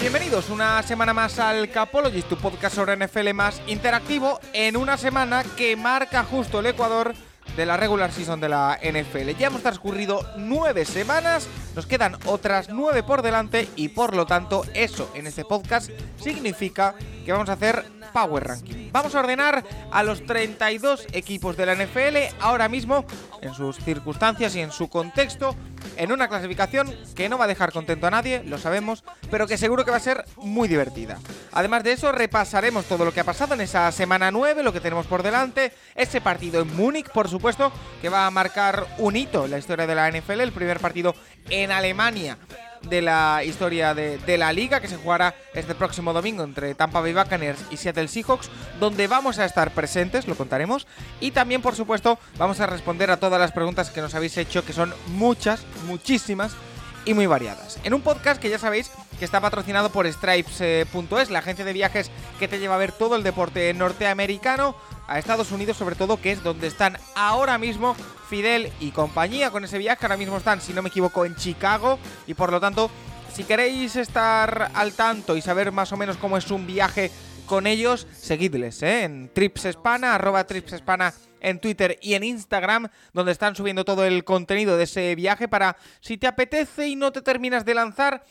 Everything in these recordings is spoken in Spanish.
Bienvenidos una semana más al Capologist, tu podcast sobre NFL más interactivo, en una semana que marca justo el Ecuador de la regular season de la NFL. Ya hemos transcurrido nueve semanas, nos quedan otras nueve por delante y por lo tanto eso en este podcast significa que vamos a hacer Power Ranking. Vamos a ordenar a los 32 equipos de la NFL ahora mismo en sus circunstancias y en su contexto en una clasificación que no va a dejar contento a nadie, lo sabemos, pero que seguro que va a ser muy divertida. Además de eso, repasaremos todo lo que ha pasado en esa semana 9, lo que tenemos por delante, ese partido en Múnich, por supuesto, que va a marcar un hito en la historia de la NFL, el primer partido en Alemania de la historia de, la liga que se jugará este próximo domingo entre Tampa Bay Buccaneers y Seattle Seahawks, donde vamos a estar presentes, lo contaremos, y también por supuesto vamos a responder a todas las preguntas que nos habéis hecho, que son muchas, muchísimas y muy variadas. En un podcast que ya sabéis que está patrocinado por Stripes.es, la agencia de viajes que te lleva a ver todo el deporte norteamericano, a Estados Unidos sobre todo, que es donde están ahora mismo Fidel y compañía con ese viaje. Ahora mismo están, si no me equivoco, en Chicago y por lo tanto, si queréis estar al tanto y saber más o menos cómo es un viaje con ellos, seguidles ¿eh? en tripsespana, arroba tripsespana en Twitter y en Instagram, donde están subiendo todo el contenido de ese viaje para, si te apetece y no te terminas de lanzar,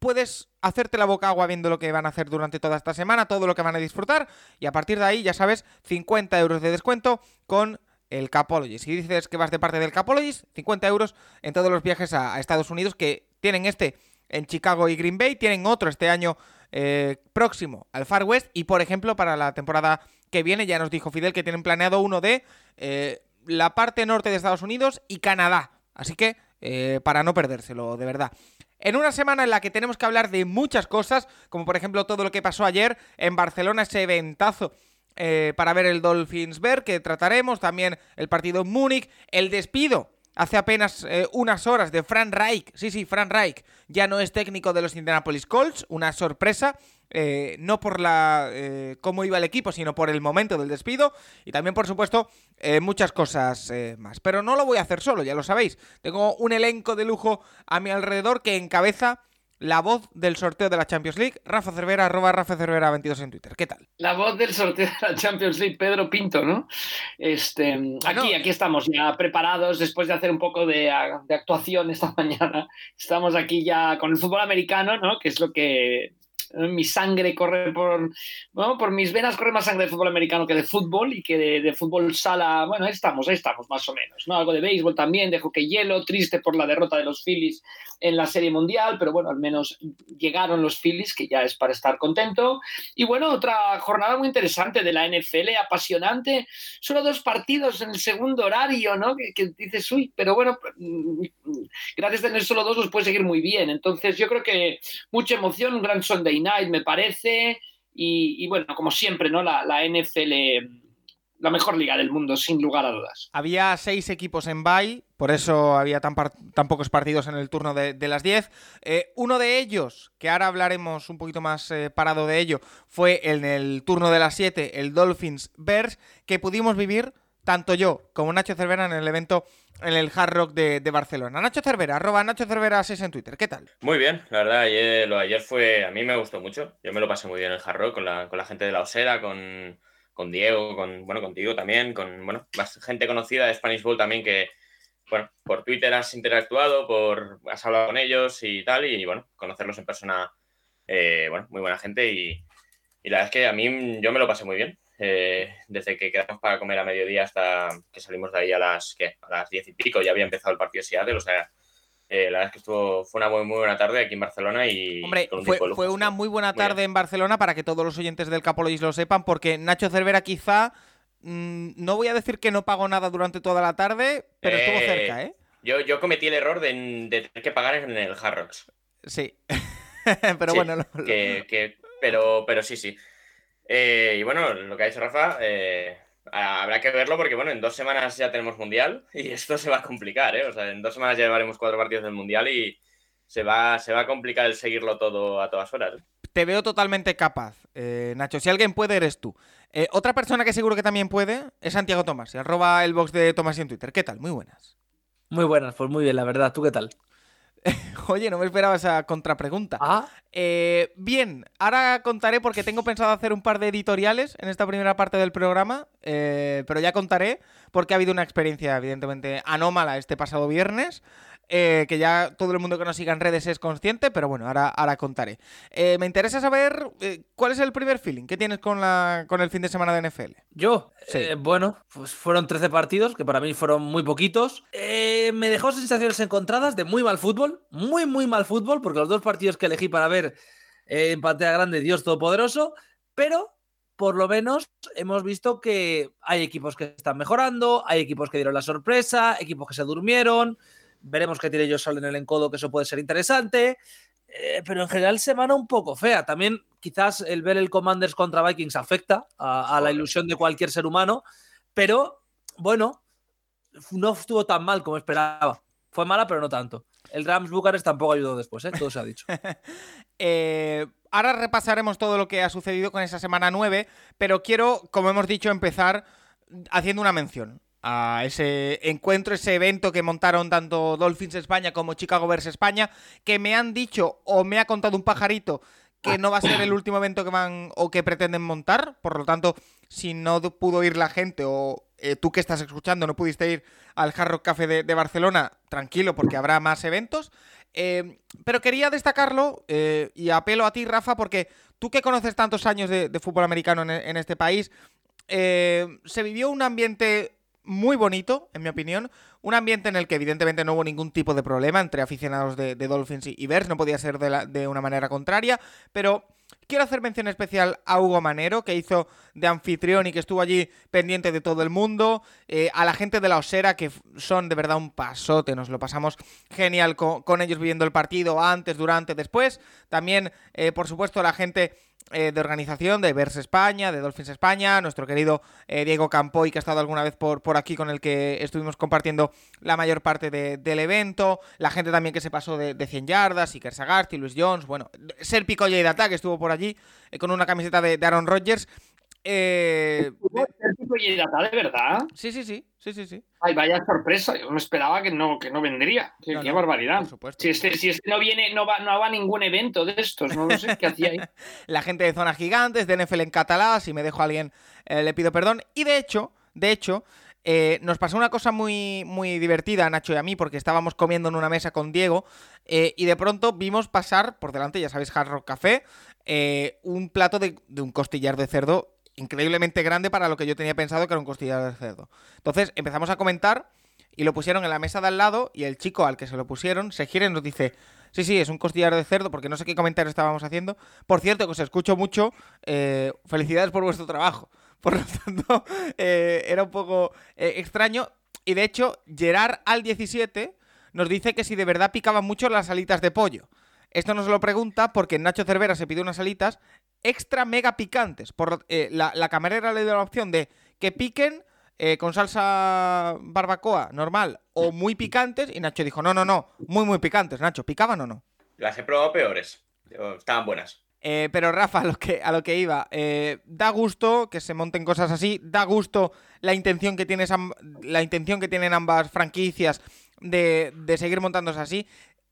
puedes hacerte la boca agua viendo lo que van a hacer durante toda esta semana, todo lo que van a disfrutar, y a partir de ahí, ya sabes, 50 euros de descuento con el Capologist. Si dices que vas de parte del Capologist, 50 euros en todos los viajes a, Estados Unidos que tienen este en Chicago y Green Bay, tienen otro este año eh, próximo al Far West y por ejemplo para la temporada que viene ya nos dijo Fidel que tienen planeado uno de eh, la parte norte de Estados Unidos y Canadá. Así que eh, para no perdérselo, de verdad. En una semana en la que tenemos que hablar de muchas cosas, como por ejemplo todo lo que pasó ayer en Barcelona, ese eventazo eh, para ver el Dolphins Ver, que trataremos, también el partido en Múnich, el despido hace apenas eh, unas horas de Frank Reich, sí, sí, Frank Reich ya no es técnico de los Indianapolis Colts, una sorpresa, eh, no por la cómo iba el equipo, sino por el momento del despido y también, por supuesto, muchas cosas más. Pero no lo voy a hacer solo, ya lo sabéis. Tengo un elenco de lujo a mi alrededor que encabeza la voz del sorteo de la Champions League, Rafa Cervera, arroba Rafa Cervera 22 en Twitter. ¿Qué tal? La voz del sorteo de la Champions League, Pedro Pinto, ¿no? Este, aquí, aquí estamos ya preparados después de hacer un poco de, de actuación esta mañana. Estamos aquí ya con el fútbol americano, ¿no? Que es lo que mi sangre corre por, por mis venas corre más sangre de fútbol americano que de fútbol y que de, fútbol sala, bueno, ahí estamos, ahí estamos más o menos, ¿no? Algo de béisbol también, de hockey hielo, triste por la derrota de los Phillies en la Serie Mundial, pero bueno, al menos llegaron los Phillies, que ya es para estar contento. Y bueno, otra jornada muy interesante de la NFL, apasionante, solo dos partidos en el segundo horario, ¿no? Que, que dices, uy, pero bueno, mm, gracias a tener solo dos los puedes seguir muy bien, entonces yo creo que mucha emoción, un gran Sunday Me parece. Y, bueno, como siempre, ¿no? La, NFL, la mejor liga del mundo, sin lugar a dudas. Había seis equipos en bye, por eso había tan, tan pocos partidos en el turno de, las 10. Eh, uno de ellos, que ahora hablaremos un poquito más eh, parado de ello, fue en el turno de las 7, el Dolphins Bears, que pudimos vivir tanto yo como Nacho Cervera en el evento en el Hard Rock de, Barcelona. Nacho Cervera, arroba Nacho Cervera 6 en Twitter. ¿Qué tal? Muy bien, la verdad, ayer, lo de ayer fue, a mí me gustó mucho. Yo me lo pasé muy bien en el Hard Rock con la, con la gente de la Osera, con, Diego, con, bueno, contigo también, con, bueno, más gente conocida de Spanish Bowl también que, bueno, por Twitter has interactuado, por, has hablado con ellos y tal, y bueno, conocerlos en persona, eh, bueno, muy buena gente y, y la verdad es que a mí yo me lo pasé muy bien. Eh, desde que quedamos para comer a mediodía hasta que salimos de ahí a las, ¿qué? A las diez y pico, ya había empezado el partido de Seattle, o sea, eh, la verdad es que estuvo, fue una muy, muy buena tarde aquí en Barcelona y... Hombre, fue, una muy buena tarde en Barcelona para que todos los oyentes del Capologis lo sepan, porque Nacho Cervera quizá mm, no voy a decir que no pago nada durante toda la tarde, pero estuvo Eh, cerca, ¿eh? Yo, yo cometí el error de, de tener que pagar en el Hard Rocks. Sí. pero Sí, bueno, lo- lo- que, que- pero, pero sí, sí. Eh, y bueno, lo que ha dicho Rafa, eh, habrá que verlo porque bueno, en dos semanas ya tenemos Mundial y esto se va a complicar, ¿eh? O sea, en dos semanas ya llevaremos cuatro partidos del Mundial y se va, se va a complicar el seguirlo todo a todas horas. te veo totalmente capaz, eh, Nacho. Si alguien puede, eres tú. Eh, otra persona que seguro que también puede es Santiago Tomás. y Arroba el box de Tomás en Twitter. ¿Qué tal? Muy buenas. Muy buenas, pues muy bien, la verdad. ¿Tú qué tal? Oye, no me esperaba esa contrapregunta. Ah, Eh, bien, ahora contaré porque tengo pensado hacer un par de editoriales en esta primera parte del programa, eh, pero ya contaré porque ha habido una experiencia evidentemente anómala este pasado viernes, eh, que ya todo el mundo que nos siga en redes es consciente, pero bueno, ahora, ahora contaré. Eh, me interesa saber eh, cuál es el primer feeling que tienes con, la, con el fin de semana de NFL. yo, Sí. bueno, pues fueron 13 partidos, que para mí fueron muy poquitos. Me dejó sensaciones encontradas de muy mal fútbol, muy, muy mal fútbol, porque los dos partidos que elegí para ver en pantalla grande, Dios Todopoderoso, pero por lo menos hemos visto que hay equipos que están mejorando, hay equipos que dieron la sorpresa, equipos que se durmieron. Veremos qué tiene yo sol en el encodo, que eso puede ser interesante. Eh, pero en general semana un poco fea. También quizás el ver el Commanders contra Vikings afecta a, a la ilusión de cualquier ser humano, pero bueno, no estuvo tan mal como esperaba. Fue mala, pero no tanto. El Rams Bucarest tampoco ayudó después, ¿eh? todo se ha dicho. Eh, ahora repasaremos todo lo que ha sucedido con esa semana 9, pero quiero, como hemos dicho, empezar haciendo una mención a ese encuentro, ese evento que montaron tanto Dolphins España como Chicago Bears España, que me han dicho o me ha contado un pajarito que no va a ser el último evento que van o que pretenden montar, por lo tanto, si no pudo ir la gente o eh, tú que estás escuchando no pudiste ir al Hard Rock Café de, Barcelona, tranquilo porque habrá más eventos. Eh, pero quería destacarlo eh, y apelo a ti, Rafa, porque tú que conoces tantos años de, fútbol americano en, este país, se vivió un ambiente muy bonito, en mi opinión. Un ambiente en el que evidentemente no hubo ningún tipo de problema entre aficionados de, Dolphins y, Bears, no podía ser de, la- de una manera contraria, pero quiero hacer mención especial a Hugo Manero, que hizo de anfitrión y que estuvo allí pendiente de todo el mundo, eh, a la gente de la Osera, que son de verdad un pasote, nos lo pasamos genial co- con, ellos viviendo el partido antes, durante, después. También, eh, por supuesto, la gente eh, de organización de Vers España, de Dolphins España, nuestro querido eh, Diego Campoy, que ha estado alguna vez por, por aquí, con el que estuvimos compartiendo la mayor parte de- del evento, la gente también que se pasó de, de 100 yardas, Iker Sagasti, Luis Jones, bueno, Serpi Data, que estuvo por allí eh, con una camiseta de, de Aaron Rodgers. Eh, ¿de verdad? sí, sí, sí, sí, sí, sí. Ay, vaya sorpresa. Yo me esperaba que no, que no vendría. Qué, No, qué no, barbaridad. por supuesto. Si este, si este no viene, no va, no va a ningún evento de estos. No lo sé qué hacía ahí. la gente de Zona Gigantes, de NFL en catalán, si me dejo a alguien eh, le pido perdón. Y de hecho, de hecho, eh, nos pasó una cosa muy, muy divertida a Nacho y a mí, porque estábamos comiendo en una mesa con Diego eh, y de pronto vimos pasar por delante, ya sabéis, Hard Rock Café, eh, un plato de, de un costillar de cerdo increíblemente grande para lo que yo tenía pensado que era un costillar de cerdo. Entonces empezamos a comentar y lo pusieron en la mesa de al lado y el chico al que se lo pusieron se gira y nos dice, sí, sí, es un costillar de cerdo porque no sé qué comentario estábamos haciendo. Por cierto, que os escucho mucho, eh, felicidades por vuestro trabajo. Por lo tanto, eh, era un poco eh, extraño. Y de hecho, Gerard al 17 nos dice que si de verdad picaban mucho las alitas de pollo. Esto nos lo pregunta porque Nacho Cervera se pidió unas alitas extra mega picantes. Por, eh, la, la camarera le dio la opción de que piquen eh, con salsa barbacoa normal o muy picantes. Y Nacho dijo, no, no, no, muy, muy picantes. Nacho, ¿picaban o no? Las he probado peores. Estaban buenas. Eh, pero Rafa, a lo que, a lo que iba, eh, da gusto que se monten cosas así, da gusto la intención que, tienes la intención que tienen ambas franquicias de, de seguir montándose así.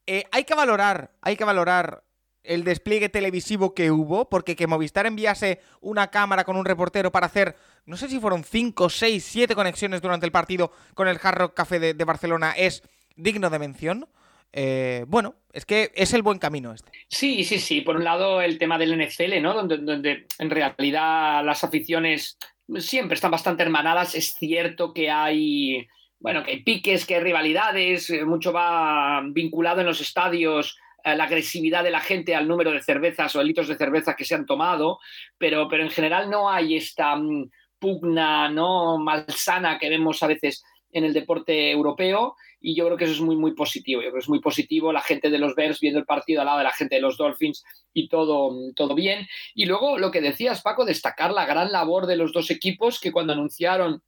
Eh, hay que valorar, hay que valorar el despliegue televisivo que hubo, porque que Movistar enviase una cámara con un reportero para hacer, no sé si fueron 5, 6, 7 conexiones durante el partido con el Hard Rock Café de, Barcelona, es digno de mención. Eh, bueno, es que es el buen camino este. Sí, sí, sí. Por un lado, el tema del NFL, ¿no? Donde, donde en realidad las aficiones siempre están bastante hermanadas. Es cierto que hay, bueno, que hay piques, que hay rivalidades, eh, mucho va vinculado en los estadios la agresividad de la gente al número de cervezas o litros de cerveza que se han tomado, pero, pero en general no hay esta mm, pugna no malsana que vemos a veces en el deporte europeo y yo creo que eso es muy, muy positivo. Yo creo que es muy positivo la gente de los Bears viendo el partido al lado de la gente de los Dolphins y todo, todo bien. Y luego lo que decías, Paco, destacar la gran labor de los dos equipos que cuando anunciaron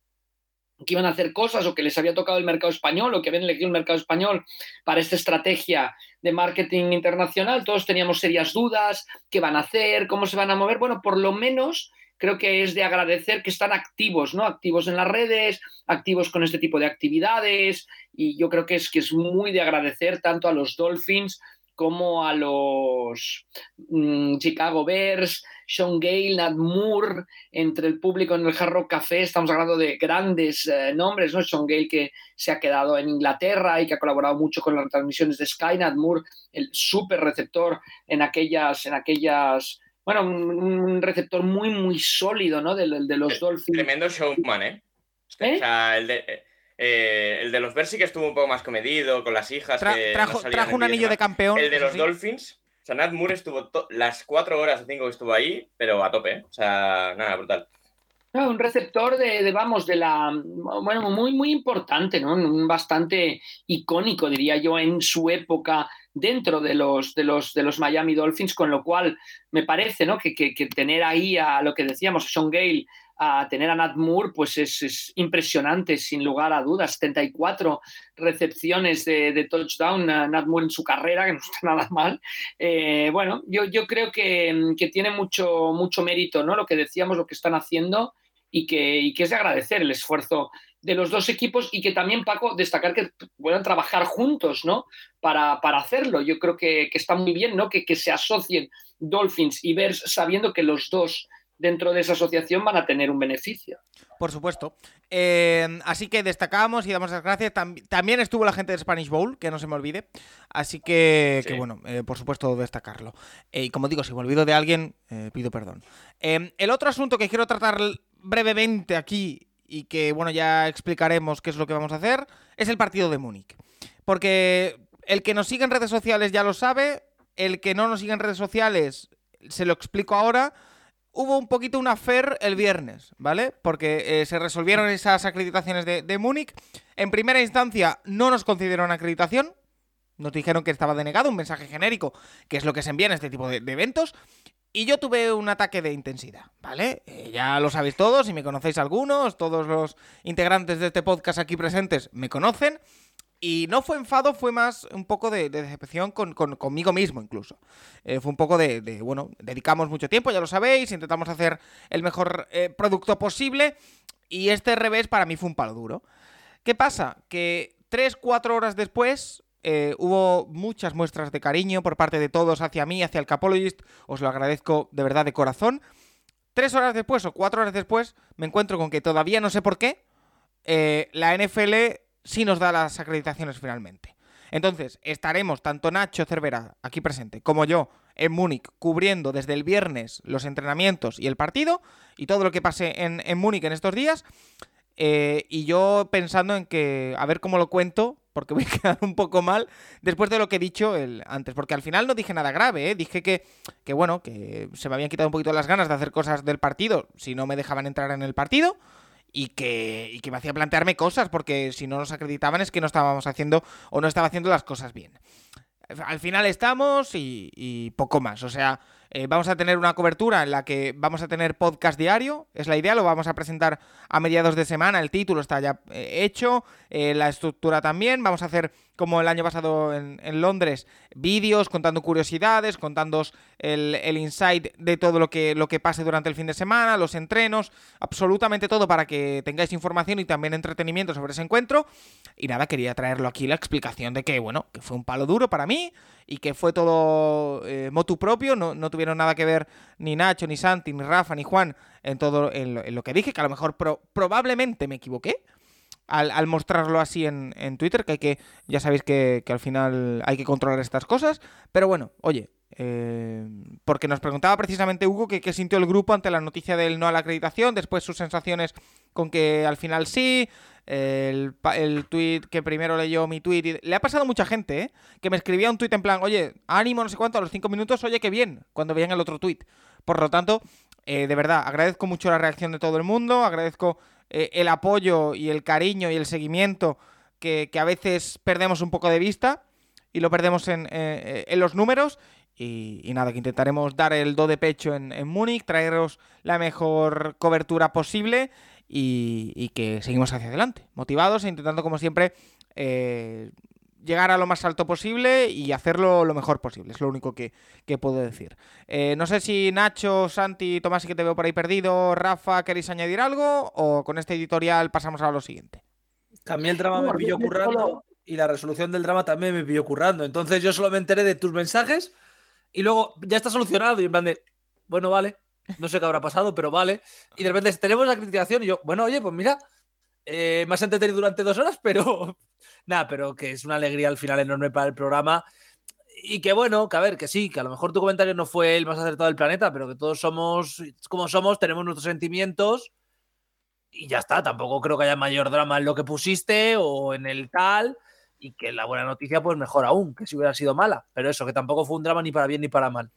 que iban a hacer cosas o que les había tocado el mercado español o que habían elegido el mercado español para esta estrategia de marketing internacional, todos teníamos serias dudas, qué van a hacer, cómo se van a mover. Bueno, por lo menos creo que es de agradecer que están activos, ¿no? Activos en las redes, activos con este tipo de actividades y yo creo que es que es muy de agradecer tanto a los Dolphins como a los mm, Chicago Bears, Sean Gale, Nat Moore, entre el público en el Hard Café, estamos hablando de grandes eh, nombres, ¿no? Sean Gale que se ha quedado en Inglaterra y que ha colaborado mucho con las transmisiones de Sky, Nat Moore, el súper receptor en aquellas, en aquellas bueno, un, receptor muy, muy sólido, ¿no? De, de los Dolphins. Tremendo showman, ¿eh? ¿Eh? O sea, el de, eh, el de los Bears sí que estuvo un poco más comedido, con las hijas. trajo, trajo un anillo de campeón. El de los Dolphins, o sea, Nat Moore estuvo las cuatro horas o cinco que estuvo ahí, pero a tope, ¿eh? O sea, nada, brutal. un receptor de, vamos, de la. Bueno, muy, muy importante, ¿no? Un bastante icónico, diría yo, en su época dentro de los, de los, de los Miami Dolphins, con lo cual me parece, ¿no? Que, que, que tener ahí a lo que decíamos, a Sean Gale a tener a Nat Moore, pues es, impresionante, sin lugar a dudas. 74 recepciones de, touchdown a Nat Moore en su carrera, que no está nada mal. Eh, bueno, yo, yo creo que, tiene mucho, mucho mérito, ¿no? Lo que decíamos, lo que están haciendo y que, que es de agradecer el esfuerzo de los dos equipos y que también, Paco, destacar que puedan trabajar juntos, ¿no? Para, hacerlo. Yo creo que, está muy bien, ¿no? Que, que se asocien Dolphins y Bears sabiendo que los dos dentro de esa asociación van a tener un beneficio. Por supuesto. Eh, así que destacamos y damos las gracias. también estuvo la gente de Spanish Bowl, que no se me olvide. Así que, bueno, eh, por supuesto, destacarlo. Eh, y como digo, si me olvido de alguien, pido perdón. el otro asunto que quiero tratar brevemente aquí y que, bueno, ya explicaremos qué es lo que vamos a hacer, es el partido de Múnich. Porque el que nos sigue en redes sociales ya lo sabe, el que no nos sigue en redes sociales se lo explico ahora hubo un poquito una fer el viernes, ¿vale? Porque eh, se resolvieron esas acreditaciones de, Múnich. En primera instancia no nos concedieron acreditación. Nos dijeron que estaba denegado, un mensaje genérico, que es lo que se envía en este tipo de, eventos. Y yo tuve un ataque de intensidad, ¿vale? Eh, ya lo sabéis todos, y me conocéis algunos, todos los integrantes de este podcast aquí presentes me conocen. Y no fue enfado, fue más un poco de, decepción con, conmigo mismo incluso. Eh, fue un poco de, bueno, dedicamos mucho tiempo, ya lo sabéis, intentamos hacer el mejor eh, producto posible y este revés para mí fue un palo duro. ¿Qué pasa? Que 3-4 horas después eh, hubo muchas muestras de cariño por parte de todos hacia mí, hacia el Capologist, os lo agradezco de verdad de corazón. Tres horas después o cuatro horas después me encuentro con que todavía no sé por qué la NFL si nos da las acreditaciones finalmente. Entonces, estaremos tanto Nacho Cervera, aquí presente, como yo en Múnich, cubriendo desde el viernes los entrenamientos y el partido, y todo lo que pase en, Múnich en estos días. Eh, y yo pensando en que, a ver cómo lo cuento, porque voy a quedar un poco mal después de lo que he dicho el, antes, porque al final no dije nada grave, ¿eh? dije que, que, bueno, que se me habían quitado un poquito las ganas de hacer cosas del partido si no me dejaban entrar en el partido y que, me hacía plantearme cosas, porque si no nos acreditaban es que no estábamos haciendo o no estaba haciendo las cosas bien. Al final estamos y poco más. O sea, eh, vamos a tener una cobertura en la que vamos a tener podcast diario, es la idea, lo vamos a presentar a mediados de semana, el título está ya eh, hecho, eh, la estructura también, vamos a hacer como el año pasado en, Londres, vídeos contando curiosidades, contando el, el, insight de todo lo que, lo que pase durante el fin de semana, los entrenos, absolutamente todo para que tengáis información y también entretenimiento sobre ese encuentro. Y nada, quería traerlo aquí la explicación de que, bueno, que fue un palo duro para mí y que fue todo motu propio, no, no tuvieron nada que ver ni Nacho, ni Santi, ni Rafa, ni Juan en todo en lo, que dije, que a lo mejor probablemente me equivoqué. Al, mostrarlo así en, Twitter, que hay que, ya sabéis que, al final hay que controlar estas cosas, pero bueno, oye, eh, porque nos preguntaba precisamente Hugo qué sintió el grupo ante la noticia del no a la acreditación, después sus sensaciones con que al final sí, el, el tweet que primero leyó mi tweet. Le ha pasado mucha gente, ¿eh? Que me escribía un tweet en plan, oye, ánimo, no sé cuánto, a los cinco minutos, oye, qué bien, cuando veían el otro tweet. Por lo tanto, de verdad, agradezco mucho la reacción de todo el mundo, agradezco el apoyo y el cariño y el seguimiento que, a veces perdemos un poco de vista y lo perdemos en, en los números. Y, nada, que intentaremos dar el do de pecho en, en Múnich, traeros la mejor cobertura posible y, que seguimos hacia adelante, motivados e intentando, como siempre, eh, llegar a lo más alto posible y hacerlo lo mejor posible. Es lo único que, puedo decir. Eh, no sé si Nacho, Santi, Tomás, y que te veo por ahí perdido, Rafa, ¿queréis añadir algo? O con este editorial pasamos a lo siguiente. También el drama me pilló currando y la resolución del drama también me pilló currando. Entonces yo solo me enteré de tus mensajes y luego ya está solucionado y en plan de, bueno, vale, no sé qué habrá pasado, pero vale. Y de repente tenemos la criticación y yo, bueno, oye, pues mira, eh, me has entretenido durante dos horas, pero nada, pero que es una alegría al final enorme para el programa. Y que bueno, que a ver, que sí, que a lo mejor tu comentario no fue el más acertado del planeta, pero que todos somos como somos, tenemos nuestros sentimientos y ya está. Tampoco creo que haya mayor drama en lo que pusiste o en el tal y que la buena noticia, pues mejor aún, que si hubiera sido mala. Pero eso, que tampoco fue un drama ni para bien ni para mal.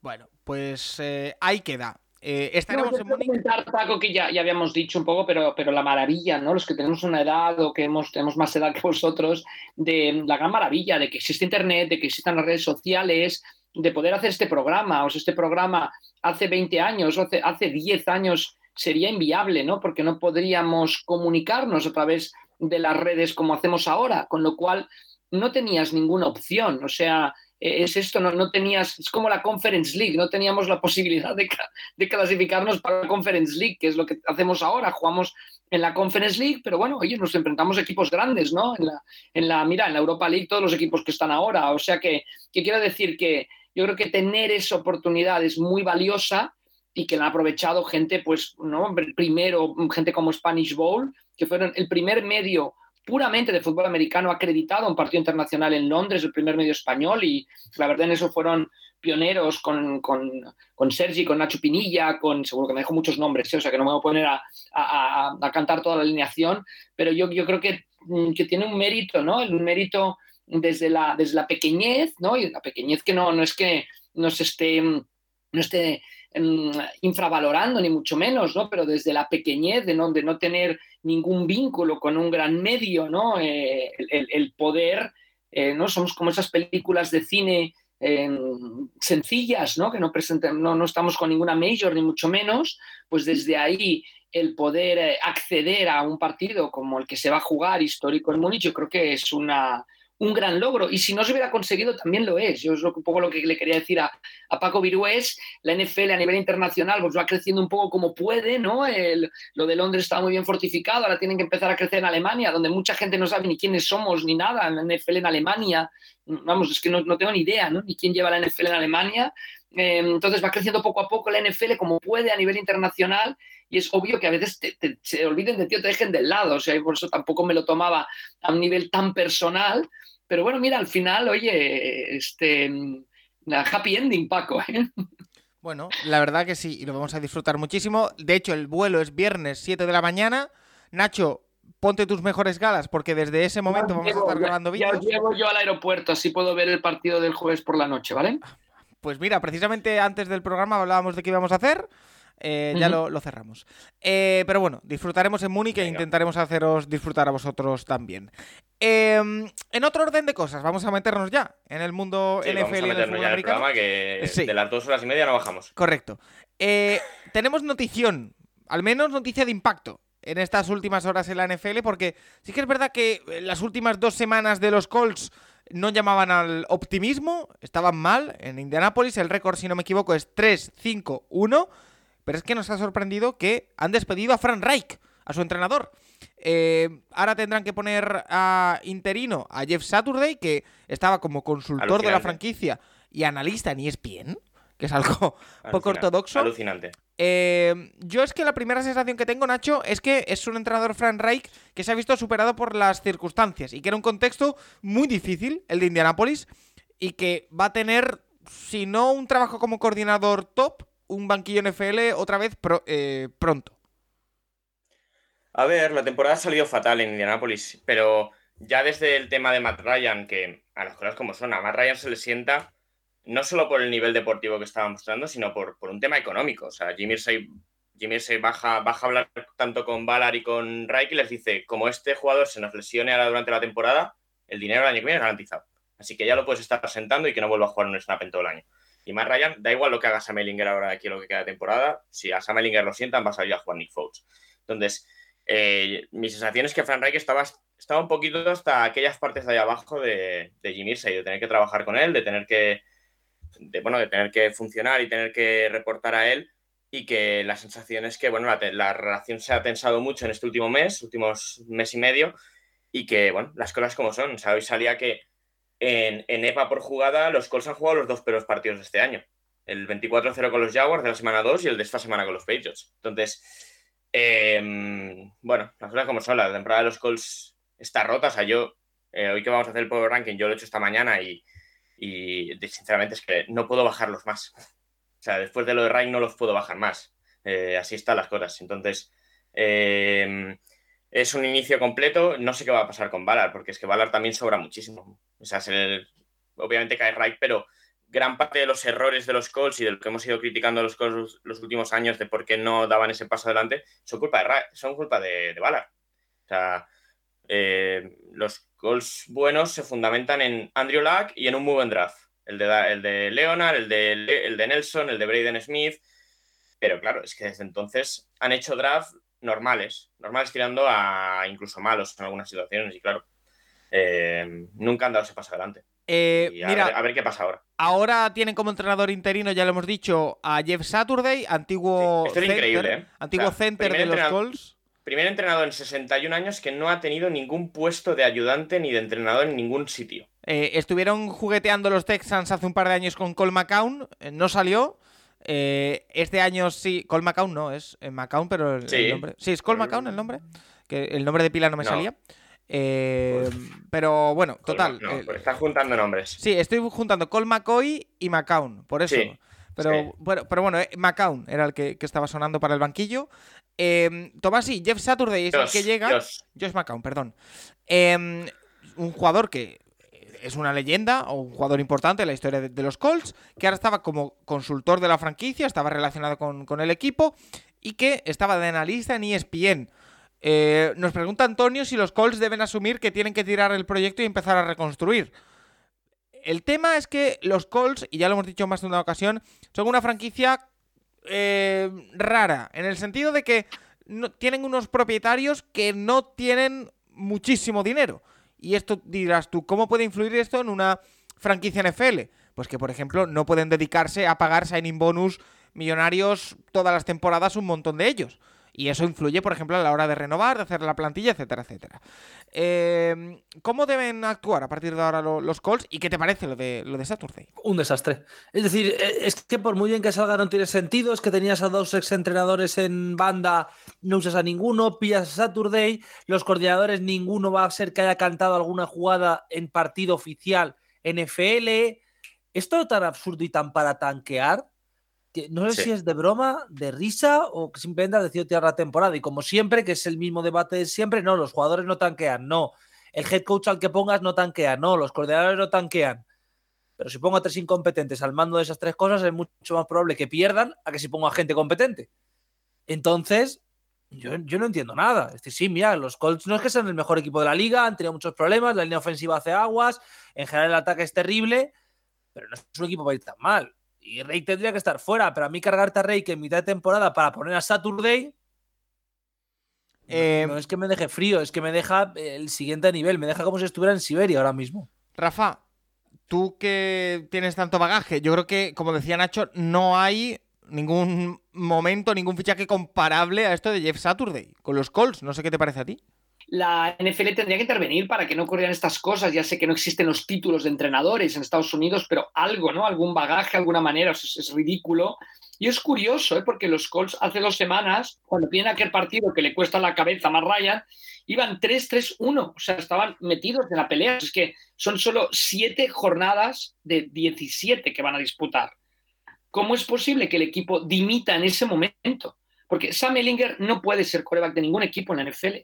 Bueno, pues eh, ahí queda. Eh, estaremos en comentar, Paco, que ya, ya, habíamos dicho un poco, pero, pero la maravilla, ¿no? Los que tenemos una edad o que hemos, tenemos más edad que vosotros, de la gran maravilla de que existe Internet, de que existan las redes sociales, de poder hacer este programa. O sea, este programa hace 20 años, hace, hace 10 años sería inviable, ¿no? Porque no podríamos comunicarnos a través de las redes como hacemos ahora, con lo cual no tenías ninguna opción. O sea, es esto, no, no tenías, es como la Conference League, no teníamos la posibilidad de, clasificarnos para la Conference League, que es lo que hacemos ahora, jugamos en la Conference League, pero bueno, oye, nos enfrentamos a equipos grandes, ¿no? En la, en la, mira, en la Europa League todos los equipos que están ahora, o sea que, que quiero decir que yo creo que tener esa oportunidad es muy valiosa y que la han aprovechado gente, pues, ¿no? Primero, gente como Spanish Bowl, que fueron el primer medio puramente de fútbol americano acreditado un partido internacional en Londres, el primer medio español, y la verdad en eso fueron pioneros con, con, con Sergi, con Nacho Pinilla, con, seguro que me dejo muchos nombres, ¿eh? o sea que no me voy a poner a, a, a, cantar toda la alineación, pero yo, yo creo que, mm, que tiene un mérito, ¿no? Un mérito desde la, desde la pequeñez, ¿no? Y la pequeñez que no, no es que nos esté, no esté infravalorando, ni mucho menos, ¿no? Pero desde la pequeñez de no, de no tener ningún vínculo con un gran medio, ¿no? Eh, el, poder, eh, ¿no? Somos como esas películas de cine em, sencillas, ¿no? Que no, presenten, no, no estamos con ninguna major, ni mucho menos, pues desde ahí el poder eh, acceder a un partido como el que se va a jugar histórico en Múnich, yo creo que es una, un gran logro. Y si no se hubiera conseguido, también lo es. Yo es un poco lo que le quería decir a, Paco Virués. La NFL a nivel internacional pues va creciendo un poco como puede, ¿no? lo de Londres estaba muy bien fortificado, ahora tienen que empezar a crecer en Alemania, donde mucha gente no sabe ni quiénes somos ni nada. La NFL en Alemania, vamos, es que no, tengo ni idea, ¿no? Ni quién lleva la NFL en Alemania. Eh, entonces va creciendo poco a poco la NFL como puede a nivel internacional y es obvio que a veces se olviden de ti o te dejen del lado, o sea, por eso tampoco me lo tomaba a un nivel tan personal, pero bueno, mira, al final, oye, este, happy ending, Paco. ¿eh? Bueno, la verdad que sí, y lo vamos a disfrutar muchísimo. De hecho, el vuelo es viernes 7 de la mañana. Nacho, ponte tus mejores galas, porque desde ese momento vamos a estar grabando vídeos. Ya llevo yo al aeropuerto, así puedo ver el partido del jueves por la noche, ¿vale? Pues mira, precisamente antes del programa hablábamos de qué íbamos a hacer. Eh, ya lo, cerramos. Eh, pero bueno, disfrutaremos en Múnich e intentaremos haceros disfrutar a vosotros también. Em, en otro orden de cosas, vamos a meternos ya en el mundo NFL y en el fútbol americano. que de las dos horas y media no bajamos. Correcto. Eh, tenemos notición, al menos noticia de impacto en estas últimas horas en la NFL, porque sí que es verdad que las últimas dos semanas de los Colts no llamaban al optimismo, estaban mal. En Indianápolis el récord, si no me equivoco, es 3-5-1. Pero es que nos ha sorprendido que han despedido a Frank Reich, a su entrenador. Eh, ahora tendrán que poner a interino a Jeff Saturday, que estaba como consultor de la franquicia y analista en ESPN, que es algo poco ortodoxo. Alucinante. Eh, yo es que la primera sensación que tengo, Nacho, es que es un entrenador Frank Reich que se ha visto superado por las circunstancias y que era un contexto muy difícil, el de Indianapolis, y que va a tener, si no un trabajo como coordinador top, un banquillo NFL otra vez eh, pronto. A ver, la temporada ha salido fatal en Indianapolis, pero ya desde el tema de Matt Ryan, que a las cosas como son, a Matt Ryan se le sienta no solo por el nivel deportivo que estaba mostrando, sino por, por un tema económico. O sea, Jimmy se baja, baja a hablar tanto con Valar y con Raik y les dice, como este jugador se nos lesione ahora durante la temporada, el dinero del año que viene es garantizado. Así que ya lo puedes estar presentando y que no vuelva a jugar un snap en todo el año. Y más Ryan, da igual lo que haga Sam Ellinger ahora aquí lo que queda de temporada, si a Sam Ellinger lo sientan, va a salir a jugar Nick Foles. Entonces, eh, mi sensación es que Frank Reich estaba, estaba un poquito hasta aquellas partes de ahí abajo de, de Jimmy Irsay, de tener que trabajar con él, de tener que, de, bueno, de tener que funcionar y tener que reportar a él y que la sensación es que bueno, la, relación se ha tensado mucho en este último mes, últimos mes y medio, y que bueno, las cosas como son. O sea, hoy salía que en, en EPA por jugada los Colts han jugado los dos peores partidos de este año. El 24-0 con los Jaguars de la semana 2 y el de esta semana con los Patriots. Entonces, em, bueno, las cosas como son, la temporada de los Colts está rota. O sea, yo, eh, hoy que vamos a hacer el Power Ranking, yo lo he hecho esta mañana y, y sinceramente es que no puedo bajarlos más. O sea, después de lo de Ray no los puedo bajar más. Eh, así están las cosas. Entonces, eh, es un inicio completo. No sé qué va a pasar con Valar, porque es que Valar también sobra muchísimo. O sea, obviamente cae Ray, pero gran parte de los errores de los Colts y de lo que hemos ido criticando los Colts los últimos años de por qué no daban ese paso adelante son culpa de, Ray, son culpa de, de. O sea, eh, los Colts buenos se fundamentan en Andrew Luck y en un muy buen draft el de, el de Leonard, el de, el de Nelson, el de Braden Smith. Pero claro, es que desde entonces han hecho draft normales, normales tirando a incluso malos en algunas situaciones. Y claro, eh, nunca han dado ese paso adelante. Eh, mira, a ver, qué pasa ahora. Ahora tienen como entrenador interino, ya lo hemos dicho, a Jeff Saturday, antiguo center, ¿eh? antiguo center de los Colts. Primer entrenador en 61 años que no ha tenido ningún puesto de ayudante ni de entrenador en ningún sitio. Eh, estuvieron jugueteando los Texans hace un par de años con Cole McCown, eh, no salió. Eh, este año sí, Cole McCown no, es McCown, pero el, nombre. Sí, es Cole McCown el nombre, que el nombre de pila no me salía. pero bueno, total. No, pues estás juntando nombres. Sí, estoy juntando Cole McCoy y McCown, por eso. pero, bueno, pero bueno, McCown era el que, estaba sonando para el banquillo. Tomás, sí, Jeff Saturday es el que llega. Josh, McCown, perdón. Em, un jugador que es una leyenda o un jugador importante en la historia de, los Colts, que ahora estaba como consultor de la franquicia, estaba relacionado con, el equipo y que estaba de analista en ESPN. Eh, nos pregunta Antonio si los Colts deben asumir que tienen que tirar el proyecto y empezar a reconstruir. El tema es que los Colts, y ya lo hemos dicho más de una ocasión, son una franquicia eh, rara, en el sentido de que no, tienen unos propietarios que no tienen muchísimo dinero. Y esto dirás tú, ¿cómo puede influir esto en una franquicia NFL? Pues que, por ejemplo, no pueden dedicarse a pagar signing bonus millonarios todas las temporadas, un montón de ellos. Y eso influye, por ejemplo, a la hora de renovar, de hacer la plantilla, etcétera, etcétera. Eh, ¿Cómo deben actuar a partir de ahora los Colts? ¿Y qué te parece lo de, lo de Saturday? Un desastre. Es decir, e, es que por muy bien que salga no tiene sentido. Es que tenías a dos exentrenadores en banda, no usas a ninguno, pillas a Saturday. Los coordinadores, ninguno va a ser que haya cantado alguna jugada en partido oficial NFL. Es todo tan absurdo y tan para tanquear no sé si es de broma, de risa o que simplemente ha decidido tirar la temporada. Y como siempre, que es el mismo debate de siempre, no, los jugadores no tanquean, no. El head coach al que pongas no tanquea, no. Los coordinadores no tanquean. Pero si pongo a tres incompetentes al mando de esas tres cosas, es mucho más probable que pierdan a que si pongo a gente competente. Entonces, yo, yo, no entiendo nada. Es decir, sí, mira, los Colts no es que sean el mejor equipo de la liga, han tenido muchos problemas, la línea ofensiva hace aguas, en general el ataque es terrible, pero no es un equipo para ir tan mal. Y Rey tendría que estar fuera, pero a mí cargarte a Rey que en mitad de temporada para poner a Saturday. Eh, no, es que me deje frío, es que me deja el siguiente nivel, me deja como si estuviera en Siberia ahora mismo. Rafa, tú que tienes tanto bagaje, yo creo que, como decía Nacho, no hay ningún momento, ningún fichaje comparable a esto de Jeff Saturday con los Colts. No sé qué te parece a ti la NFL tendría que intervenir para que no ocurrieran estas cosas. Ya sé que no existen los títulos de entrenadores en Estados Unidos, pero algo, ¿no? Algún bagaje, alguna manera, es, ridículo. Y es curioso, ¿eh? porque los Colts hace dos semanas, cuando tienen aquel partido que le cuesta la cabeza a Matt iban 3-3-1, o sea, estaban metidos en la pelea. Es que son solo siete jornadas de 17 que van a disputar. ¿Cómo es posible que el equipo dimita en ese momento? Porque Sam Ellinger no puede ser coreback de ningún equipo en la NFL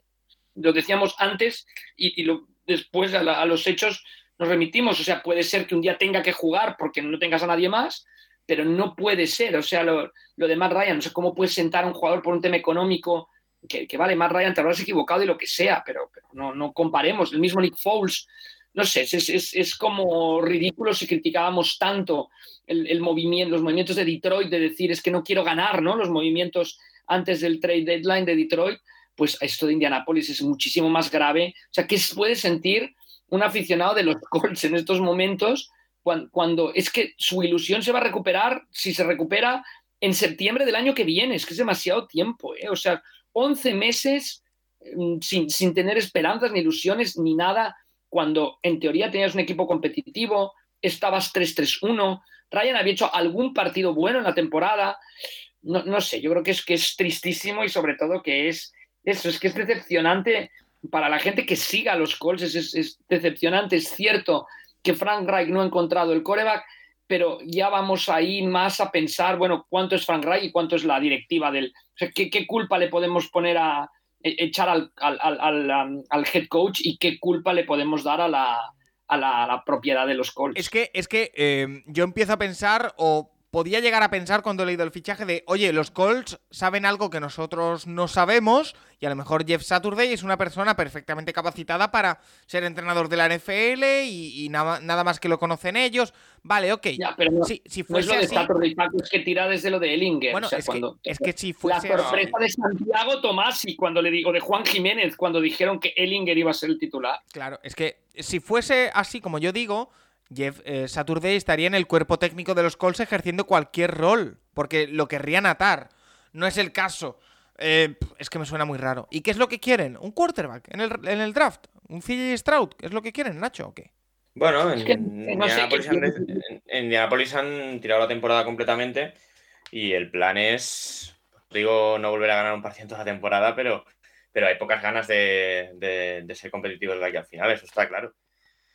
lo decíamos antes y, lo, después a, los hechos nos remitimos. O sea, puede ser que un día tenga que jugar porque no tengas a nadie más, pero no puede ser. O sea, lo, de Matt Ryan, no sé cómo puedes sentar a un jugador por un tema económico que, vale, Matt Ryan te habrás equivocado y lo que sea, pero, no, no, comparemos. El mismo Nick Foles, no sé, es, como ridículo si criticábamos tanto el, movimiento, los movimientos de Detroit de decir es que no quiero ganar, ¿no? Los movimientos antes del trade deadline de Detroit, pues esto de Indianapolis es muchísimo más grave. O sea, ¿qué puede sentir un aficionado de los Colts en estos momentos cuando, es que su ilusión se va a recuperar, si se recupera en septiembre del año que viene? Es que es demasiado tiempo, ¿eh? O sea, 11 meses mm, sin, sin tener esperanzas ni ilusiones ni nada, cuando en teoría tenías un equipo competitivo, estabas 3-3-1, Ryan había hecho algún partido bueno en la temporada. No, no, sé, yo creo que es, que es tristísimo y sobre todo que es eso, es que es decepcionante para la gente que siga los Colts, es, decepcionante. Es cierto que Frank Reich no ha encontrado el coreback, pero ya vamos ahí más a pensar, bueno, cuánto es Frank Reich y cuánto es la directiva del... Sea, ¿qué, culpa le podemos poner a e, echar al, al, head coach y qué culpa le podemos dar a la, a la, propiedad de los Colts? Es que, es que eh, yo empiezo a pensar o podía llegar a pensar cuando he leído el fichaje de, oye, los Colts saben algo que nosotros no sabemos y a lo mejor Jeff Saturday es una persona perfectamente capacitada para ser entrenador de la NFL y, nada, nada, más que lo conocen ellos. Vale, ok. Ya, pero no, si, si fuese es lo de Saturday, es que tira desde lo de Ellinger. Bueno, es, que, es, que, si fuese... La sorpresa de Santiago Tomás y cuando le digo de Juan Jiménez cuando dijeron que Ellinger iba a ser el titular. Claro, es que si fuese así como yo digo Jeff eh, Saturday estaría en el cuerpo técnico de los Colts ejerciendo cualquier rol, porque lo querrían atar. No es el caso. Eh, es que me suena muy raro. ¿Y qué es lo que quieren? ¿Un quarterback en el, en el draft? ¿Un CJ Stroud? ¿Qué es lo que quieren, Nacho, o qué? Bueno, en, Indianapolis, han, tirado la temporada completamente y el plan es, digo, no volver a ganar un par ciento la temporada, pero, pero hay pocas ganas de, de ser competitivos de aquí al final, eso está claro.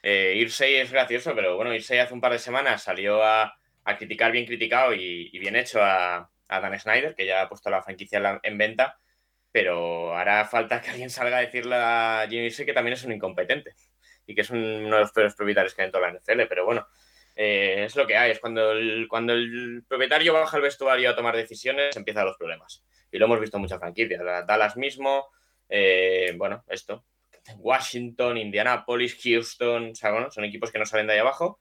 Eh, Irsey es gracioso, pero bueno, Irsey hace un par de semanas salió a, criticar bien criticado y, bien hecho a, Dan Snyder, que ya ha puesto la franquicia en, venta, pero hará falta que alguien salga a decirle a Jimmy Irsey que también es un incompetente y que es uno de los peores propietarios que hay en la NFL, pero bueno, eh, es lo que hay, es cuando el, cuando el propietario baja al vestuario a tomar decisiones, empiezan los problemas. Y lo hemos visto en muchas franquicias, Dallas mismo, eh, bueno, esto, Washington, Indianapolis, Houston, son equipos que no salen de ahí abajo.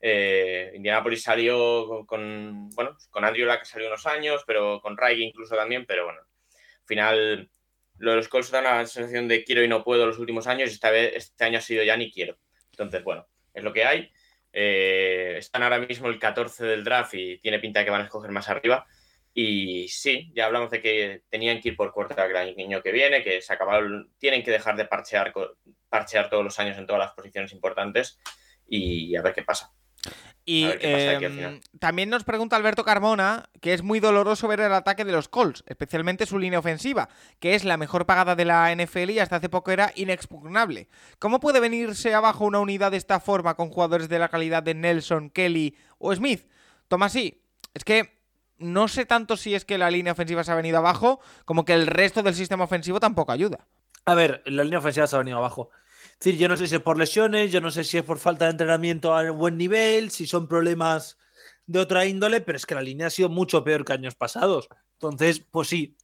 Eh, Indianapolis salió con, bueno, con Andrew Luck salió unos años, pero con Ray incluso también, pero bueno, al final los Colts dan la sensación de quiero y no puedo los últimos años y esta vez, este año ha sido ya ni quiero. Entonces, bueno, es lo que hay. Eh, están ahora mismo el 14 del draft y tiene pinta de que van a escoger más arriba. Y sí, ya hablamos de que tenían que ir por quarterback el año que viene, que se acabaron, tienen que dejar de parchear, parchear todos los años en todas las posiciones importantes y a ver qué pasa. Y em, también nos pregunta Alberto Carmona que es muy doloroso ver el ataque de los Colts, especialmente su línea ofensiva, que es la mejor pagada de la NFL y hasta hace poco era inexpugnable. ¿Cómo puede venirse abajo una unidad de esta forma con jugadores de la calidad de Nelson, Kelly o Smith? Tomás, sí, es que no sé tanto si es que la línea ofensiva se ha venido abajo, como que el resto del sistema ofensivo tampoco ayuda. A ver, la línea ofensiva se ha venido abajo. Es decir, yo no sé si es por lesiones, yo no sé si es por falta de entrenamiento a buen nivel, si son problemas de otra índole, pero es que la línea ha sido mucho peor que años pasados. Entonces, pues sí,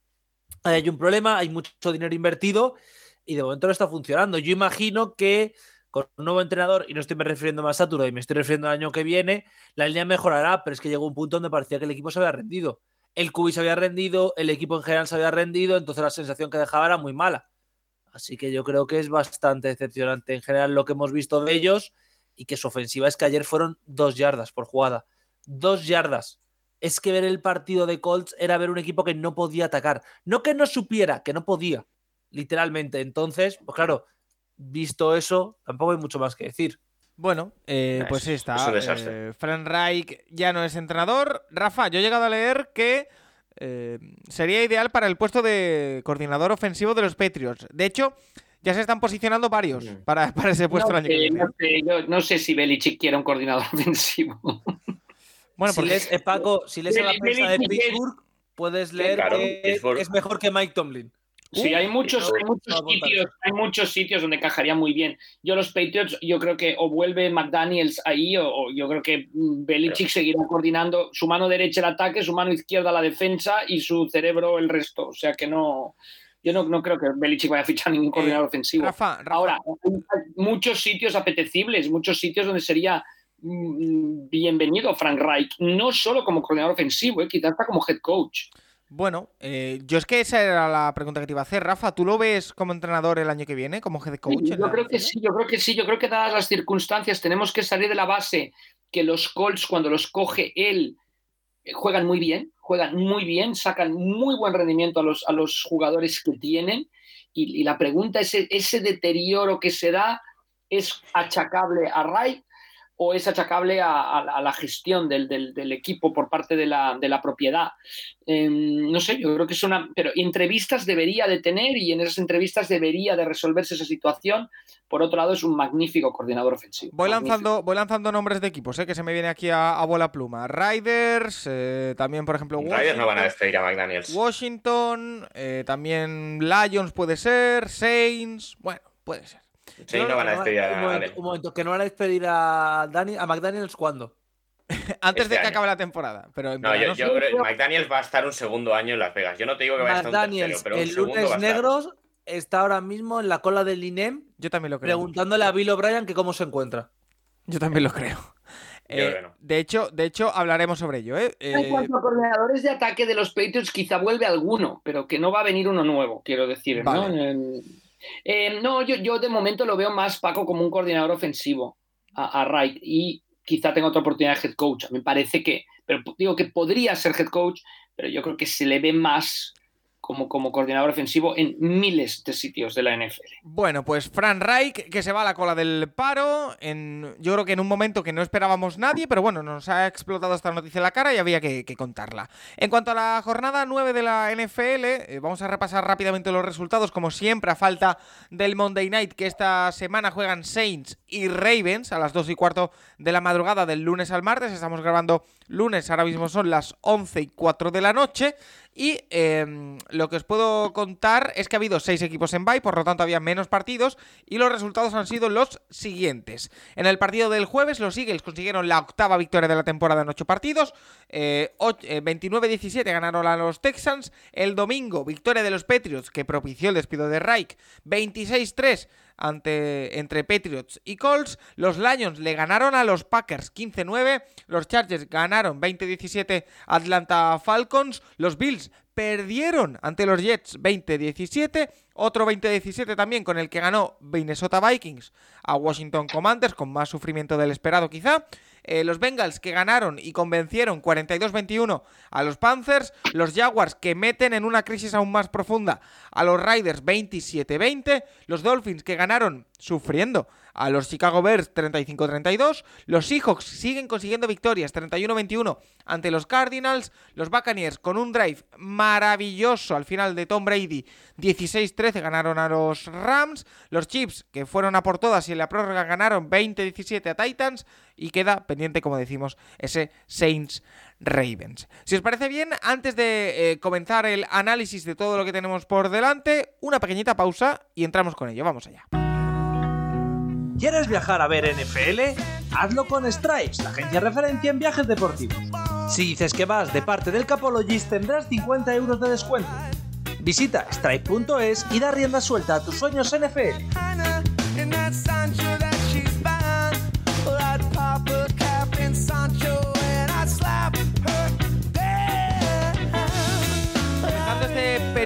hay un problema, hay mucho dinero invertido y de momento no está funcionando. Yo imagino que con un nuevo entrenador, y no estoy me refiriendo más a y me estoy refiriendo al año que viene, la línea mejorará, pero es que llegó un punto donde parecía que el equipo se había rendido. El QB se había rendido, el equipo en general se había rendido, entonces la sensación que dejaba era muy mala. Así que yo creo que es bastante decepcionante en general lo que hemos visto de ellos y que su ofensiva es que ayer fueron dos yardas por jugada. Dos yardas. Es que ver el partido de Colts era ver un equipo que no podía atacar. No que no supiera, que no podía. Literalmente. Entonces, pues claro, visto eso, tampoco hay mucho más que decir. Bueno, eh, pues está. Eh, Frank Reich ya no es entrenador. Rafa, yo he llegado a leer que eh, sería ideal para el puesto de coordinador ofensivo de los Patriots. De hecho, ya se están posicionando varios para, ese puesto no, No, sé si Belichick quiere un coordinador ofensivo. Bueno, si lees, Paco, si lees la prensa de Pittsburgh, puedes leer que es mejor que Mike Tomlin. Sí, hay muchos, hay muchos sitios, hay muchos sitios donde encajaría muy bien. Yo los Patriots, yo creo que o vuelve McDaniels ahí o, yo creo que Belichick seguirá coordinando su mano derecha el ataque, su mano izquierda la defensa y su cerebro el resto. O sea que no, yo no, creo que Belichick vaya a fichar ningún coordinador eh, ofensivo. Ahora, hay muchos sitios apetecibles, muchos sitios donde sería mm, bienvenido Frank Reich, no solo como coordinador ofensivo, eh, quizás hasta como head coach. Bueno, eh, yo es que esa era la pregunta que te iba a hacer, Rafa. ¿Tú lo ves como entrenador el año que viene, como head coach? yo creo que sí, yo creo que sí. Yo creo que dadas las circunstancias tenemos que salir de la base que los Colts, cuando los coge él, eh, juegan muy bien, juegan muy bien, sacan muy buen rendimiento a los, a los jugadores que tienen. Y, la pregunta es, ¿ese deterioro que se da es achacable a Wright o es achacable a, la gestión del, equipo por parte de la, propiedad. Em, no sé, yo creo que es una... Pero entrevistas debería de tener y en esas entrevistas debería de resolverse esa situación. Por otro lado, es un magnífico coordinador ofensivo. Voy, lanzando, voy lanzando nombres de equipos, ¿eh? que se me viene aquí a, bola pluma. Riders, eh, también, por ejemplo... Riders no van a despedir a McDaniels. Washington, eh, también Lions puede ser, Saints, bueno, puede ser. Sí, no, van a despedir a, un momento, que no van a despedir a, Dani, a McDaniels cuándo? Antes este de que acabe la temporada. Pero no, yo, creo que McDaniels va a estar un segundo año en Las Vegas. Yo no te digo que vaya a estar un tercero, pero el lunes negros está ahora mismo en la cola del INEM. Yo también lo creo. Preguntándole a Bill O'Brien que cómo se encuentra. Yo también lo creo. Eh, de, hecho, de hecho, hablaremos sobre ello. ¿eh? En cuanto a coordinadores de ataque de los Patriots, quizá vuelve alguno, pero que no va a venir uno nuevo, quiero decir. ¿no? Eh, no, yo, yo, de momento lo veo más, Paco, como un coordinador ofensivo a, a Wright y quizá tenga otra oportunidad de head coach. Me parece que, pero digo que podría ser head coach, pero yo creo que se le ve más como, como coordinador ofensivo en miles de sitios de la NFL. Bueno, pues Fran Reich, que se va a la cola del paro, en, yo creo que en un momento que no esperábamos nadie, pero bueno, nos ha explotado esta noticia en la cara y había que, contarla. En cuanto a la jornada 9 de la NFL, eh, vamos a repasar rápidamente los resultados, como siempre, a falta del Monday Night, que esta semana juegan Saints y Ravens a las 2 y cuarto de la madrugada del lunes al martes. Estamos grabando lunes, ahora mismo son las 11 y 4 de la noche. Y em, lo que os puedo contar es que ha habido seis equipos en bye, por lo tanto había menos partidos y los resultados han sido los siguientes. En el partido del jueves los Eagles consiguieron la octava victoria de la temporada en ocho partidos, 29-17 eh, eh, ganaron a los Texans, el domingo victoria de los Patriots que propició el despido de Reich, 26-3 ante, entre Patriots y Colts. Los Lions le ganaron a los Packers 15-9. Los Chargers ganaron 20-17 Atlanta Falcons. Los Bills perdieron ante los Jets 20-17. Otro 20-17 también con el que ganó Minnesota Vikings a Washington Commanders, con más sufrimiento del esperado quizá. Eh, los Bengals que ganaron y convencieron 42-21 a los Panthers. Los Jaguars que meten en una crisis aún más profunda a los Riders 27-20. Los Dolphins que ganaron sufriendo a los Chicago Bears 35-32. Los Seahawks siguen consiguiendo victorias 31-21 ante los Cardinals. Los Buccaneers con un drive maravilloso al final de Tom Brady 16-13 ganaron a los Rams. Los Chiefs que fueron a por todas y en la prórroga ganaron 20-17 a Titans. Y queda pendiente, como decimos, ese Saints Ravens. Si os parece bien, antes de eh, comenzar el análisis de todo lo que tenemos por delante, una pequeñita pausa y entramos con ello. Vamos allá. ¿Quieres viajar a ver NFL? Hazlo con Stripes, la agencia referencia en viajes deportivos. Si dices que vas de parte del Capologist tendrás 50 euros de descuento. Visita stripe.es y da rienda suelta a tus sueños NFL.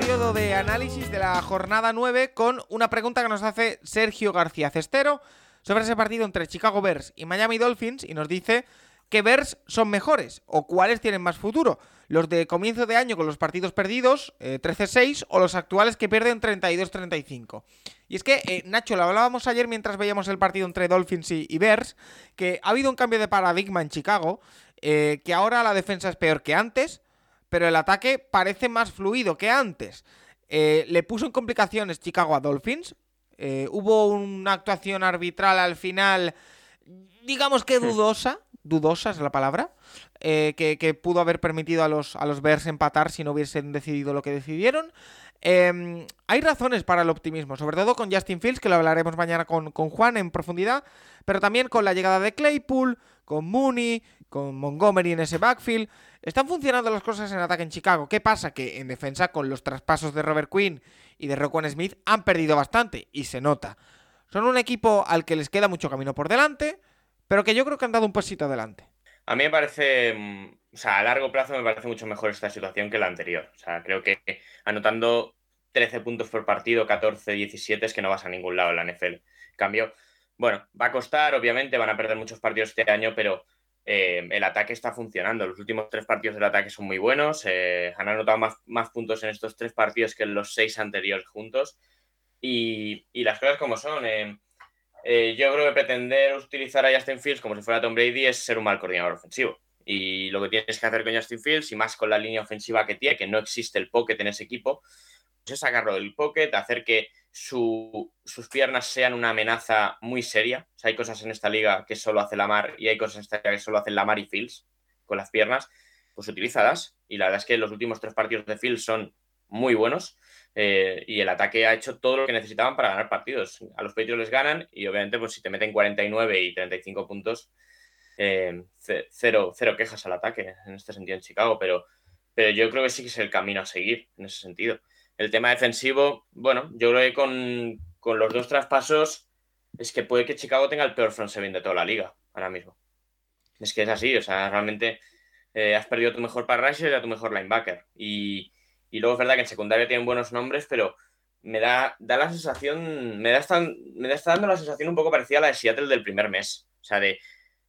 Periodo de análisis de la jornada 9 con una pregunta que nos hace Sergio García Cestero sobre ese partido entre Chicago Bears y Miami Dolphins y nos dice qué Bears son mejores o cuáles tienen más futuro. Los de comienzo de año con los partidos perdidos, 13-6, eh, o los actuales que pierden 32-35. Y es que, eh, Nacho, lo hablábamos ayer mientras veíamos el partido entre Dolphins y, Bears, que ha habido un cambio de paradigma en Chicago, eh, que ahora la defensa es peor que antes, pero el ataque parece más fluido que antes. le puso en complicaciones Chicago a Dolphins, hubo una actuación arbitral al final digamos que dudosa, dudosa es la palabra, eh, que, pudo haber permitido a los, a los Bears empatar si no hubiesen decidido lo que decidieron. Em, hay razones para el optimismo, sobre todo con Justin Fields, que lo hablaremos mañana con, con Juan en profundidad, pero también con la llegada de Claypool, con Mooney, con Montgomery en ese backfield. Están funcionando las cosas en ataque en Chicago. ¿Qué pasa? Que en defensa, con los traspasos de Robert Quinn y de Roquan Smith, han perdido bastante y se nota. Son un equipo al que les queda mucho camino por delante, pero que yo creo que han dado un pasito adelante. A mí me parece, mm, o sea, a largo plazo me parece mucho mejor esta situación que la anterior. O sea, creo que anotando 13 puntos por partido, 14, 17, es que no vas a ningún lado en la NFL. cambio, bueno, va a costar, obviamente, van a perder muchos partidos este año, pero eh, el ataque está funcionando. Los últimos tres partidos del ataque son muy buenos. Eh, han anotado más, puntos en estos tres partidos que en los seis anteriores juntos. Y, las cosas como son. Eh, yo creo que pretender utilizar a Justin Fields como si fuera Tom Brady es ser un mal coordinador ofensivo. Y lo que tienes que hacer con Justin Fields, y más con la línea ofensiva que tiene, que no existe el pocket en ese equipo, es sacarlo del pocket, hacer que sus piernas sean una amenaza muy seria. hay cosas en esta liga que solo hace Lamar y hay cosas en esta liga que solo hacen Lamar y Fields con las piernas. Pues utilízalas. Y la verdad es que los últimos tres partidos de Fields son muy buenos. Eh, y el ataque ha hecho todo lo que necesitaban para ganar partidos. A los Patriots les ganan y obviamente pues si te meten 49 y 35 puntos, eh, cero, cero quejas al ataque en este sentido en Chicago, pero, pero yo creo que sí que es el camino a seguir en ese sentido. El tema defensivo, bueno, yo creo que con, los dos traspasos es que puede que Chicago tenga el peor front seven de toda la liga ahora mismo. Es que es así, o sea, realmente eh, has perdido tu mejor para rusher y a tu mejor linebacker. Y, luego es verdad que en secundaria tienen buenos nombres, pero me da, da la sensación, me da, me da está dando la sensación un poco parecida a la de Seattle del primer mes. O sea, de,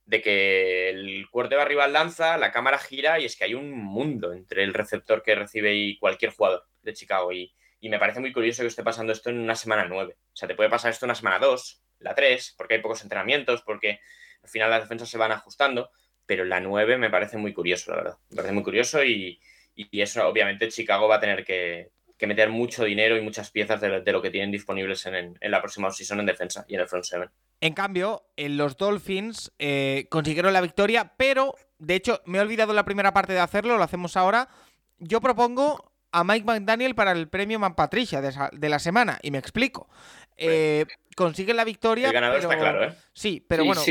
de que el cuarto de arriba lanza, la cámara gira y es que hay un mundo entre el receptor que recibe y cualquier jugador de Chicago. Y, me parece muy curioso que esté pasando esto en una semana nueve. O sea, te puede pasar esto en una semana dos, la tres, porque hay pocos entrenamientos, porque al final las defensas se van ajustando, pero la nueve me parece muy curioso, la verdad. Me parece muy curioso y, eso obviamente Chicago va a tener que, meter mucho dinero y muchas piezas de, lo que tienen disponibles en, en la próxima season en defensa y en el front seven. En cambio, en los Dolphins eh, consiguieron la victoria, pero de hecho me he olvidado la primera parte de hacerlo, lo hacemos ahora. Yo propongo a Mike McDaniel para el premio Man Patricia de, la semana. Y me explico. Eh, consigue la victoria. El ganador está claro, ¿eh? Sí, pero bueno,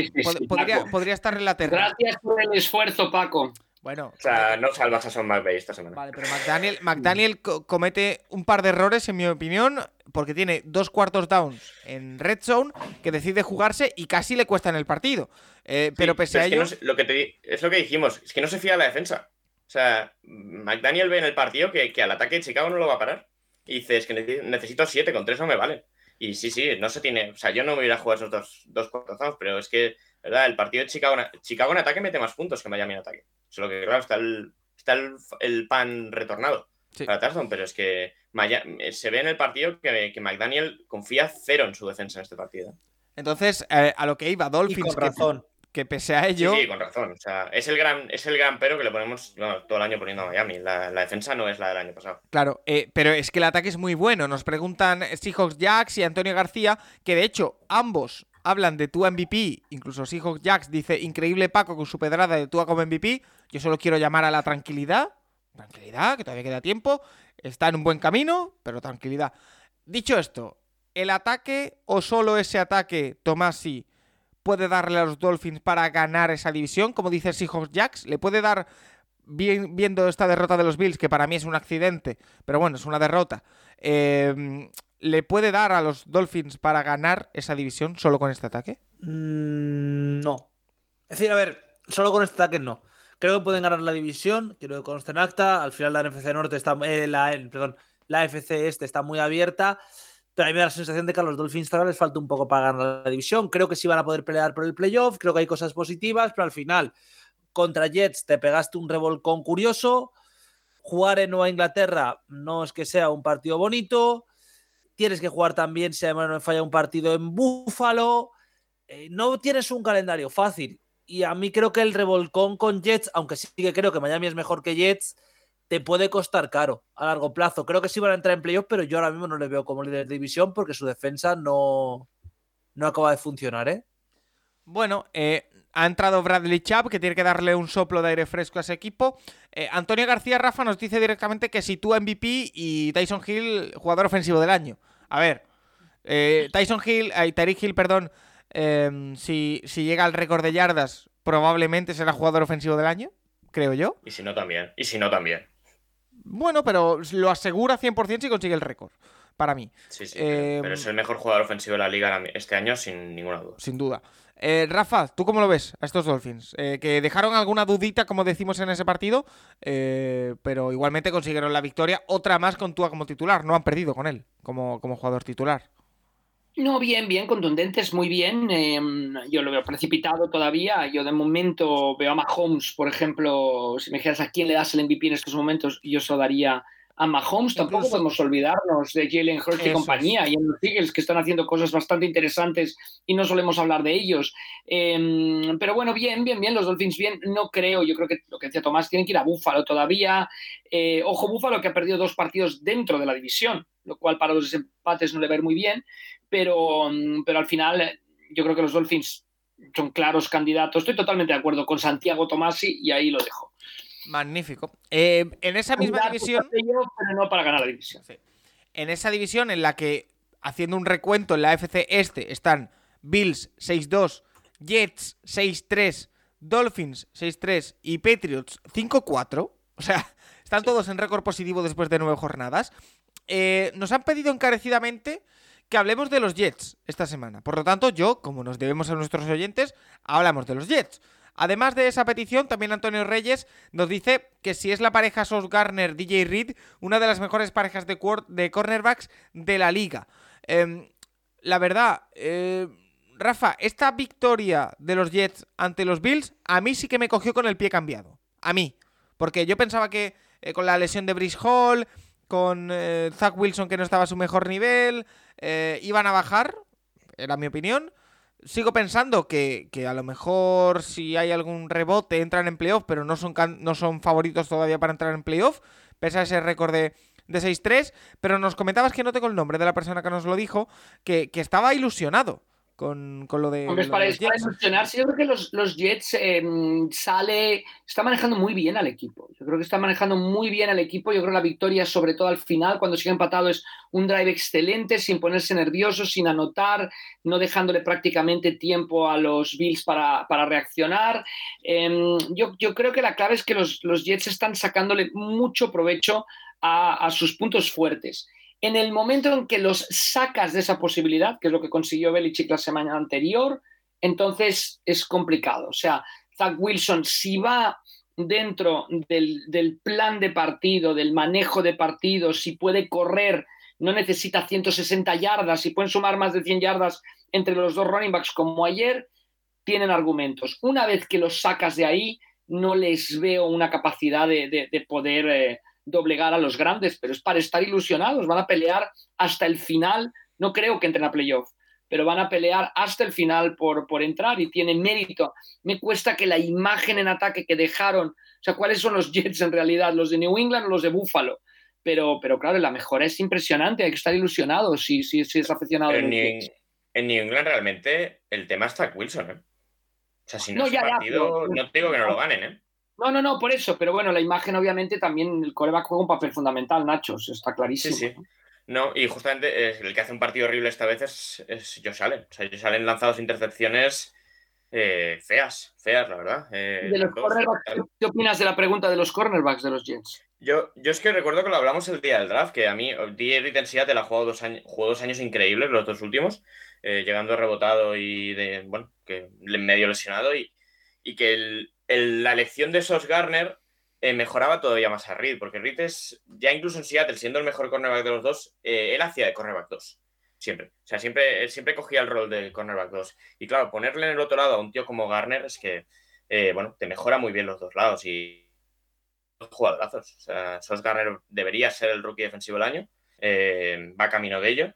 podría, estar en la tercera. Gracias por el esfuerzo, Paco. Bueno. O sea, no salvas a Son McVay esta semana. Vale, pero McDaniel, McDaniel comete un par de errores, en mi opinión, porque tiene dos cuartos downs en red zone que decide jugarse y casi le cuesta en el partido. Eh, pero pese a ello. lo que es lo que dijimos, es que no se fía la defensa. O sea, McDaniel ve en el partido que, al ataque de Chicago no lo va a parar. Y dice, es que necesito siete, con tres no me vale. Y sí, sí, no se tiene. O sea, yo no me voy a jugar esos dos, dos pero es que, ¿verdad? El partido de Chicago, Chicago en ataque mete más puntos que Miami en ataque. Solo que, claro, está el, está el, pan retornado para Tarzan, pero es que se ve en el partido que, que, McDaniel confía cero en su defensa en este partido. Entonces, eh, a lo que iba, Dolphins. con razón que pese a ello. Sí, con razón. O sea, es el gran, es el gran pero que le ponemos todo el año poniendo a Miami. La, defensa no es la del año pasado. Claro, eh, pero es que el ataque es muy bueno. Nos preguntan Seahawks Jacks y Antonio García, que de hecho ambos hablan de tu MVP. Incluso Seahawks Jacks dice: Increíble Paco con su pedrada de Tua como MVP. Yo solo quiero llamar a la tranquilidad. Tranquilidad, que todavía queda tiempo. Está en un buen camino, pero tranquilidad. Dicho esto, ¿el ataque o solo ese ataque, Tomasi? Puede darle a los Dolphins para ganar esa división, como dice Seahawks Jacks, le puede dar viendo esta derrota de los Bills, que para mí es un accidente, pero bueno, es una derrota, eh, ¿le puede dar a los Dolphins para ganar esa división solo con este ataque? Mm, no. Es decir, a ver, solo con este ataque no. Creo que pueden ganar la división, quiero que conste acta, al final la NFC Norte está, eh, la, perdón, la FC Este está muy abierta. Pero da la sensación de que a los Dolphins todavía les falta un poco para ganar la división. Creo que sí van a poder pelear por el playoff, creo que hay cosas positivas, pero al final contra Jets te pegaste un revolcón curioso. Jugar en Nueva Inglaterra no es que sea un partido bonito. Tienes que jugar también, si además no falla, un partido en Búfalo. Eh, no tienes un calendario fácil. Y a mí creo que el revolcón con Jets, aunque sí que creo que Miami es mejor que Jets, te puede costar caro a largo plazo. Creo que sí van a entrar en playoff, pero yo ahora mismo no les veo como líder de división porque su defensa no, no acaba de funcionar, ¿eh? Bueno, eh, ha entrado Bradley Chubb, que tiene que darle un soplo de aire fresco a ese equipo. Eh, Antonio García Rafa nos dice directamente que sitúa MVP y Tyson Hill, jugador ofensivo del año. A ver, eh, Tyson Hill, eh, Tariq Hill, perdón, em, si, si llega al récord de yardas, probablemente será jugador ofensivo del año, creo yo. Y si no también, y si no también. Bueno, pero lo asegura 100% si consigue el récord, para mí. Sí, sí, Eh, pero es el mejor jugador ofensivo de la liga este año sin ninguna duda. Sin duda. Eh, Rafa, ¿tú cómo lo ves a estos Dolphins? Eh, que dejaron alguna dudita, como decimos en ese partido, eh, pero igualmente consiguieron la victoria. Otra más con Tua como titular. No han perdido con él como, como jugador titular. No, bien, bien, contundentes, muy bien. Eh, yo lo veo precipitado todavía. Yo de momento veo a Mahomes, por ejemplo, si me dijeras a quién le das el MVP en estos momentos, yo se lo daría a Mahomes. Tampoco Incluso- podemos olvidarnos de Jalen Hurts y compañía y en los Eagles que están haciendo cosas bastante interesantes y no solemos hablar de ellos. Eh, pero bueno, bien, bien, bien, los Dolphins bien. No creo, yo creo que lo que decía Tomás, tienen que ir a Búfalo todavía. Eh, ojo, Búfalo que ha perdido dos partidos dentro de la división, lo cual para los desempates no le va a ir muy bien pero, mm, pero al final eh, yo creo que los Dolphins son claros candidatos. Estoy totalmente de acuerdo con Santiago Tomasi y ahí lo dejo. Magnífico. Eh, en esa misma división. pero no para ganar la división. En esa división en la que, haciendo un recuento en la FC Este, están Bills 6-2, Jets 6-3, Dolphins 6-3 y Patriots 5-4. O sea, están todos en récord positivo después de nueve jornadas. Eh, nos han pedido encarecidamente que hablemos de los Jets esta semana. Por lo tanto, yo, como nos debemos a nuestros oyentes, hablamos de los Jets. Además de esa petición, también Antonio Reyes nos dice que si es la pareja Sos Garner DJ Reed, una de las mejores parejas de cornerbacks de la liga. Em, la verdad, eh, Rafa, esta victoria de los Jets ante los Bills, a mí sí que me cogió con el pie cambiado. A mí. Porque yo pensaba que eh, con la lesión de Brice Hall, con eh, Zach Wilson que no estaba a su mejor nivel, eh, iban a bajar, era mi opinión. Sigo pensando que, que a lo mejor si hay algún rebote entran en playoff, pero no son, no son favoritos todavía para entrar en playoff, pese a ese récord de, de 6-3. Pero nos comentabas que no tengo el nombre de la persona que nos lo dijo, que, que estaba ilusionado con, con lo de. Hombre, de para, ilusionarse. Yo creo que los, los Jets eh, sale, está manejando muy bien al equipo. Yo creo que está manejando muy bien al equipo. Yo creo que la victoria, sobre todo al final, cuando sigue empatado, es un drive excelente, sin ponerse nervioso, sin anotar, no dejándole prácticamente tiempo a los Bills para, para reaccionar. Eh, yo, yo creo que la clave es que los, los Jets están sacándole mucho provecho a, a sus puntos fuertes en el momento en que los sacas de esa posibilidad, que es lo que consiguió Belichick la semana anterior, entonces es complicado. O sea, Zach Wilson, si va dentro del, plan de partido, del manejo de partido, si puede correr, no necesita 160 yardas, si pueden sumar más de 100 yardas entre los dos running backs como ayer, tienen argumentos. Una vez que los sacas de ahí, no les veo una capacidad de poder... Eh, doblegar a los grandes, pero es para estar ilusionados, van a pelear hasta el final, no creo que entren a playoff, pero van a pelear hasta el final por, por entrar y tienen mérito. Me cuesta que la imagen en ataque que dejaron, o sea, ¿cuáles son los Jets en realidad? ¿Los de New England o los de Buffalo? Pero, pero claro, la mejora es impresionante, hay que estar ilusionado si, si, si es aficionado. En New, en New, England realmente el tema está Wilson, ¿eh? O sea, si no, no es ya, partido, ya, pero... no te digo que no lo ganen, ¿eh? No, no, no, por eso, pero bueno, la imagen obviamente también el coreback juega un papel fundamental, Nacho, eso está clarísimo. Sí, sí. No, y justamente eh, el que hace un partido horrible esta vez es, es Josh Allen. O sea, Josh Allen lanzados intercepciones eh, feas, feas, la verdad. Eh, de los cornerbacks, ¿Qué opinas de la pregunta de los cornerbacks de los Jets? Yo, yo es que recuerdo que lo hablamos el día del draft, que a mí DJ Intensidad te la ha jugado dos años, jugó dos años increíbles, los dos últimos, llegando rebotado y de, bueno, que medio lesionado, y, y que el, el, la elección de Sos Garner eh, mejoraba todavía más a Reed, porque Reed es, ya incluso en Seattle, siendo el mejor cornerback de los dos, eh, él hacía de cornerback 2. Siempre. O sea, siempre, él siempre cogía el rol de cornerback 2. Y claro, ponerle en el otro lado a un tío como Garner es que, eh, bueno, te mejora muy bien los dos lados y jugadorazos. O sea, Sos Garner debería ser el rookie defensivo del año. Va camino de ello.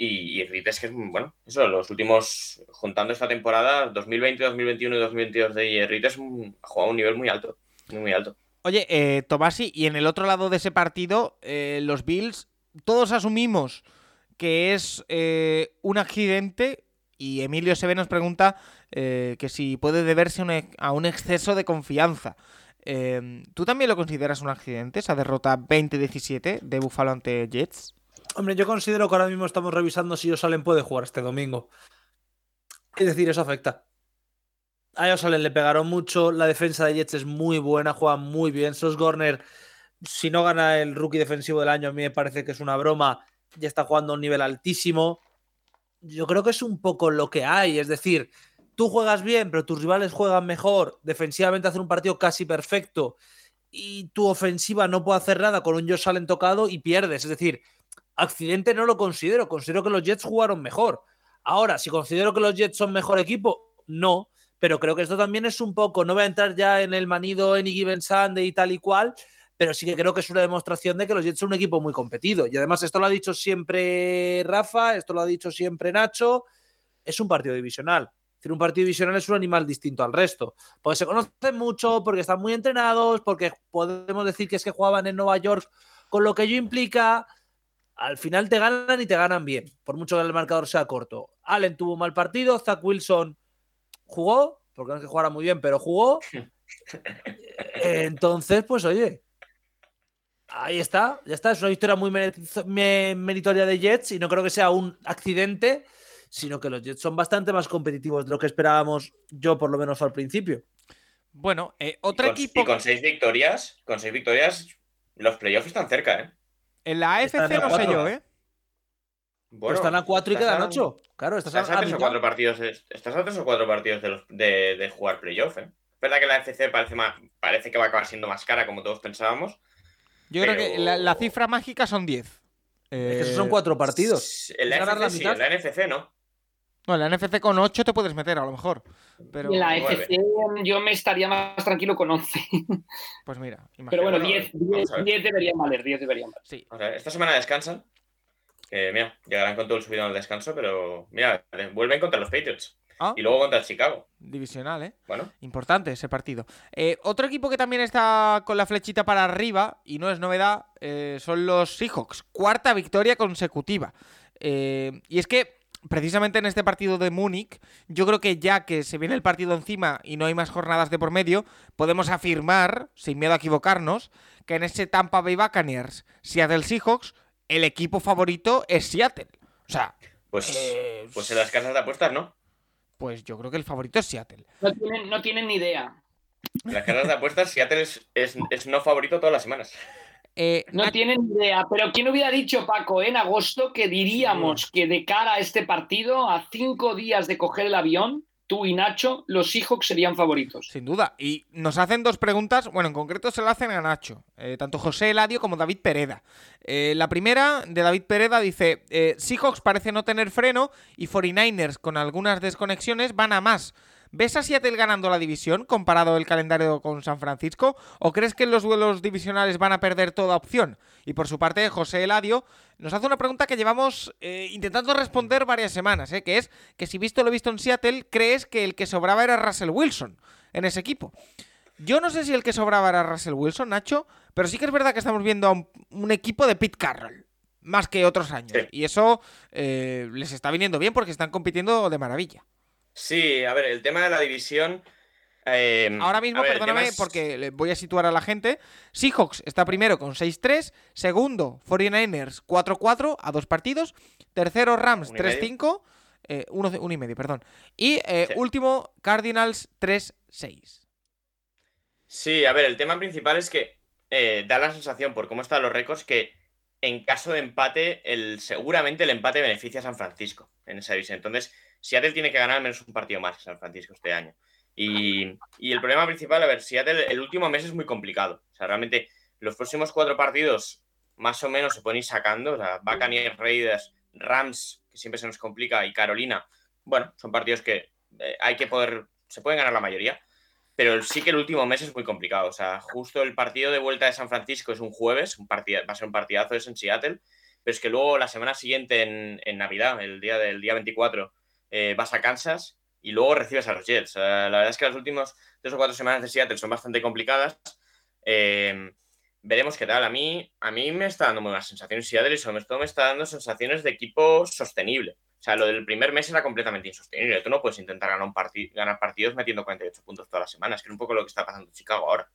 Y, y Reed es que es, bueno, eso, los últimos, juntando esta temporada, 2020, 2021 y 2022 de Reed es un, ha jugado a un nivel muy alto, muy, muy alto. Oye, eh, Tomasi, y en el otro lado de ese partido, eh, los Bills, todos asumimos que es eh, un accidente y Emilio Seve nos pregunta eh, que si puede deberse a un exceso de confianza. Em, ¿Tú también lo consideras un accidente, esa derrota 20-17 de Buffalo ante Jets? Hombre, yo considero que ahora mismo estamos revisando si Osalen puede jugar este domingo. Es decir, eso afecta. A Osalen le pegaron mucho, la defensa de Jets es muy buena, juega muy bien. Sos Gorner, si no gana el rookie defensivo del año, a mí me parece que es una broma, ya está jugando a un nivel altísimo. Yo creo que es un poco lo que hay, es decir, tú juegas bien, pero tus rivales juegan mejor, defensivamente hacer un partido casi perfecto y tu ofensiva no puede hacer nada con un Josh tocado y pierdes. Es decir, accidente no lo considero, considero que los Jets jugaron mejor. Ahora, si considero que los Jets son mejor equipo, no, pero creo que esto también es un poco, no voy a entrar ya en el manido Any Given Sunday y tal y cual, pero sí que creo que es una demostración de que los Jets son un equipo muy competido. Y además esto lo ha dicho siempre Rafa, esto lo ha dicho siempre Nacho, es un partido divisional decir, un partido divisional es un animal distinto al resto. Porque se conocen mucho, porque están muy entrenados, porque podemos decir que es que jugaban en Nueva York, con lo que ello implica, al final te ganan y te ganan bien, por mucho que el marcador sea corto. Allen tuvo un mal partido, Zach Wilson jugó, porque no es que jugara muy bien, pero jugó. Entonces, pues oye, ahí está, ya está. Es una victoria muy meritoria de Jets y no creo que sea un accidente sino que los Jets son bastante más competitivos de lo que esperábamos yo, por lo menos al principio. Bueno, eh, otro equipo. Y con seis victorias, con seis victorias, los playoffs están cerca, ¿eh? En la AFC no sé yo, ¿eh? Bueno, están a cuatro y quedan ocho. Claro, estás, a, tres o cuatro partidos. Estás a tres o cuatro partidos de, jugar playoff, ¿eh? Es verdad que la AFC parece, parece que va a acabar siendo más cara, como todos pensábamos. Yo creo que la, cifra mágica son 10. Es que esos son cuatro partidos. En la, NFC, en la NFC no. No, en la NFC con 8 te puedes meter a lo mejor. Pero... En la NFC yo me estaría más tranquilo con 11. Pues mira. Pero bueno, 10, 10, deberían valer, 10 deberían valer. Sí. esta semana descansan. mira, llegarán con todo el subido al descanso, pero mira, vuelven contra los Patriots. Ah. Y luego contra Chicago. Divisional, ¿eh? Bueno. Importante ese partido. Eh, otro equipo que también está con la flechita para arriba, y no es novedad, eh, son los Seahawks. Cuarta victoria consecutiva. Eh, y es que precisamente en este partido de Múnich, yo creo que ya que se viene el partido encima y no hay más jornadas de por medio, podemos afirmar, sin miedo a equivocarnos, que en ese Tampa Bay Buccaneers, Seattle Seahawks, el equipo favorito es Seattle. O sea, pues, eh, pues en las casas de apuestas, ¿no? Pues yo creo que el favorito es Seattle. No tienen, ni idea. En las casas de apuestas, Seattle es no favorito todas las semanas. Eh, no tienen idea, pero ¿quién hubiera dicho, Paco, en agosto que diríamos que de cara a este partido, a cinco días de coger el avión, tú y Nacho, los Seahawks serían favoritos? Sin duda. Y nos hacen dos preguntas, bueno, en concreto se la hacen a Nacho, eh, tanto José Eladio como David Pereda. Eh, la primera, de David Pereda, dice, Seahawks parece no tener freno y 49ers, con algunas desconexiones, van a más. ¿Ves a Seattle ganando la división comparado el calendario con San Francisco? ¿O crees que en los duelos divisionales van a perder toda opción? Y por su parte, José Eladio nos hace una pregunta que llevamos eh, intentando responder varias semanas, eh, que es que si visto lo visto en Seattle, ¿crees que el que sobraba era Russell Wilson en ese equipo? Yo no sé si el que sobraba era Russell Wilson, Nacho, pero sí que es verdad que estamos viendo a un, equipo de Pete Carroll más que otros años. Y eso eh, les está viniendo bien porque están compitiendo de maravilla. Sí, a ver, el tema de la división. Em, Ahora mismo, perdóname, porque voy a situar a la gente. Seahawks está primero con 6-3. Segundo, 49ers 4-4 a dos partidos. Tercero, Rams 3-5. Eh, uno, y medio, perdón. Y eh, último, Cardinals 3-6. Sí, a ver, el tema principal es que eh, da la sensación, por cómo están los récords, que en caso de empate, el, seguramente el empate beneficia a San Francisco en esa división. Entonces, Seattle tiene que ganar al menos un partido más que San Francisco este año. Y, el problema principal, a ver, Seattle el último mes es muy complicado. O sea, realmente los próximos cuatro partidos más o menos se pueden ir sacando. O sea, Buccaneers, Raiders, Rams, que siempre se nos complica, y Carolina. Bueno, son partidos que eh, hay que poder, se pueden ganar la mayoría. Pero sí que el último mes es muy complicado. O sea, justo el partido de vuelta de San Francisco es un jueves, un partido, va a ser un partidazo, es en Seattle. Pero es que luego la semana siguiente en, en Navidad, el día del día 24, eh, vas a Kansas y luego recibes a los Jets. la verdad es que las últimas tres o cuatro semanas de Seattle son bastante complicadas. Eh, veremos qué tal. A mí, a mí me está dando muy buenas sensaciones Seattle y sobre todo me está dando sensaciones de equipo sostenible. O sea, lo del primer mes era completamente insostenible. Tú no puedes intentar ganar, un ganar partidos metiendo 48 puntos todas las semanas, que es un poco lo que está pasando en Chicago ahora.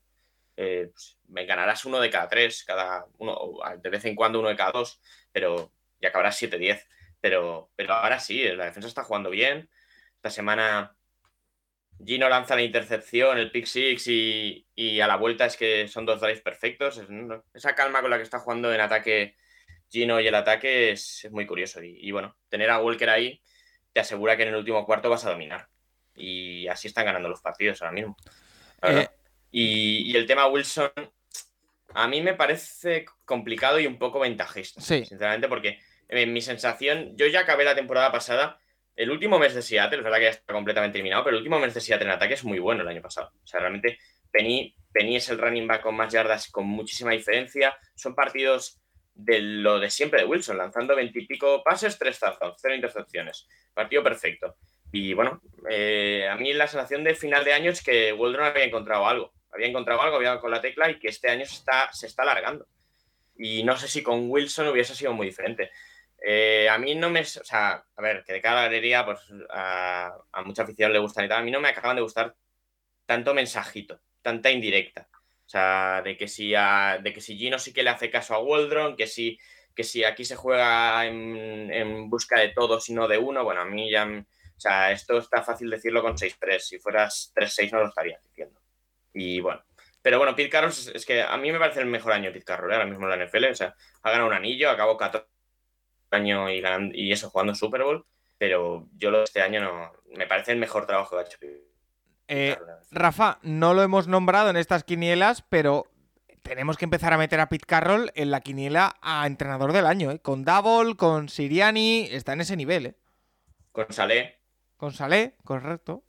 Eh, pues, me ganarás uno de cada tres, cada uno, de vez en cuando uno de cada dos, pero ya acabarás 7-10. Pero, pero ahora sí, la defensa está jugando bien. Esta semana Gino lanza la intercepción, el pick six y, a la vuelta es que son dos drives perfectos. esa calma con la que está jugando en ataque Gino y el ataque es, muy curioso. Y, bueno, tener a Walker ahí te asegura que en el último cuarto vas a dominar. Y así están ganando los partidos ahora mismo. Eh, y, el tema Wilson, a mí me parece complicado y un poco ventajista, sinceramente, porque mi sensación, yo ya acabé la temporada pasada el último mes de Seattle, es verdad que ya está completamente eliminado, pero el último mes de Seattle en ataque es muy bueno el año pasado. O sea, realmente Penny, Penny es el running back con más yardas con muchísima diferencia. Son partidos de lo de siempre de Wilson, lanzando veintipico pases, tres touchdowns, cero intercepciones. Partido perfecto. Y bueno, eh, a mí la sensación de final de año es que Waldron había encontrado algo. Había encontrado algo, había con la tecla y que este año se está, se está alargando. Y no sé si con Wilson hubiese sido muy diferente. Eh, a mí no me. O sea, a ver, que de cada galería, pues a, mucha afición le gustan y tal. A mí no me acaban de gustar tanto mensajito, tanta indirecta. O sea, de que si, de que si Gino sí que le hace caso a Waldron, que si, que si aquí se juega en, busca de todos y no de uno. Bueno, a mí ya. O sea, esto está fácil decirlo con 6-3. Si fueras 3-6 no lo estarías diciendo. Y bueno. Pero bueno, Pete Carroll es, que a mí me parece el mejor año Pete Carroll, ¿eh? ahora mismo en la NFL. O sea, ha ganado un anillo, acabó 14 año y, y eso jugando Super Bowl, pero yo este año no me parece el mejor trabajo que ha hecho. Eh, Rafa, no lo hemos nombrado en estas quinielas, pero tenemos que empezar a meter a Pete Carroll en la quiniela a entrenador del año, ¿eh? con Double, con Siriani, está en ese nivel. ¿eh? Con Salé. Con Salé, correcto.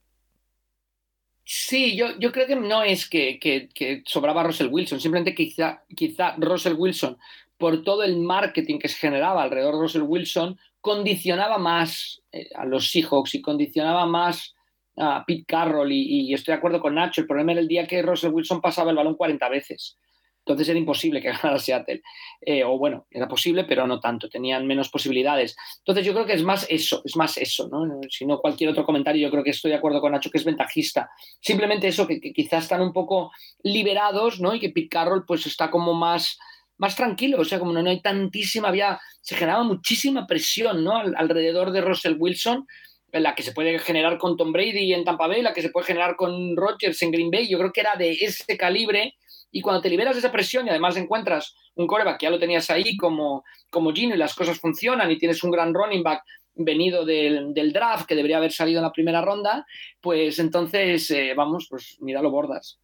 Sí, yo, yo creo que no es que, que, sobraba Russell Wilson, simplemente quizá, quizá Russell Wilson por todo el marketing que se generaba alrededor de Russell Wilson, condicionaba más eh, a los Seahawks y condicionaba más a Pete Carroll. Y, estoy de acuerdo con Nacho, el problema era el día que Russell Wilson pasaba el balón 40 veces. Entonces era imposible que ganara Seattle. Eh, o bueno, era posible, pero no tanto, tenían menos posibilidades. Entonces yo creo que es más eso, es más eso, ¿no? Si no cualquier otro comentario, yo creo que estoy de acuerdo con Nacho que es ventajista. Simplemente eso, que, que quizás están un poco liberados, ¿no? Y que Pete Carroll pues está como más más tranquilo, o sea, como no, hay tantísima, había, se generaba muchísima presión, ¿no? alrededor de Russell Wilson, la que se puede generar con Tom Brady en Tampa Bay, la que se puede generar con Rodgers en Green Bay, yo creo que era de ese calibre, y cuando te liberas de esa presión y además encuentras un coreback que ya lo tenías ahí como, como Gino y las cosas funcionan y tienes un gran running back venido del, draft que debería haber salido en la primera ronda, pues entonces, eh, vamos, pues mira lo bordas.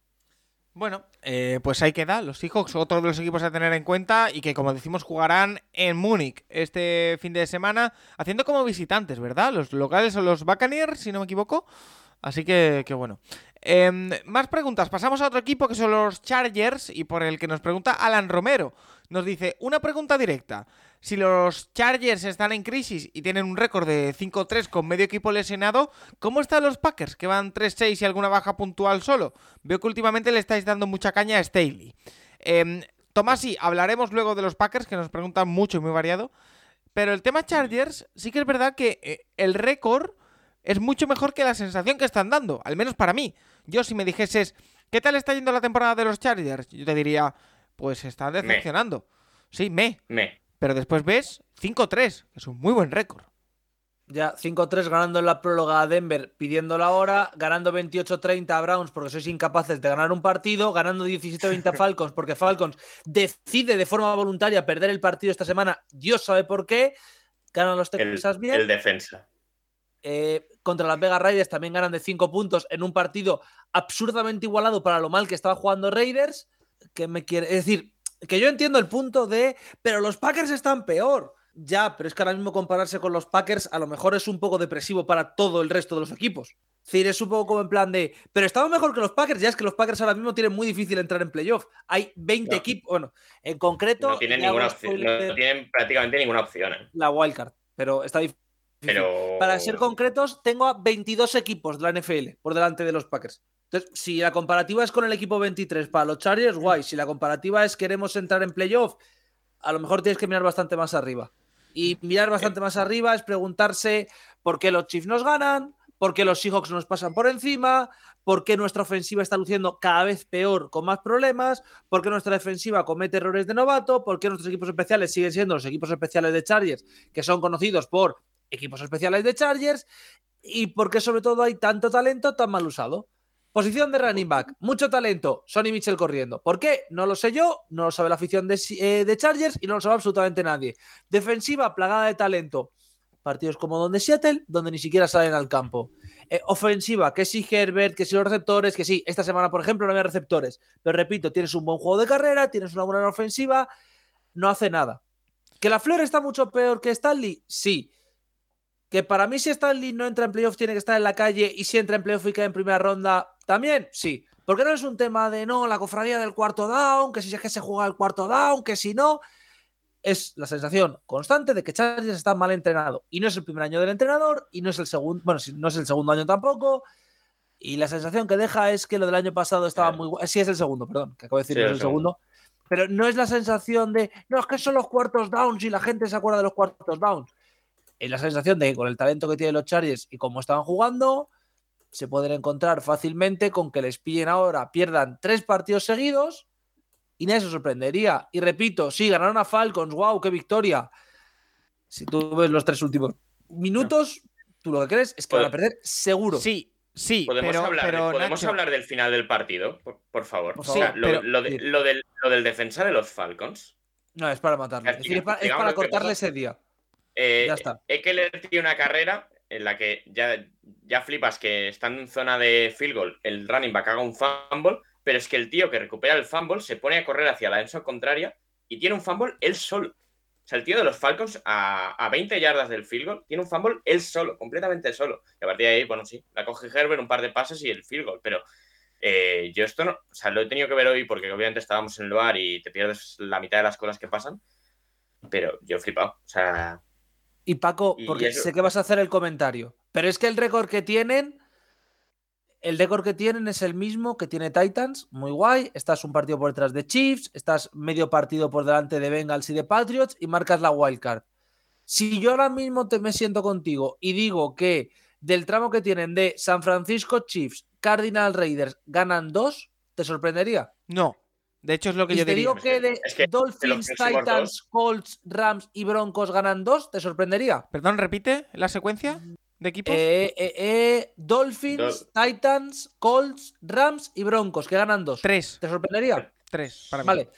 Bueno, eh, pues ahí queda. Los Seahawks, otro de los equipos a tener en cuenta y que, como decimos, jugarán en Múnich este fin de semana, haciendo como visitantes, ¿verdad? Los locales son los Buccaneers, si no me equivoco. Así que, que bueno. Em, más preguntas. Pasamos a otro equipo que son los Chargers y por el que nos pregunta Alan Romero. Nos dice, una pregunta directa. Si los Chargers están en crisis y tienen un récord de 5-3 con medio equipo lesionado, ¿cómo están los Packers que van 3-6 y alguna baja puntual solo? Veo que últimamente le estáis dando mucha caña a Staley. Eh, Tomás, sí, hablaremos luego de los Packers que nos preguntan mucho y muy variado. Pero el tema Chargers, sí que es verdad que eh, el récord es mucho mejor que la sensación que están dando, al menos para mí. Yo si me dijeses, ¿qué tal está yendo la temporada de los Chargers? Yo te diría, pues está decepcionando. Sí, me. Me. Pero después ves 5-3, que es un muy buen récord. Ya, 5-3 ganando en la próloga a Denver, pidiendo la hora, ganando 28-30 a Browns porque sois incapaces de ganar un partido, ganando 17-20 a Falcons porque Falcons decide de forma voluntaria perder el partido esta semana, Dios sabe por qué, ganan los Texas bien. El defensa. Eh, contra las Vegas Raiders también ganan de 5 puntos en un partido absurdamente igualado para lo mal que estaba jugando Raiders. Que me quiere, es decir, que yo entiendo el punto de, pero los Packers están peor. Ya, pero es que ahora mismo compararse con los Packers a lo mejor es un poco depresivo para todo el resto de los equipos. Es decir, es un poco como en plan de, pero estamos mejor que los Packers, ya es que los Packers ahora mismo tienen muy difícil entrar en playoff. Hay 20 equipos, bueno, en concreto... No tienen, ninguna opción, no tienen prácticamente ninguna opción. ¿eh? La wildcard, pero está difícil. Pero... Para ser concretos, tengo a 22 equipos de la NFL por delante de los Packers. Entonces, si la comparativa es con el equipo 23 para los Chargers, guay. Si la comparativa es queremos entrar en playoff, a lo mejor tienes que mirar bastante más arriba. Y mirar bastante más arriba es preguntarse por qué los Chiefs nos ganan, por qué los Seahawks nos pasan por encima, por qué nuestra ofensiva está luciendo cada vez peor con más problemas, por qué nuestra defensiva comete errores de novato, por qué nuestros equipos especiales siguen siendo los equipos especiales de Chargers, que son conocidos por equipos especiales de Chargers, y por qué sobre todo hay tanto talento tan mal usado. Posición de running back, mucho talento, Sonny Mitchell corriendo. ¿Por qué? No lo sé yo, no lo sabe la afición de, eh, de Chargers y no lo sabe absolutamente nadie. Defensiva plagada de talento. Partidos como donde Seattle, donde ni siquiera salen al campo. Eh, ofensiva, que si Herbert, que si los receptores, que sí, esta semana, por ejemplo, no había receptores. Pero repito, tienes un buen juego de carrera, tienes una buena ofensiva, no hace nada. ¿Que la Flor está mucho peor que Stanley? Sí. Que para mí, si Stanley no entra en playoff, tiene que estar en la calle, y si entra en playoff y cae en primera ronda, también, sí. Porque no es un tema de no, la cofradía del cuarto down, que si es que se juega el cuarto down, que si no es la sensación constante de que Chargers está mal entrenado. Y no es el primer año del entrenador, y no es el segundo, bueno, no es el segundo año tampoco. Y la sensación que deja es que lo del año pasado estaba muy muy Sí, es el segundo, perdón, que acabo de decir, no es el segundo. Pero no es la sensación de, no, es que son los cuartos downs y la gente se acuerda de los cuartos downs. Es la sensación de que con el talento que tienen los Chargers y cómo estaban jugando, se pueden encontrar fácilmente con que les pillen ahora, pierdan tres partidos seguidos y nadie se sorprendería. Y repito, sí, ganaron a Falcons, wow, qué victoria. Si tú ves los tres últimos minutos, tú lo que crees es que van a perder seguro. Sí, sí, podemos, pero, hablar, pero, ¿podemos hablar del final del partido, por, favor. Por O sea, lo, pero- lo de- lo del, lo del defensa de los Falcons. No, es para matarlo. Es, decir, es para, es para cortarle ese día. Eh, Ya está. Eckler tiene una carrera en la que ya, ya flipas que estando en zona de field goal, el running back haga un fumble, pero es que el tío que recupera el fumble se pone a correr hacia la enzo contraria y tiene un fumble él solo. O sea, el tío de los Falcons a, a 20 yardas del field goal tiene un fumble él solo, completamente solo. Y a partir de ahí, bueno, sí, la coge Herbert, un par de pases y el field goal, pero eh, yo esto no, o sea, lo he tenido que ver hoy porque obviamente estábamos en el bar y te pierdes la mitad de las cosas que pasan, pero yo he flipado. O sea, Y Paco, Y porque eso- sé que vas a hacer el comentario, pero es que el récord que tienen, el récord que tienen es el mismo que tiene Titans, muy guay. Estás un partido por detrás de Chiefs, estás medio partido por delante de Bengals y de Patriots y marcas la wildcard. Si yo ahora mismo te me siento contigo y digo que del tramo que tienen de San Francisco Chiefs, Cardinal Raiders ganan dos, ¿te sorprendería? No. De hecho, es lo que Y yo te diría. digo que de Es que Dolphins, Titans, Colts, Rams y Broncos ganan dos, ¿te sorprendería? Perdón, repite la secuencia de equipos. Eh, eh, eh, Dolphins, Titans, Colts, Rams y Broncos, que ganan dos. Tres. ¿Te sorprendería? Tres, para mí. Vale.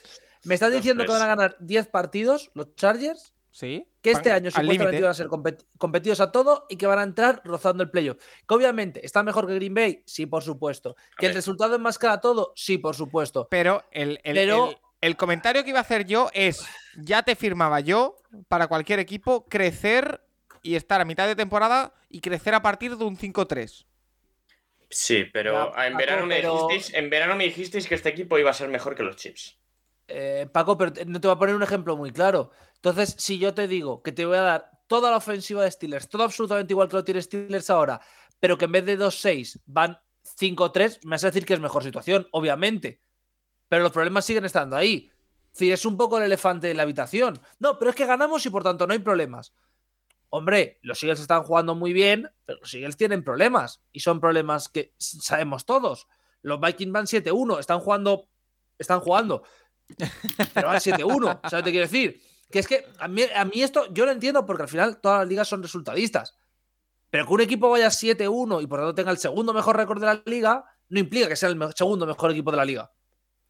¿Me estás Dos, diciendo que van a ganar 10 partidos los Chargers? Sí. Que este año supuestamente van a ser compet- competidos a todo y que van a entrar rozando el playoff. Que obviamente está mejor que Green Bay, sí, por supuesto. Que el resultado enmascara todo, sí, por supuesto. Pero el, el- Pero- el- el comentario que iba a hacer yo es: ya te firmaba yo para cualquier equipo crecer y estar a mitad de temporada y crecer a partir de un 5-3. Sí, pero Ya, en, verano Paco, me pero- dijisteis, en verano me dijisteis que este equipo iba a ser mejor que los Chips. Eh, Paco, pero no te voy a poner un ejemplo muy claro. Entonces, si yo te digo que te voy a dar toda la ofensiva de Steelers, todo absolutamente igual que lo tiene Steelers ahora, pero que en vez de 2-6 van 5-3, me vas a decir que es mejor situación, obviamente. Pero los problemas siguen estando ahí. Es es un poco el elefante de la habitación. No, pero es que ganamos y por tanto no hay problemas. Hombre, los Eagles están jugando muy bien, pero los Eagles tienen problemas. Y son problemas que sabemos todos. Los Vikings van 7-1, están jugando. Están jugando. Pero van 7-1. ¿Sabes te quiero decir? Que es que a mí, esto yo lo entiendo porque al final todas las ligas son resultadistas. Pero que un equipo vaya 7-1 y por tanto tenga el segundo mejor récord de la liga, no implica que sea el segundo mejor equipo de la liga.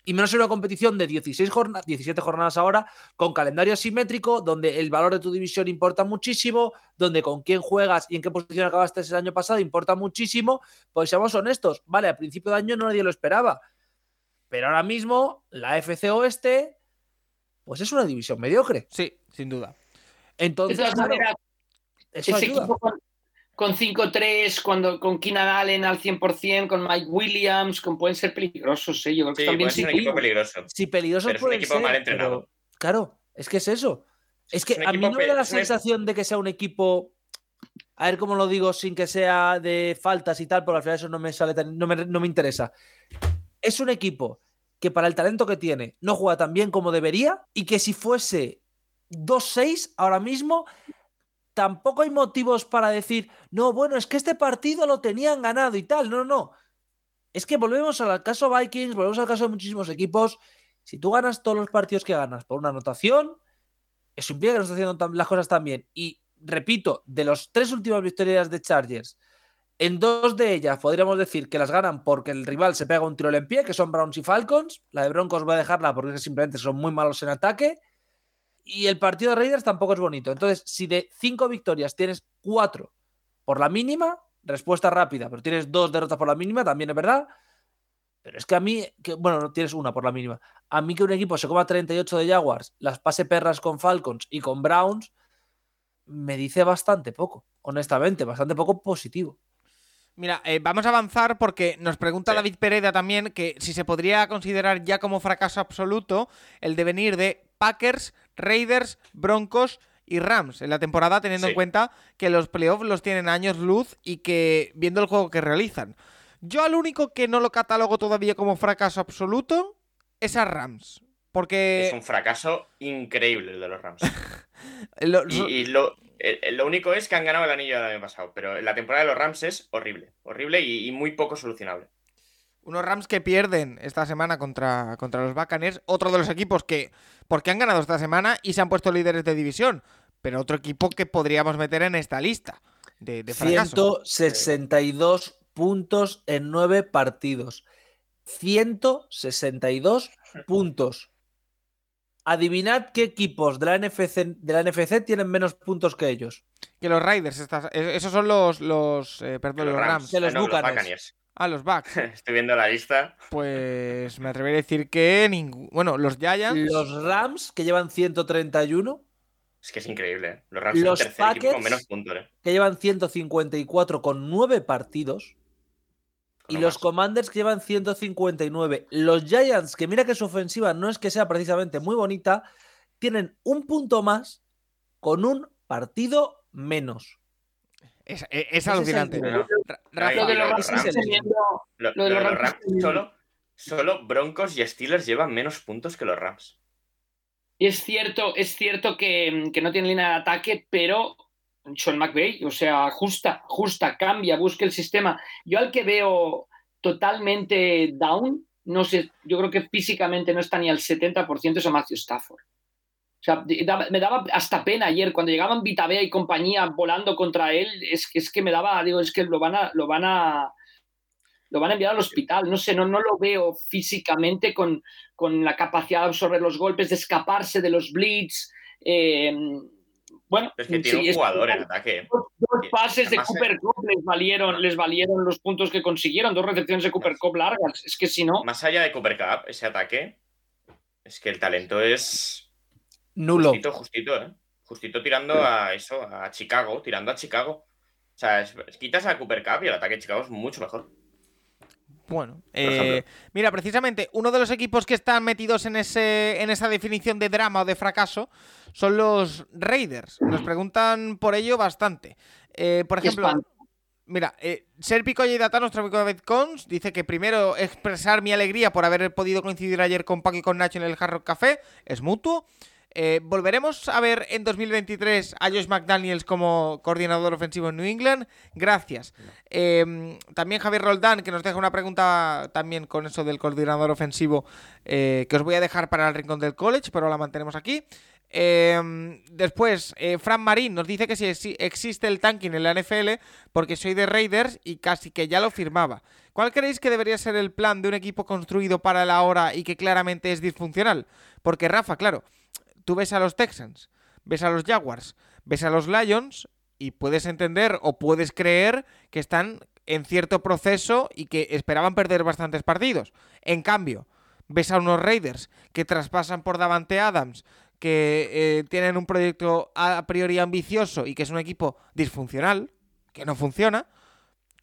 Y menos en una competición de 16 jorna- 17 jornadas ahora, con calendario asimétrico, donde el valor de tu división importa muchísimo, donde con quién juegas y en qué posición acabaste el año pasado importa muchísimo. Pues seamos honestos, vale, a principio de año no nadie lo esperaba. Pero ahora mismo, la FC Oeste, pues es una división mediocre. Sí, sin duda. De Entonces, todas claro, eso ese ayuda. equipo con, con 5-3, cuando, con Keenan Allen al 100%, con Mike Williams, con, pueden ser peligrosos, ¿eh? Yo creo que Sí, también sí. equipo peligroso. Si peligrosos Pero es un pueden equipo ser, mal entrenado. pero, claro, es que es eso. Es que a mí no me da la sensación de que sea un equipo. A ver cómo lo digo sin que sea de faltas y tal, porque al final eso no me sale tan- no, me, no me interesa. Es un equipo que para el talento que tiene no juega tan bien como debería y que si fuese 2-6 ahora mismo. Tampoco hay motivos para decir, no, bueno, es que este partido lo tenían ganado y tal. No, no. Es que volvemos al caso Vikings, volvemos al caso de muchísimos equipos. Si tú ganas todos los partidos que ganas por una anotación, eso implica que no estás haciendo las cosas tan bien. Y repito, de las tres últimas victorias de Chargers, en dos de ellas podríamos decir que las ganan porque el rival se pega un tiro en pie, que son Browns y Falcons. La de Broncos voy a dejarla porque simplemente son muy malos en ataque. Y el partido de Raiders tampoco es bonito. Entonces, si de cinco victorias tienes cuatro por la mínima, respuesta rápida, pero tienes dos derrotas por la mínima, también es verdad. Pero es que a mí, que, bueno, no tienes una por la mínima. A mí que un equipo se coma 38 de Jaguars, las pase perras con Falcons y con Browns, me dice bastante poco, honestamente, bastante poco positivo. Mira, eh, vamos a avanzar porque nos pregunta David Pereda también que si se podría considerar ya como fracaso absoluto el devenir de Packers, Raiders, Broncos y Rams en la temporada, teniendo en cuenta que los playoffs los tienen años luz y que viendo el juego que realizan. Yo al único que no lo catalogo todavía como fracaso absoluto es a Rams. Porque... Es un fracaso increíble el de los Rams. y, lo, lo, único es que han ganado el anillo del año pasado, pero la temporada de los Rams es horrible. Horrible y, muy poco solucionable. Unos Rams que pierden esta semana contra, contra los Buccaneers. Otro de los equipos que... Porque han ganado esta semana y se han puesto líderes de división. Pero otro equipo que podríamos meter en esta lista de, de 162 puntos en nueve partidos. 162 puntos. Adivinad qué equipos de la NFC, de la NFC tienen menos puntos que ellos. Que los Raiders, e, esos son los, los eh, perdón, los, Rams. Que los, Buccaneers. Ah, los Bucks. Estoy viendo la lista. Pues me atrevería a decir que ningún. Bueno, los Giants. Los Rams, que llevan 131. Es que es increíble. ¿eh? Los Rams los son Packers, con menos puntos. ¿eh? Que llevan 154 con 9 partidos y los Commanders que llevan 159. Los Giants, que mira que su ofensiva no es que sea precisamente muy bonita, tienen un punto más con un partido menos. Es, es, alucinante. Lo de los Rams solo, solo Broncos y Steelers llevan menos puntos que los Rams. Y es cierto, es cierto que, que no tienen línea de ataque, pero Sean McVay, o sea, justa, justa, cambia, busca el sistema. Yo al que veo totalmente down, no sé, yo creo que físicamente no está ni al 70% es a Matthew Stafford. O sea, me daba hasta pena ayer cuando llegaban Vitabea y compañía volando contra él, es, es que me daba, digo, es que lo van a, lo van a, lo van a enviar al hospital. No sé, no, no lo veo físicamente con, con la capacidad de absorber los golpes, de escaparse de los blitz. Eh, bueno, es que tiene un jugador en ataque. Dos, pases de Cooper Cup les valieron, les valieron los puntos que consiguieron, dos recepciones de Cooper Cup largas. Es que si no. Más allá de Cooper Cup, ese ataque, es que el talento es. Nulo. Justito, justito, ¿eh? Justito tirando a eso, a Chicago, tirando a Chicago. O sea, quitas a Cooper Cup y el ataque de Chicago es mucho mejor. Bueno, eh, mira, precisamente uno de los equipos que están metidos en, ese, en esa definición de drama o de fracaso son los Raiders. Nos preguntan por ello bastante. Eh, por ejemplo, mira, eh, Serpico y Data, nuestro amigo David Cons, dice que primero expresar mi alegría por haber podido coincidir ayer con Paco y con Nacho en el Hard Café, es mutuo. Eh, ¿Volveremos a ver en 2023 a Josh McDaniels como coordinador ofensivo en New England? Gracias. Em, también Javier Roldán, que nos deja una pregunta también con eso del coordinador ofensivo, eh, que os voy a dejar para el rincón del college, pero la mantenemos aquí. Em, después, eh, Fran Marín nos dice que si existe el tanking en la NFL, porque soy de Raiders y casi que ya lo firmaba. ¿Cuál creéis que debería ser el plan de un equipo construido para la hora y que claramente es disfuncional? Porque Rafa, claro, tú ves a los Texans, ves a los Jaguars, ves a los Lions y puedes entender o puedes creer que están en cierto proceso y que esperaban perder bastantes partidos. En cambio, ves a unos Raiders que traspasan por Davante Adams, que eh, tienen un proyecto a priori ambicioso y que es un equipo disfuncional, que no funciona.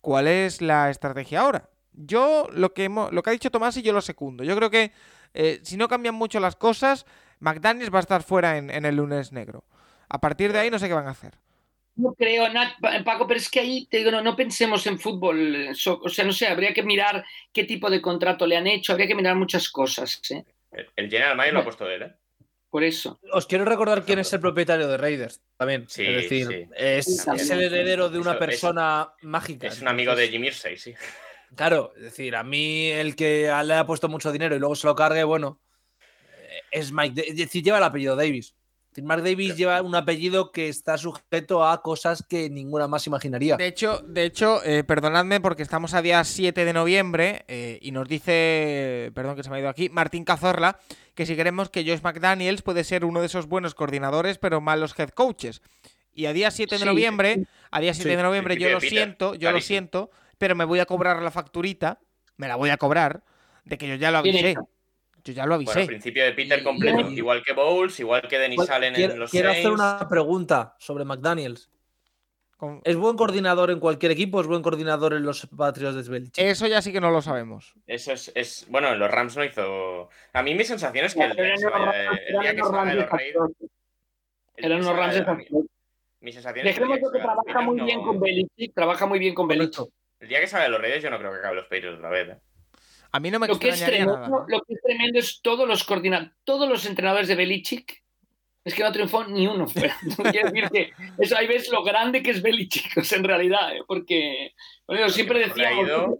¿Cuál es la estrategia ahora? Yo lo que, lo que ha dicho Tomás y yo lo secundo. Yo creo que eh, si no cambian mucho las cosas, McDaniels va a estar fuera en, el lunes negro. A partir de ahí no sé qué van a hacer. No creo, Paco, pero es que ahí te digo, no, pensemos en fútbol. o sea, no sé, habría que mirar qué tipo de contrato le han hecho, habría que mirar muchas cosas. ¿eh? El General Mayer lo ha puesto él, ¿eh? por eso. Os quiero recordar quién es el propietario de Raiders también. Sí, es decir, sí. es, También. es el heredero de una Eso- persona mágica. Es un amigo de Jimmy Irsay, sí. Claro, es decir, a mí el que le ha puesto mucho dinero y luego se lo cargue, bueno, es Mike. Es decir, lleva el apellido Davis. Mark Davis lleva un apellido que está sujeto a cosas que ninguna más imaginaría. De hecho, de hecho eh, perdonadme porque estamos a día 7 de noviembre eh, y nos dice, perdón que se me ha ido aquí, Martín Cazorla, que si queremos que Josh McDaniels puede ser uno de esos buenos coordinadores pero malos head coaches. Y a día 7 de Sí. noviembre, a día 7 Sí, de noviembre yo lo siento, yo lo siento, pero me voy a cobrar la facturita, me la voy a cobrar, de que yo ya lo avisé. Yo ya lo Bueno, avisé. principio de Peter completo. y- Igual que Bowles, igual que Denis Allen quiero en los quiero hacer una pregunta sobre McDaniels. Con- ¿Es buen coordinador en cualquier equipo? ¿Es buen coordinador en los Patriots de Belichick? Eso ya sí que no lo sabemos. Eso es, es- Bueno, en los Rams no hizo. A mí mi sensación es que el día Eran que eran los Rams. Mi sensación es que que trabaja muy bien con Belichick, trabaja muy bien con Belichick. El día que de los Raiders, yo no creo que acabe los Patriots otra vez. A mí no me Lo que, es extrañaría tremendo, nada. lo que es tremendo es todos los coordinadores, todos los entrenadores de Belichick. Es que no triunfó ni uno. Pero, quiero decir que eso ahí ves lo grande que es Belichick, o sea, en realidad, ¿eh? porque bueno, siempre decíamos, ido.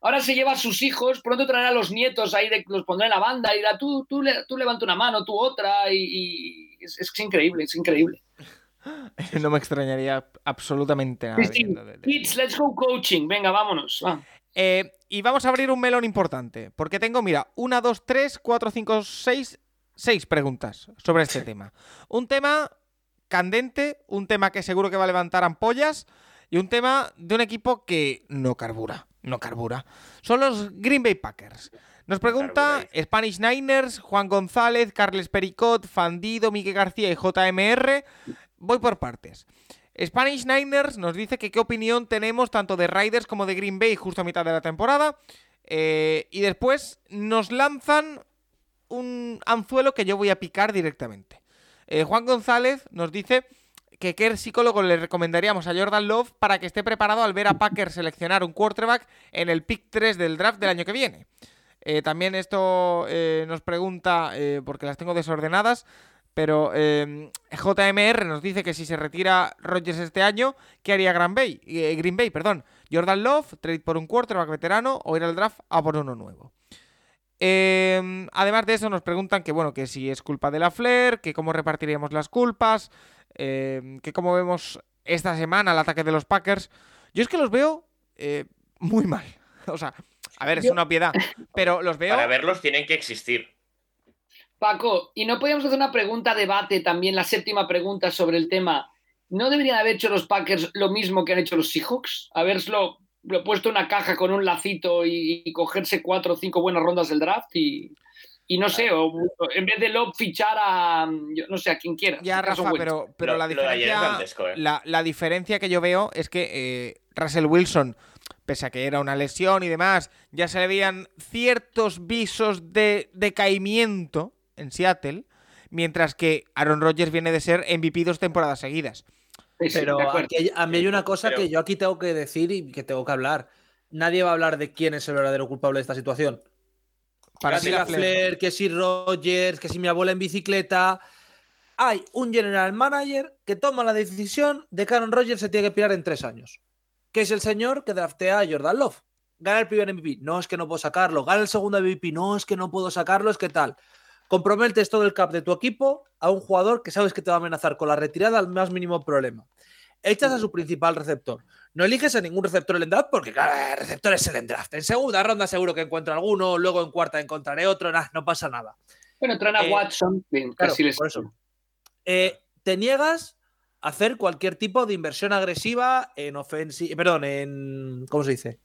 ahora se lleva a sus hijos, pronto traerá a los nietos ahí, de- los pondrá en la banda y dirá, tú, tú, tú levanta una mano, tú otra, y, y es, increíble, es increíble. No me extrañaría absolutamente nada. Sí, sí. viniendo de- de- Kids, let's go coaching, venga, vámonos. va. Eh, y vamos a abrir un melón importante, porque tengo, mira, una, dos, tres, cuatro, cinco, seis, seis preguntas sobre este tema. Un tema candente, un tema que seguro que va a levantar ampollas y un tema de un equipo que no carbura, no carbura. Son los Green Bay Packers. Nos pregunta Spanish Niners, Juan González, Carles Pericot, Fandido, Miguel García y JMR. Voy por partes. Spanish Niners nos dice que qué opinión tenemos tanto de Riders como de Green Bay justo a mitad de la temporada. Eh, y después nos lanzan un anzuelo que yo voy a picar directamente. Eh, Juan González nos dice que qué psicólogo le recomendaríamos a Jordan Love para que esté preparado al ver a Packers seleccionar un quarterback en el pick 3 del draft del año que viene. Eh, también esto nos pregunta, porque las tengo desordenadas, pero eh, JMR nos dice que si se retira Rodgers este año, ¿qué haría Green Bay? Eh, Green Bay, perdón. Jordan Love, trade por un quarterback veterano o ir al draft a por uno nuevo. Eh, además de eso nos preguntan que bueno, que si es culpa de la Flair, que cómo repartiríamos las culpas, eh, que cómo vemos esta semana el ataque de los Packers. Yo es que los veo eh, muy mal. O sea, a ver, es una piedad, pero los veo... Para verlos tienen que existir. Paco, ¿y no podíamos hacer una pregunta debate también, la séptima pregunta sobre el tema? ¿No deberían haber hecho los Packers lo mismo que han hecho los Seahawks? Haberlo lo puesto en una caja con un lacito y, y cogerse cuatro o cinco buenas rondas del draft y, y no sé, o, o en vez de Love fichar a, yo no sé, a quien quiera. Ya, Rafa, pero, pero Lo- la diferencia. dantesco, ¿eh? la, la diferencia que yo veo es que eh, Russell Wilson, pese a que era una lesión y demás, ya se le veían ciertos visos de decaimiento en Seattle, mientras que Aaron Rodgers viene de ser MVP dos temporadas seguidas. Sí, sí, Pero aquí a mí hay una cosa Pero- que yo aquí tengo que decir y que tengo que hablar. Nadie va a hablar de quién es el verdadero culpable de esta situación. Para que si la la Flair- Flair, que si Rogers, que si mi abuela en bicicleta. Hay un general manager que toma la decisión de que Aaron Rodgers se tiene que pirar en tres años. Que es el señor que draftea a Jordan Love. Gana el primer MVP. No es que no puedo sacarlo. Gana el segundo MVP. No es que no puedo sacarlo. Es que tal. Comprometes todo el cap de tu equipo a un jugador que sabes que te va a amenazar con la retirada al más mínimo problema. Echas a su principal receptor. No eliges a ningún receptor en el draft porque, claro, el receptor es el draft. En segunda ronda seguro que encuentro alguno, luego en cuarta encontraré otro, nah, no pasa nada. Bueno, traen a eh, Watson, bien, claro, casi les- por eso. Eh, te niegas a hacer cualquier tipo de inversión agresiva en ofensiva, perdón, en ¿cómo se dice?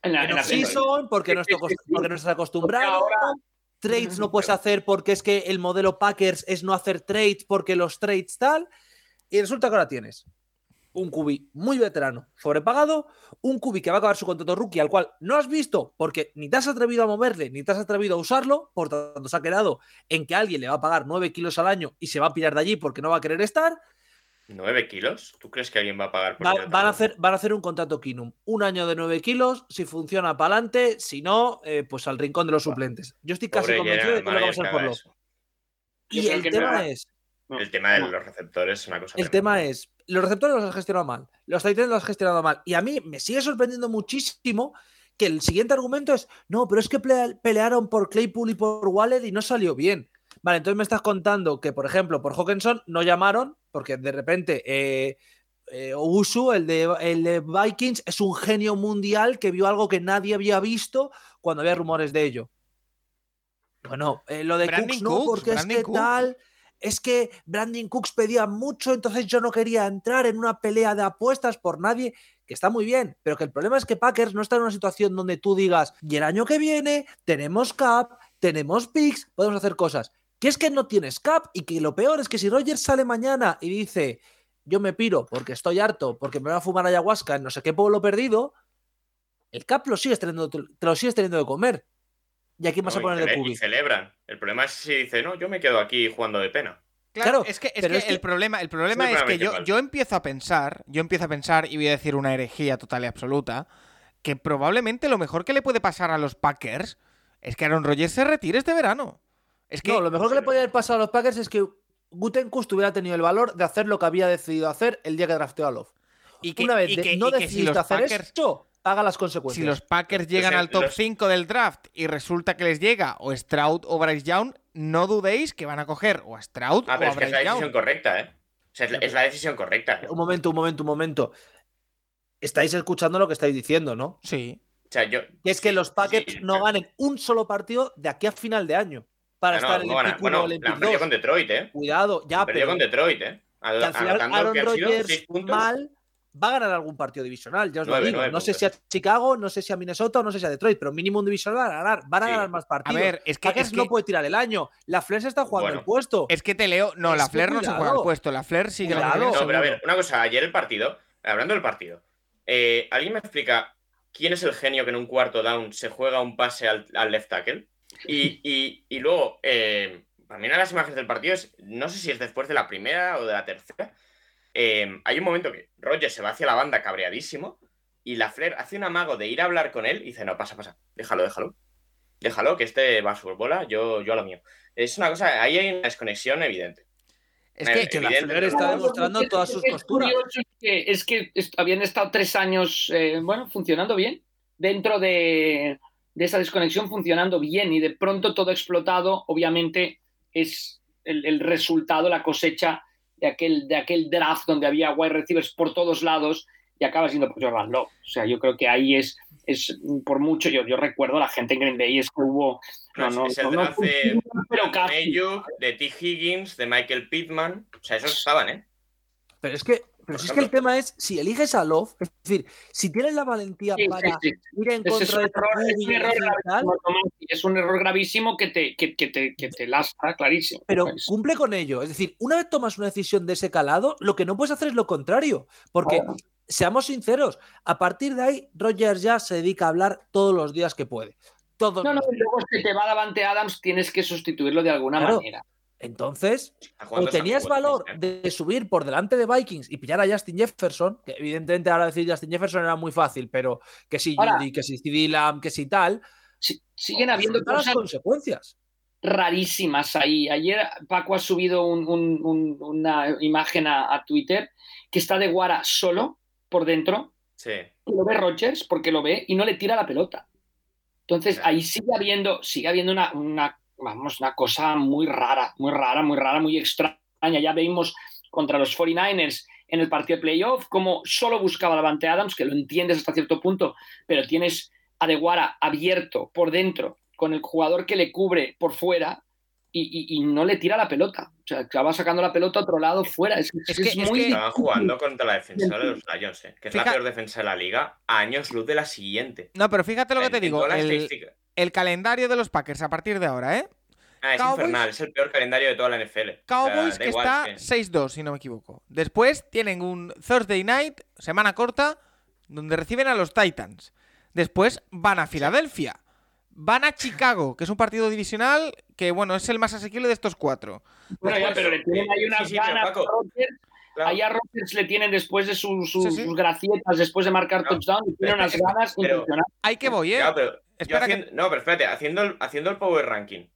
En la, En en la- off-season, porque, no estás porque no acostumbrado. ahora- Trades no puedes hacer porque es que el modelo Packers es no hacer trades porque los trades tal. Y resulta que ahora tienes un cubi muy veterano, sobrepagado, un cubi que va a acabar su contrato rookie, al cual no has visto porque ni te has atrevido a moverle, ni te has atrevido a usarlo, por tanto se ha quedado en que alguien le va a pagar 9 kilos al año y se va a pillar de allí porque no va a querer estar. ¿Nueve kilos? ¿Tú crees que alguien va a pagar por Va- van, a hacer, van a hacer un contrato Kinum, un año de 9 kilos, si funciona para adelante, si no, eh, pues al rincón de los suplentes. Yo estoy casi Pobre convencido de que lo vamos a hacer por eso. Y el tema es. el tema de los receptores es una cosa. El tema es. Los receptores los has gestionado mal. Los Titans los has gestionado mal. Y a mí me sigue sorprendiendo muchísimo que el siguiente argumento es: no, pero es que pelearon por Claypool y por Wallet y no salió bien. Vale, entonces me estás contando que, por ejemplo, por Hawkinson no llamaron porque de repente eh, eh, Usu, el de, el de Vikings, es un genio mundial que vio algo que nadie había visto cuando había rumores de ello. Bueno, eh, lo de Cooks no, porque es que tal. Es que Brandon Cooks pedía mucho, entonces yo no quería entrar en una pelea de apuestas por nadie, que está muy bien, pero que el problema es que Packers no está en una situación donde tú digas, y el año que viene tenemos cap, tenemos picks, podemos hacer cosas. Que es que no tienes cap y que lo peor es que si Rogers sale mañana y dice, yo me piro porque estoy harto, porque me voy a fumar ayahuasca en no sé qué pueblo perdido, el cap lo sigues teniendo, te lo sigues teniendo de comer. ¿Y aquí vas a poner de Y celebran. El problema es si dice, no, yo me quedo aquí jugando de pena. Claro, es que, el problema, el problema es, que yo, yo, empiezo a pensar, yo empiezo a pensar, y voy a decir una herejía total y absoluta, que probablemente lo mejor que le puede pasar a los Packers es que Aaron Rodgers se retire este verano. Es que, no, lo mejor que le podría haber pasado a los Packers es que Gutenkust hubiera tenido el valor de hacer lo que había decidido hacer el día que drafteó a Love. Y que, una vez no decidiste hacer esto, haga las consecuencias. Si los Packers llegan al top 5 del draft y resulta que les llega o Stroud o Bryce Young, no dudéis que van a coger o a Stroud ah, o a Bryce Young. Es la decisión correcta, ¿eh? es, la, decisión correcta. Un momento, un momento, un momento. Estáis escuchando lo que estáis diciendo, ¿no? Sí. O sea, yo, es que los Packers no ganen un solo partido de aquí a final de año para estar en el bueno, la perdió con Detroit, ¿eh? Cuidado, ya, perdió con Detroit, ¿eh? Al, al final Aaron Rodgers mal va a ganar algún partido divisional, ya os lo digo. no sé si a Chicago, no sé si a Minnesota o no sé si a Detroit, pero mínimo un divisional van a ganar, van a ganar más partidos. A ver, es que, no puede tirar el año. La Flair se está jugando el puesto. Es que te leo, no, la Flair no se juega el puesto, la Flair sigue la No, pero a ver, una cosa, ayer el partido, hablando del partido, eh, ¿alguien me explica quién es el genio que en un cuarto down se juega un pase al, left tackle? Y, y, luego, eh, también a las imágenes del partido, es, no sé si es después de la primera o de la tercera, Em, hay un momento que Roger se va hacia la banda cabreadísimo y la Flair hace un amago de ir a hablar con él y dice, no, pasa, pasa, déjalo, déjalo. Déjalo, que este va a su bola, yo, yo a lo mío. Es una cosa, ahí hay una desconexión evidente. Es que, la Flair está demostrando todas sus posturas. Es que, habían estado tres años, eh, bueno, funcionando bien. Dentro de, esa desconexión funcionando bien y de pronto todo explotado, obviamente es el, el resultado, la cosecha de aquel, de aquel draft donde había wide receivers por todos lados y acaba siendo pues, Jordan Love. O sea, yo creo que ahí es, es por mucho, yo, yo recuerdo la gente en Green Bay, es que hubo... No, no, es el draft de, pero de T. Higgins, de Michael Pittman, o sea, esos estaban, ¿eh? Pero es que pero si es que el tema es, si eliges a Love, es decir, si tienes la valentía para ir en contra de es, un error, gravísimo que te, que, te, que te lastra, clarísimo. Pero cumple con ello. Es decir, una vez tomas una decisión de ese calado, lo que no puedes hacer es lo contrario. Porque, seamos sinceros, a partir de ahí, Rogers ya se dedica a hablar todos los días que puede. Todos no, no, luego si te va Davante Adams, tienes que sustituirlo de alguna manera. Entonces, o tenías valor de subir por delante de Vikings y pillar a Justin Jefferson, que evidentemente ahora decir Justin Jefferson era muy fácil, pero que si Judy, que si CD Lamb, que si tal. siguen habiendo cosas consecuencias rarísimas ahí. Ayer Paco ha subido una imagen a, Twitter que está de Guara solo por dentro. Sí. lo ve Rogers porque lo ve y no le tira la pelota. Entonces ahí sigue habiendo, sigue habiendo una, una vamos, una cosa muy rara, muy rara, muy rara, muy extraña. Ya vimos contra los 49ers en el partido de playoff como solo buscaba Levante Adams, que lo entiendes hasta cierto punto, pero tienes a Deguara abierto por dentro con el jugador que le cubre por fuera y, no le tira la pelota. O sea, va sacando la pelota a otro lado fuera. Es, que, muy Estaban jugando contra la defensa de los Lions, eh, que es la peor defensa de la liga, a años luz de la siguiente. No, pero fíjate lo que te digo. El, el, calendario de los Packers a partir de ahora, ¿eh? Ah, es infernal, es el peor calendario de toda la NFL. Cowboys que está 6-2, si no me equivoco. Después tienen un Thursday night, semana corta, donde reciben a los Titans. Después van a Filadelfia. Van a Chicago, que es un partido divisional que, bueno, es el más asequible de estos cuatro. Bueno, ya, pero le tienen ahí unas ganas Ahí a Rodgers le tienen después de sus, gracietas, después de marcar touchdown, le tienen unas ganas Hay que voy, ¿eh? No, pero espérate, haciendo el power ranking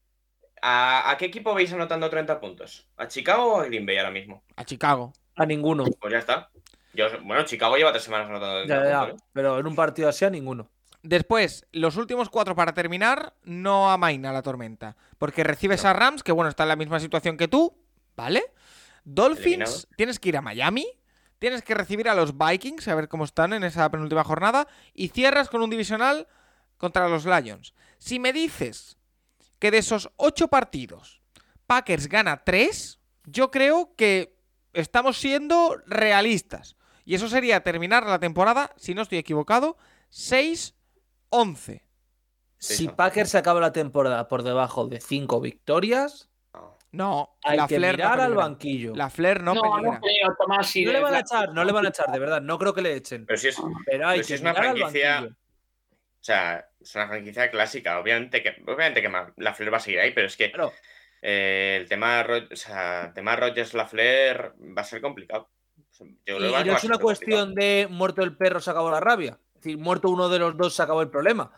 ¿a, a qué equipo veis anotando 30 puntos? ¿A Chicago o a Green Bay ahora mismo? A Chicago. A ninguno. Pues ya está. Yo, bueno, Chicago lleva tres semanas anotando 30 Ya, ya, puntos. ¿eh? pero en un partido así a ninguno. Después, los últimos cuatro para terminar, no amaina la tormenta. Porque recibes a Rams, que bueno, está en la misma situación que tú, ¿vale? Dolphins, Eliminado. tienes que ir a Miami, tienes que recibir a los Vikings, a ver cómo están en esa penúltima jornada, y cierras con un divisional contra los Lions. Si me dices que de esos ocho partidos, Packers gana tres, yo creo que estamos siendo realistas. Y eso sería terminar la temporada, si no estoy equivocado, 6-11. Sí, Si. Packers se acaba la temporada por debajo de cinco victorias, No. Hay la que Flair no mirar al banquillo. La Flair no, No, peligra. no creo, Tomás. y No de le van a echar, no le van a echar, de verdad. No creo que le echen. Pero si es, Pero hay Pero si que es una al franquicia- banquillo. O sea, es una franquicia clásica. Obviamente que, obviamente que la Flair va a seguir ahí, pero es que Claro. eh, el tema, o sea, el tema Rogers la Flair va a ser complicado. Yo Y, creo y no es una complicado. cuestión de muerto el perro se acabó la rabia. Es decir, muerto uno de los dos se acabó el problema.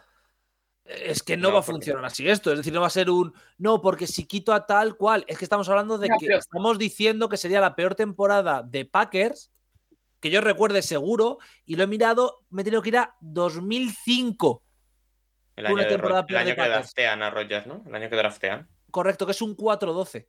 Es que no, No, va a porque- funcionar así esto. Es decir, no va a ser un. No, porque si quito a tal cual. Es que estamos hablando de No, que pero- estamos diciendo que sería la peor temporada de Packers, que yo recuerde seguro, y lo he mirado, me he tenido que ir a 2005. El una año, de Ro- el año que draftean a Rogers, ¿no? El año que draftean. Correcto, que es un 4-12.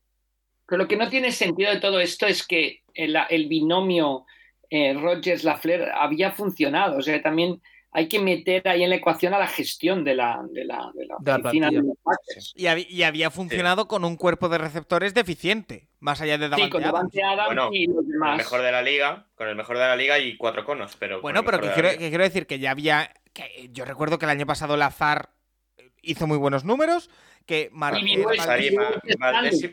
Pero lo que no tiene sentido de todo esto es que el, el binomio eh, Rogers-Lafleur había funcionado. O sea, también hay que meter ahí en la ecuación a la gestión de la, de la, de la De la oficina de los. Y, hab- y había funcionado con un cuerpo de receptores deficiente, más allá de Sí, Davante con Adams. Davante Adams Bueno, y los Con el demás. mejor de la liga, con el mejor de la liga y cuatro conos, pero. con Bueno, pero que quiero, liga. que quiero decir que ya había. Que yo recuerdo que el año pasado Lazar hizo muy buenos números. Que Mar- Y eh, es-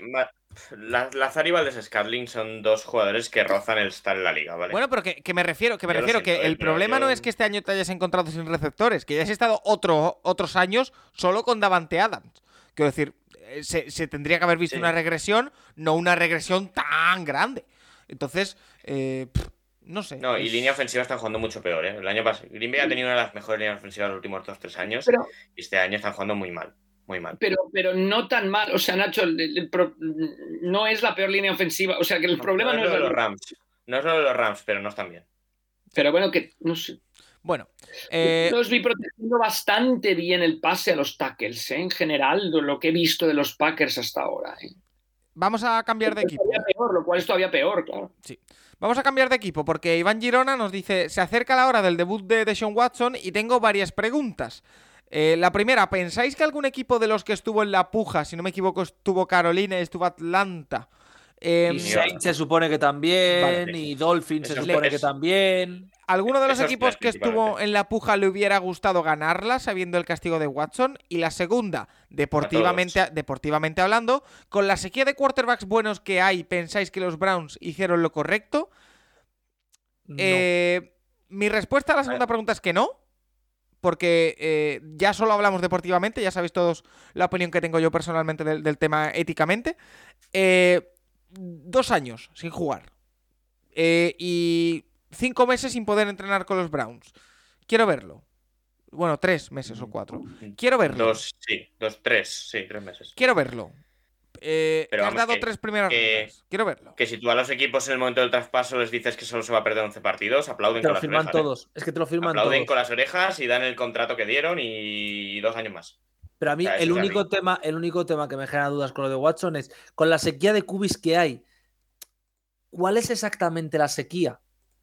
Lazar y Valdés son dos jugadores que rozan el estar en la liga, ¿vale? Bueno, pero que, que me refiero, que me Yo refiero siento, que eh, el pero problema yo- no es que este año te hayas encontrado sin receptores, que ya has estado otro, otros años solo con Davante Adams. Quiero decir, eh, se, se tendría que haber visto Sí. una regresión, no una regresión tan grande. Entonces, eh, pff, no sé. No, y es- línea ofensiva están jugando mucho peor, ¿eh? El año pasado. Green Bay ha tenido una de las mejores líneas ofensivas de los últimos 2-3 años. Pero, Y este año están jugando muy mal. Muy mal. pero, pero no tan mal. O sea, Nacho, el- el pro- no es la peor línea ofensiva. O sea, que el problema no, no es lo de los Rams. No es lo de los Rams, pero no están bien. Pero bueno, que no sé. Bueno, eh, Los vi protegiendo bastante bien el pase a los tackles, ¿eh? en general, de lo que he visto de los Packers hasta ahora. ¿eh? vamos a cambiar de equipo. peor, lo cual es todavía peor, claro. Vamos a cambiar de equipo porque Iván Girona nos dice, se acerca la hora del debut de Deshaun Watson y tengo varias preguntas. Eh, la primera, ¿pensáis que algún equipo de los que estuvo en la puja, si no me equivoco, estuvo Carolina y estuvo Atlanta? em, Y Saints se supone que también, Vale. y Dolphins se supone es- que también. ¿Alguno de los equipos que estuvo en la puja le hubiera gustado ganarla sabiendo el castigo de Watson? Y la segunda, deportivamente, deportivamente hablando, con la sequía de quarterbacks buenos que hay, ¿pensáis que los Browns hicieron lo correcto? No. Eh, mi respuesta a la segunda pregunta es que no. Porque eh, ya solo hablamos deportivamente, ya sabéis todos la opinión que tengo yo personalmente del, del tema éticamente. Eh, dos años sin jugar. Eh, y cinco meses sin poder entrenar con los Browns. Quiero verlo. Bueno, tres meses o cuatro. Quiero verlo. Dos, sí, dos, tres, sí, tres meses. Quiero verlo. Eh, Pero has dado que- tres primeras que- rondas. Quiero verlo. Que si tú a los equipos en el momento del traspaso les dices que solo se va a perder 11 partidos, aplauden Te con lo las firman orejas. ¿eh? todos. Es que te lo firman Aplauden todos. con las orejas y dan el contrato que dieron y dos años más. Pero a mí O sea, eso el único, tema, el único tema que me genera dudas con lo de Watson es, con la sequía de cubis que hay, ¿cuál es exactamente la sequía?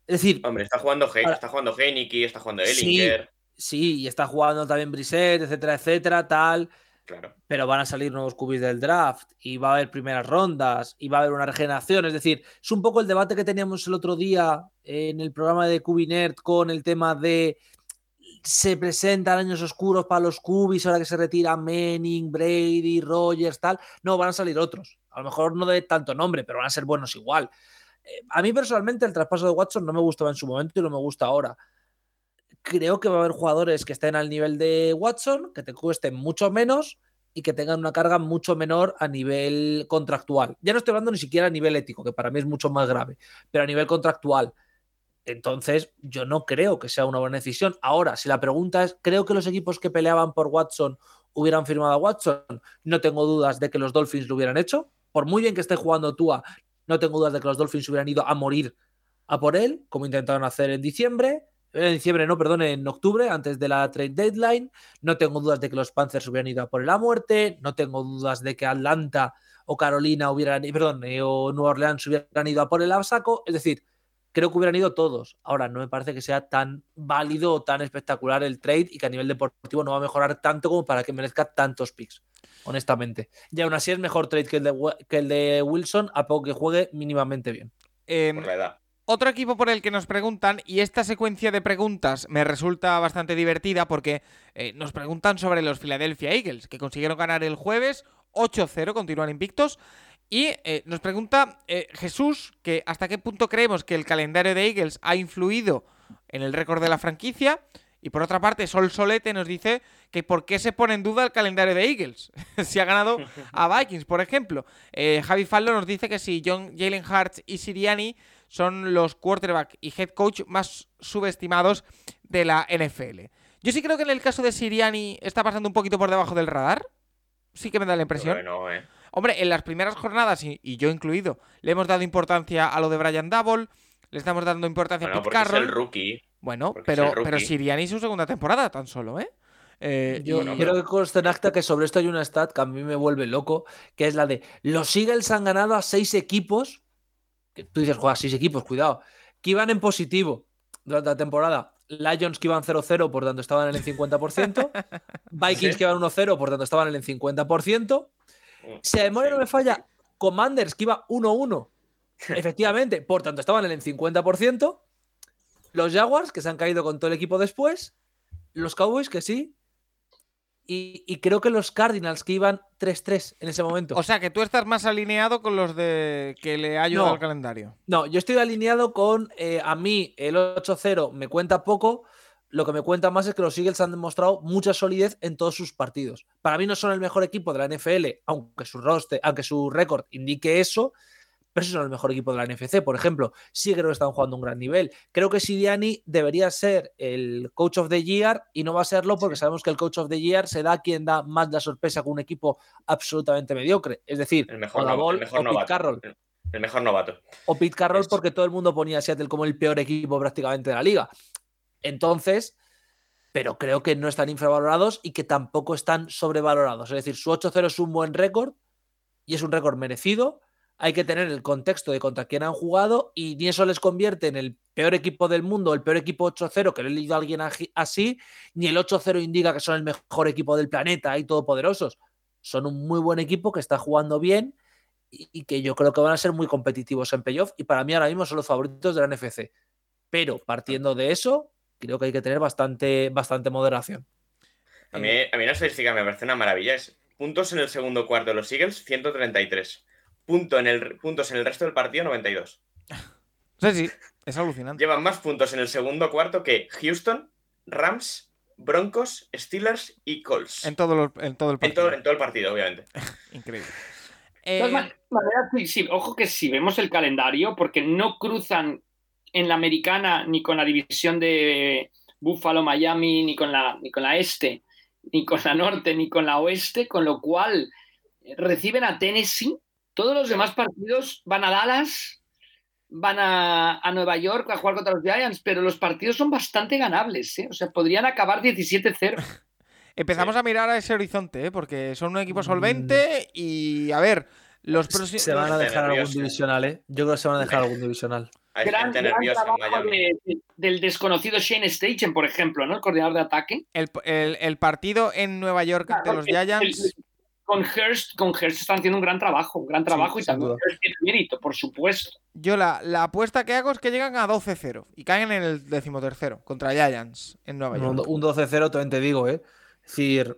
Es decir, Hombre, está jugando, He Ahora- está jugando Heineke, está jugando Sí. Ellinger. sí, y está jugando también Brissett, etcétera, etcétera, tal, Pero van a salir nuevos cubis del draft y va a haber primeras rondas y va a haber una regeneración. Es decir, es un poco el debate que teníamos el otro día en el programa de Cubinert con el tema de se presentan años oscuros para los cubis ahora que se retira Manning, Brady, Rogers, tal. No, van a salir otros. A lo mejor no de tanto nombre, pero van a ser buenos igual. Eh, a mí personalmente el traspaso de Watson no me gustaba en su momento y no me gusta ahora. Creo que va a haber jugadores que estén al nivel de Watson, que te cuesten mucho menos y que tengan una carga mucho menor a nivel contractual. Ya no estoy hablando ni siquiera a nivel ético, que para mí es mucho más grave, pero a nivel contractual. Entonces, yo no creo que sea una buena decisión. Ahora, si la pregunta es, ¿creo que los equipos que peleaban por Watson hubieran firmado a Watson, no tengo dudas de que los Dolphins lo hubieran hecho. Por muy bien que esté jugando Tua, no tengo dudas de que los Dolphins hubieran ido a morir a por él, como intentaron hacer en diciembre. En diciembre, no, perdón, en octubre, antes de la trade deadline. No tengo dudas de que los Panthers hubieran ido a por la muerte. No tengo dudas de que Atlanta o Carolina hubieran, perdón, eh, o Nueva Orleans hubieran ido a por el saco. Es decir, creo que hubieran ido todos. Ahora, no me parece que sea tan válido o tan espectacular el trade y que a nivel deportivo no va a mejorar tanto como para que merezca tantos picks, honestamente. Y aún así es mejor trade que el de, que el de Wilson, a poco que juegue mínimamente bien. Por la edad. Otro equipo por el que nos preguntan, y esta secuencia de preguntas me resulta bastante divertida porque eh, nos preguntan sobre los Philadelphia Eagles, que consiguieron ganar el jueves 8-0, continúan invictos. Y eh, nos pregunta eh, Jesús que hasta qué punto creemos que el calendario de Eagles ha influido en el récord de la franquicia. Y por otra parte, Sol Solete nos dice que por qué se pone en duda el calendario de Eagles. si ha ganado a Vikings, por ejemplo. Javi Fallo nos dice que si John, Jalen Hurts y Siriani son los quarterback y head coach más subestimados de la NFL. Yo sí creo que en el caso de Siriani está pasando un poquito por debajo del radar. Sí que me da la impresión. Bueno, eh. Hombre, en las primeras jornadas, y, y yo incluido, le hemos dado importancia a lo de Brian Double, le estamos dando importancia Bueno, a Pete porque es Carroll. el rookie. Bueno, pero, el rookie. pero Siriani su segunda temporada tan solo, ¿eh? Eh, Yo bueno, quiero que conste en acta que sobre esto hay una stat que a mí me vuelve loco, que es la de los Eagles han ganado a seis equipos, que tú dices, juega seis equipos, cuidado, que iban en positivo durante la temporada. Lions que iban 0-0, por tanto estaban en el 50%. Vikings Sí. que iban 1-0, por tanto estaban en el 50%. Si a memoria no me falla, Commanders que iba 1-1, efectivamente, por tanto estaban en el 50%. Los Jaguars que se han caído con todo el equipo después. Los Cowboys que sí. Y, y creo que los Cardinals que iban 3-3 en ese momento. O sea, que tú estás más alineado con los de que le ha ayudado No. al calendario. No, yo estoy alineado con eh, a mí el 8-0 me cuenta poco. Lo que me cuenta más es que los Eagles han demostrado mucha solidez en todos sus partidos. Para mí no son el mejor equipo de la NFL, aunque su roster, aunque su récord indique eso, pero sí son el mejor equipo de la NFC. Por ejemplo, sí creo que están jugando un gran nivel. Creo que Siriani debería ser el coach of the year y no va a serlo porque sabemos que el coach of the year se da quien da más la sorpresa con un equipo absolutamente mediocre. Es decir, El mejor, no- Ball el mejor o Pete. Carroll. El, mejor novato. O Pete Carroll porque todo el mundo ponía a Seattle como el peor equipo prácticamente de la liga. Entonces, pero creo que no están infravalorados y que tampoco están sobrevalorados. Es decir, su 8-0 es un buen récord y es un récord merecido. Hay que tener el contexto de contra quién han jugado y ni eso les convierte en el peor equipo del mundo, el peor equipo 8-0, que lo he leído a alguien así, ni el 8-0 indica que son el mejor equipo del planeta y todopoderosos. Son un muy buen equipo que está jugando bien y y que yo creo que van a ser muy competitivos en playoff y para mí ahora mismo son los favoritos de la NFC. Pero partiendo de eso, creo que hay que tener bastante, bastante moderación. A mí, a mí la estadística me parece una maravilla. Es puntos en el segundo cuarto de los Eagles, 133. Punto en el, puntos en el resto del partido, 92. Sí, sí, es alucinante. Llevan más puntos en el segundo cuarto que Houston, Rams, Broncos, Steelers y Colts. En todo, los- en todo el En partido. todo, en todo el partido, obviamente. Increíble. De todas Eh, man- maneras, sí, sí, ojo que si vemos el calendario, porque no cruzan en la americana ni con la división de Buffalo, Miami, ni con la, ni con la este, ni con la norte, ni con la oeste, con lo cual eh, reciben a Tennessee. Todos los demás partidos van a Dallas, van a, a Nueva York a jugar contra los Giants, pero los partidos son bastante ganables, ¿eh? o sea, podrían acabar 17-0. empezamos a mirar a ese horizonte, ¿eh? porque son un equipo solvente y, a ver, los próximos... Se van a dejar algún divisional, ¿eh? Yo creo que se van a dejar algún divisional. Hay Gran, gente gran en trabajo Miami. de- de- del desconocido Shane Steichen, por ejemplo, ¿no? El coordinador de ataque. El, el- el partido en Nueva York ante los El- el- Giants... con Hurst, con Hurst están haciendo un gran trabajo, un gran trabajo y también tiene mérito, por supuesto. Yo la, la apuesta que hago es que llegan a 12-0 y caen en el decimotercero contra Giants en Nueva York. un 12-0 también te digo, ¿eh? Es decir,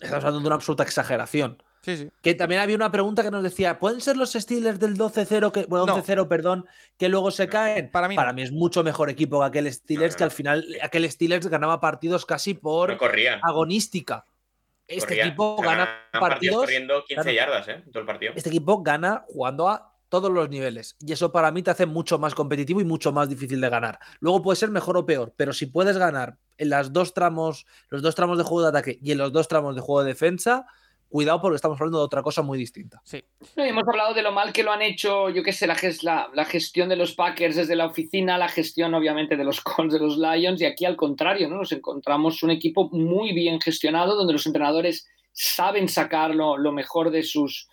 estamos hablando de una absoluta exageración. Sí, sí. Que también había una pregunta que nos decía, ¿pueden ser los Steelers del 12-0, que, bueno, No. 11-0, perdón, que luego se caen? Para mí. Para mí es mucho mejor equipo que aquel Steelers, No, no, que al final aquel Steelers ganaba partidos casi por agonística. Este equipo gana partidos. corriendo 15 claro. yardas, ¿eh? Todo el partido. Este equipo gana jugando a todos los niveles. Y eso para mí te hace mucho más competitivo y mucho más difícil de ganar. Luego puede ser mejor o peor, pero si puedes ganar en las dos tramos, los dos tramos de juego de ataque y en los dos tramos de juego de defensa, cuidado porque estamos hablando de otra cosa muy distinta. Sí. hemos hablado de lo mal que lo han hecho, yo qué sé, la, la, gestión de los Packers desde la oficina, la gestión obviamente de los Colts, de los Lions, y aquí al contrario, ¿no? Nos encontramos un equipo muy bien gestionado, donde los entrenadores saben sacar lo, mejor de sus,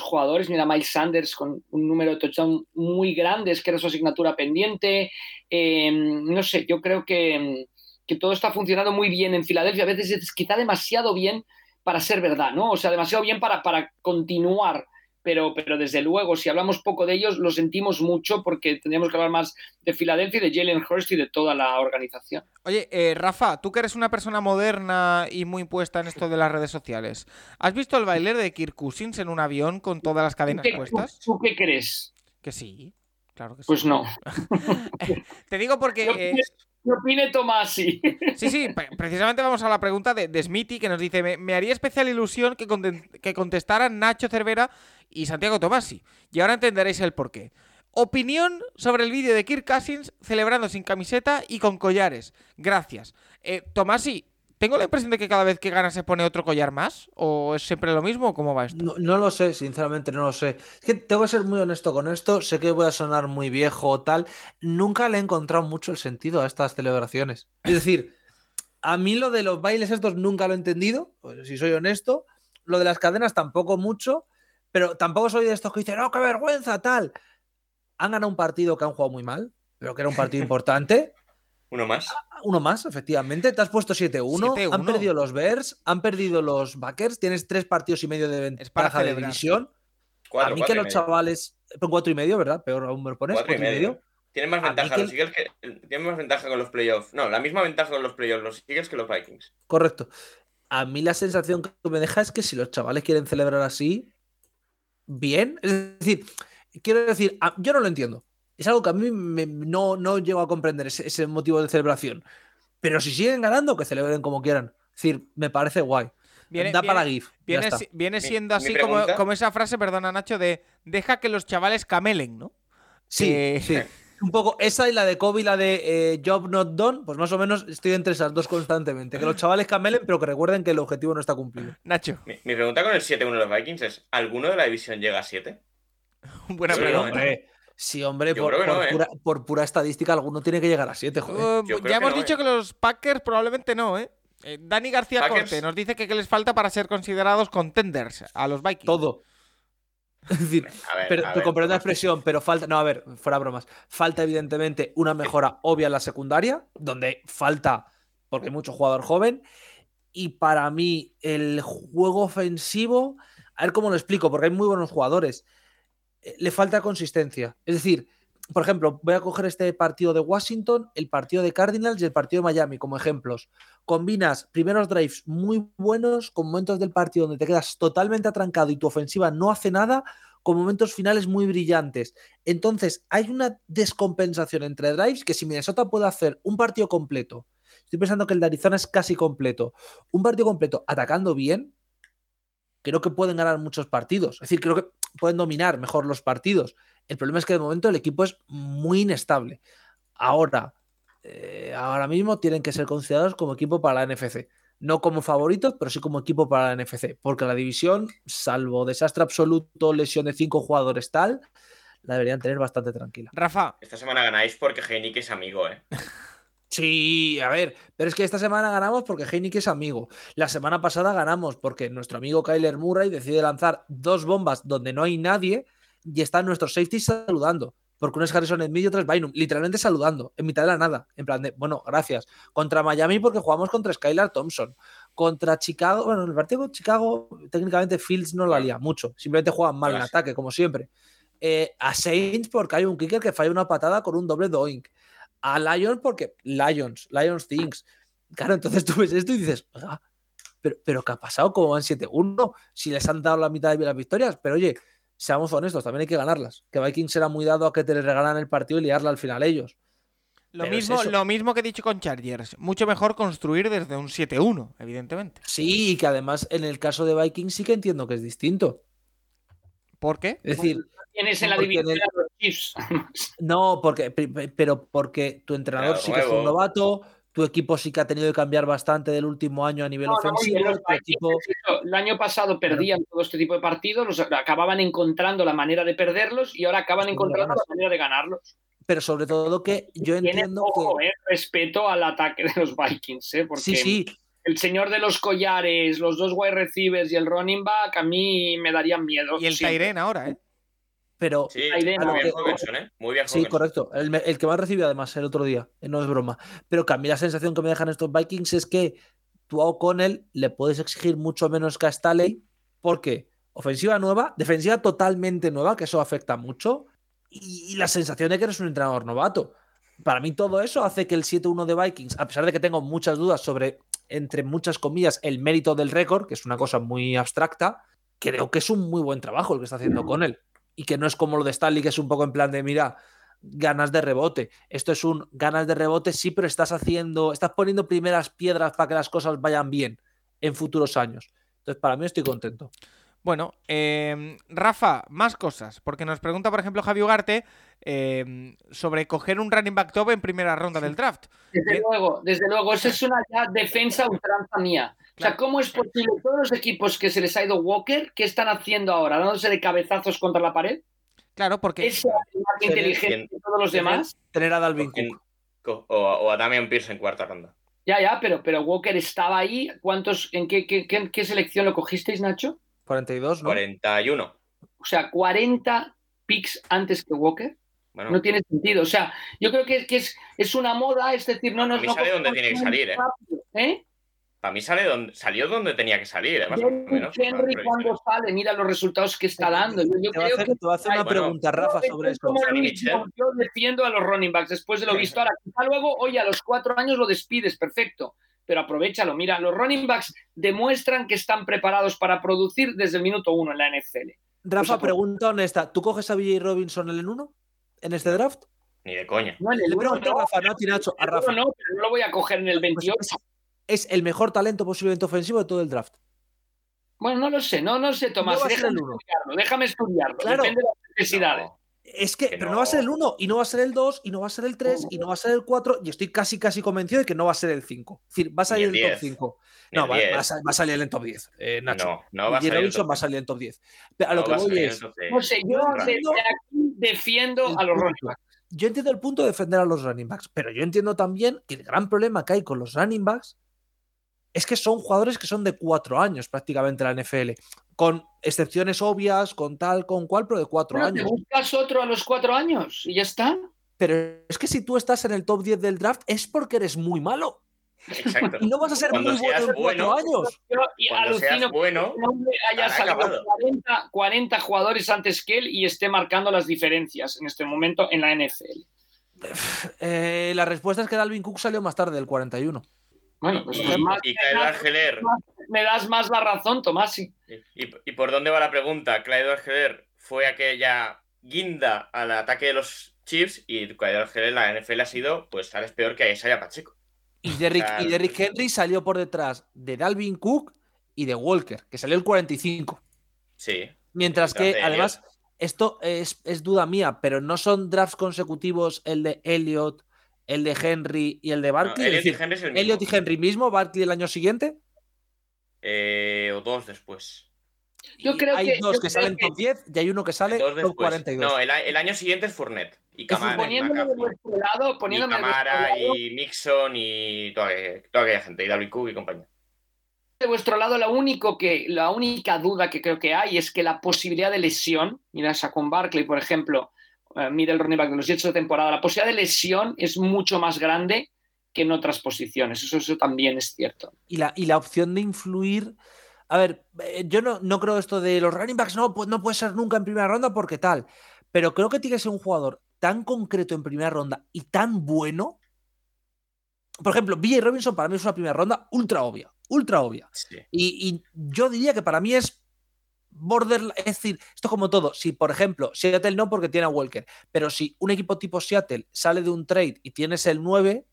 jugadores. Mira, Mike Sanders con un número de touchdown muy grande, es que era su asignatura pendiente. Em, no sé, yo creo que, que todo está funcionando muy bien en Filadelfia, a veces es quizá demasiado bien para ser verdad, ¿no? O sea, demasiado bien para, para continuar. Pero, pero desde luego, si hablamos poco de ellos, lo sentimos mucho porque tendríamos que hablar más de Filadelfia, de Jalen Hurst y de toda la organización. Oye, eh, Rafa, tú que eres una persona moderna y muy puesta en esto de las redes sociales, ¿has visto el bailer de Kirk Cousins en un avión con todas las cadenas puestas? ¿Tú qué crees? Que sí, claro que sí. Pues no. Te digo porque... ¿Qué opine Tomasi? Sí, sí, precisamente vamos a la pregunta de, Smithy que nos dice: Me, haría especial ilusión que, que contestaran Nacho Cervera y Santiago Tomasi. Y ahora entenderéis el porqué. Opinión sobre el vídeo de Kirk Cousins celebrando sin camiseta y con collares. Gracias. Eh, Tomasi, tengo la impresión de que cada vez que gana se pone otro collar más. ¿O es siempre lo mismo? ¿Cómo va esto? No, lo sé, sinceramente no lo sé. Es que tengo que ser muy honesto con esto. Sé que voy a sonar muy viejo o tal. Nunca le he encontrado mucho el sentido a estas celebraciones. Es decir, a mí lo de los bailes estos nunca lo he entendido. Pues, si soy honesto. Lo de las cadenas tampoco mucho. Pero tampoco soy de estos que dicen, ¡oh, qué vergüenza! Tal. Han ganado un partido que han jugado muy mal, pero que era un partido importante. Uno más. Uno más, efectivamente. Te has puesto 7-1. Han perdido los Bears, han perdido los Backers. Tienes tres partidos y medio de ventaja de división. a mí que los chavales. Con cuatro y medio, ¿verdad? Peor aún me lo pones. Cuatro, y medio. Tienen más ventaja los Eagles que. Tienen más ventaja con los playoffs. No, la misma ventaja con los playoffs los Eagles que los Vikings. Correcto. A mí la sensación que me deja es que si los chavales quieren celebrar así, bien. Es decir, quiero decir, yo no lo entiendo. Es algo que a mí no, no llego a comprender ese, motivo de celebración. Pero si siguen ganando, que celebren como quieran. Es decir, me parece guay. Viene, da para GIF. Viene, siendo así como, esa frase, perdona Nacho, de deja que los chavales camelen, ¿no? Sí, sí. Un poco esa y la de Kobe y la de eh, Job Not Done, pues más o menos estoy entre esas dos constantemente. Que los chavales camelen, pero que recuerden que el objetivo no está cumplido. Nacho. Mi, pregunta con el 7-1 de los Vikings es: ¿alguno de la división llega a 7? Buena pregunta. Sí, hombre, ¿eh? por, pura, estadística, alguno tiene que llegar a 7, joder. Uh, ya hemos dicho ¿eh? que los Packers probablemente no, ¿eh? eh Dani García Corte nos dice que qué les falta para ser considerados contenders a los Vikings. Todo. Es decir, pero, te comprendo la expresión, pero falta. No, a ver, fuera bromas. Falta, evidentemente, una mejora obvia en la secundaria, donde falta, porque hay mucho jugador joven. Y para mí, el juego ofensivo. A ver cómo lo explico, porque hay muy buenos jugadores. Eh, le falta consistencia. Es decir, por ejemplo, voy a coger este partido de Washington, el partido de Cardinals y el partido de Miami como ejemplos. Combinas primeros drives muy buenos con momentos del partido donde te quedas totalmente atrancado y tu ofensiva no hace nada, con momentos finales muy brillantes. Entonces, hay una descompensación entre drives que si Minnesota puede hacer un partido completo, estoy pensando que el de Arizona es casi completo, un partido completo atacando bien, creo que pueden ganar muchos partidos. Es decir, creo que pueden dominar mejor los partidos. El problema es que de momento el equipo es muy inestable. Ahora, eh, ahora mismo tienen que ser considerados como equipo para la NFC. No como favoritos, pero sí como equipo para la NFC. Porque la división, salvo desastre absoluto, lesión de cinco jugadores tal, la deberían tener bastante tranquila. Rafa. Esta semana ganáis porque Heinik es amigo, ¿eh? Sí, a ver, pero es que esta semana ganamos porque Heineken es amigo. La semana pasada ganamos porque nuestro amigo Kyler Murray decide lanzar dos bombas donde no hay nadie y están nuestros safeties saludando. Porque uno es Harrison en medio, otro es Bynum, literalmente saludando, en mitad de la nada. En plan de, bueno, gracias. Contra Miami porque jugamos contra Skylar Thompson. Contra Chicago, bueno, en el partido con Chicago, técnicamente Fields no la lía mucho. Simplemente juegan mal en ataque, como siempre. Eh, a Saints porque hay un kicker que falla una patada con un doble doink a Lions porque Lions, Lions Things. Claro, entonces tú ves esto y dices, pero, pero ¿qué ha pasado? ¿Cómo van 7-1? Si les han dado la mitad de las victorias, pero oye, seamos honestos, también hay que ganarlas. Que Vikings será muy dado a que te les regalan el partido y liarla al final ellos. Lo mismo, lo mismo que he dicho con Chargers. Mucho mejor construir desde un 7-1, evidentemente. Sí, y que además en el caso de Vikings sí que entiendo que es distinto. ¿Por qué? Es decir, Tienes en la porque división en el- a los Chiefs. no, porque, pe- pe- pero porque tu entrenador Claro, sí que es un novato, tu equipo sí que ha tenido que cambiar bastante del último año a nivel No, ofensivo, equipo... el año pasado perdían todo este tipo de partidos, los acababan encontrando la manera de perderlos y ahora acaban Sí, encontrando la manera de ganarlos. Pero sobre todo que yo entiendo que... eh, respeto al ataque de los Vikings, eh, porque Sí, sí, el señor de los collares, los dos wide receivers y el running back a mí me darían miedo. Y el Sí. Tyren ahora, ¿eh? Pero... Sí, muy bien ¿eh? Muy bien Sí, correcto. El, me- el que más recibió además el otro día, eh, no es broma. Pero que a mí la sensación que me dejan estos Vikings es que tú a O'Connell le puedes exigir mucho menos que a Staley porque ofensiva nueva, defensiva totalmente nueva, que eso afecta mucho, y, y la sensación de que eres un entrenador novato. Para mí todo eso hace que el 7-1 de Vikings, a pesar de que tengo muchas dudas sobre, entre muchas comillas, el mérito del récord, que es una cosa muy abstracta, creo que es un muy buen trabajo el que está haciendo con él. Y que no es como lo de Stanley, que es un poco en plan de, mira, ganas de rebote. Esto es un ganas de rebote, sí, pero estás haciendo, estás poniendo primeras piedras para que las cosas vayan bien en futuros años. Entonces, para mí estoy contento. Bueno, eh, Rafa, más cosas, porque nos pregunta, por ejemplo, Javi Ugarte eh, sobre coger un running back top en primera ronda del draft. Desde Bien. luego, desde luego, eso es una ya defensa ultranza mía. O sea. ¿cómo es posible todos los equipos que se les ha ido Walker, qué están haciendo ahora? ¿Dándose de cabezazos contra la pared? Claro, porque ¿Es más inteligente que todos los demás? Tener a Dalvin Cook. co- O, o a Damian Pierce en cuarta ronda. Ya, ya, pero, pero Walker estaba ahí. ¿Cuántos, ¿En qué, qué, qué- qué selección lo cogisteis, Nacho? 42, ¿no? 41. O sea, 40 picks antes que Walker. Bueno, No tiene sentido. O sea, yo creo que, que es, es una moda, es decir, no nos A mí no sale donde cogemos tiene que salir, ¿eh? ¿eh? Para mí sale donde, salió donde tenía que salir. Más o Derrick menos. Henry cuando sale, mira los resultados que está dando. Yo, Te creo hacer, que te hacer una Bueno, pregunta, Rafa, sobre yo defiendo a los running backs después de lo visto ahora. Quizá luego, oye, a los cuatro años lo despides, perfecto. Pero aprovechalo. Mira, los running backs demuestran que están preparados para producir desde el minuto uno en la NFL. Rafa, pues, pregunta honesta. ¿Tú coges a BJ Robinson en el 1 en este draft? Ni de coña. No, en el Le uno pregunto a no, Rafa, no a en uno Rafa. no, pero no lo voy a coger en el Pues 28. Es, el mejor talento posiblemente ofensivo de todo el draft. Bueno, no lo sé, no, no sé, Tomás. No déjame el uno. estudiarlo, déjame estudiarlo. Claro. Depende de las necesidades. No. Es que, Que pero no. no va a ser el 1, y no va a ser el 2, y no va a ser el 3, y no va a ser el 4, y estoy casi, casi convencido de que no va a ser el 5. Es decir, va a salir el el top 10. 5. Ni No, el va, 10. va a, va a salir en el top 10, eh, Nacho. No, no va a Y salir. Robinson top va a salir en top 10. Pero a lo No que va a voy es. No sé, yo desde aquí defiendo el a los running backs. Yo entiendo el punto de defender a los running backs, pero yo entiendo también que el gran problema que hay con los running backs es que son jugadores que son de cuatro años prácticamente en la NFL, con excepciones obvias, con tal, con cual, pero de cuatro Bueno, ¿Te años. buscas otro a los cuatro años y ya está? Pero es que si tú estás en el top 10 del draft es porque eres muy malo Exacto. y no vas a ser Cuando muy bueno en cuatro bueno, años. Yo y Cuando seas bueno, un hombre haya salido acabado. 40, 40 jugadores antes que él y esté marcando las diferencias en este momento en la NFL. Eh, la respuesta es que Dalvin Cook salió más tarde del 41. Bueno, pues, y, pues más- y Clyde Argeler. me das más la razón, Tomás. sí. Y, y por dónde va la pregunta? Clyde Argeler fue aquella guinda al ataque de los Chiefs y Clyde Argeler en la NFL ha sido, pues, tal vez peor que Isaiah Pacheco. Y Derrick, y Derrick Henry salió por detrás de Dalvin Cook y de Walker, que salió el 45. Sí. Mientras que, de además, esto es, es duda mía, pero no son drafts consecutivos el de Elliot, el de Henry y el de No, Barkley. es Elliot y Henry es el mismo. Elliot y Henry mismo, Barkley el año siguiente. Eh, o dos después. Yo creo hay que- dos yo que creo salen que- top 10 y hay uno que sale Dos top después. 42. No, el, año siguiente es Fournette. Y Camara. y Poniéndome de vuestro lado, y poniéndome de Camara lado, y Mixon y toda, toda aquella gente. Y Dalvin Cook y compañía. de vuestro lado, la, único que, la única duda que creo que hay es que la posibilidad de lesión, mira, con Barkley, por ejemplo, eh, mira el running back de los Jets de temporada, la posibilidad de lesión es mucho más grande que en otras posiciones. Eso, eso también es cierto. y la, y la opción de influir. A ver, eh, yo no, no creo esto de los running backs, no, pues no puede ser nunca en primera ronda porque tal. Pero creo que tiene que ser un jugador tan concreto en primera ronda y tan bueno. Por ejemplo, BJ Robinson para mí es una primera ronda ultra obvia, ultra obvia. Sí. Y, y yo diría que para mí es border, es decir, esto es como todo. Si, por ejemplo, Seattle no porque tiene a Walker, pero si un equipo tipo Seattle sale de un trade y tienes el 9,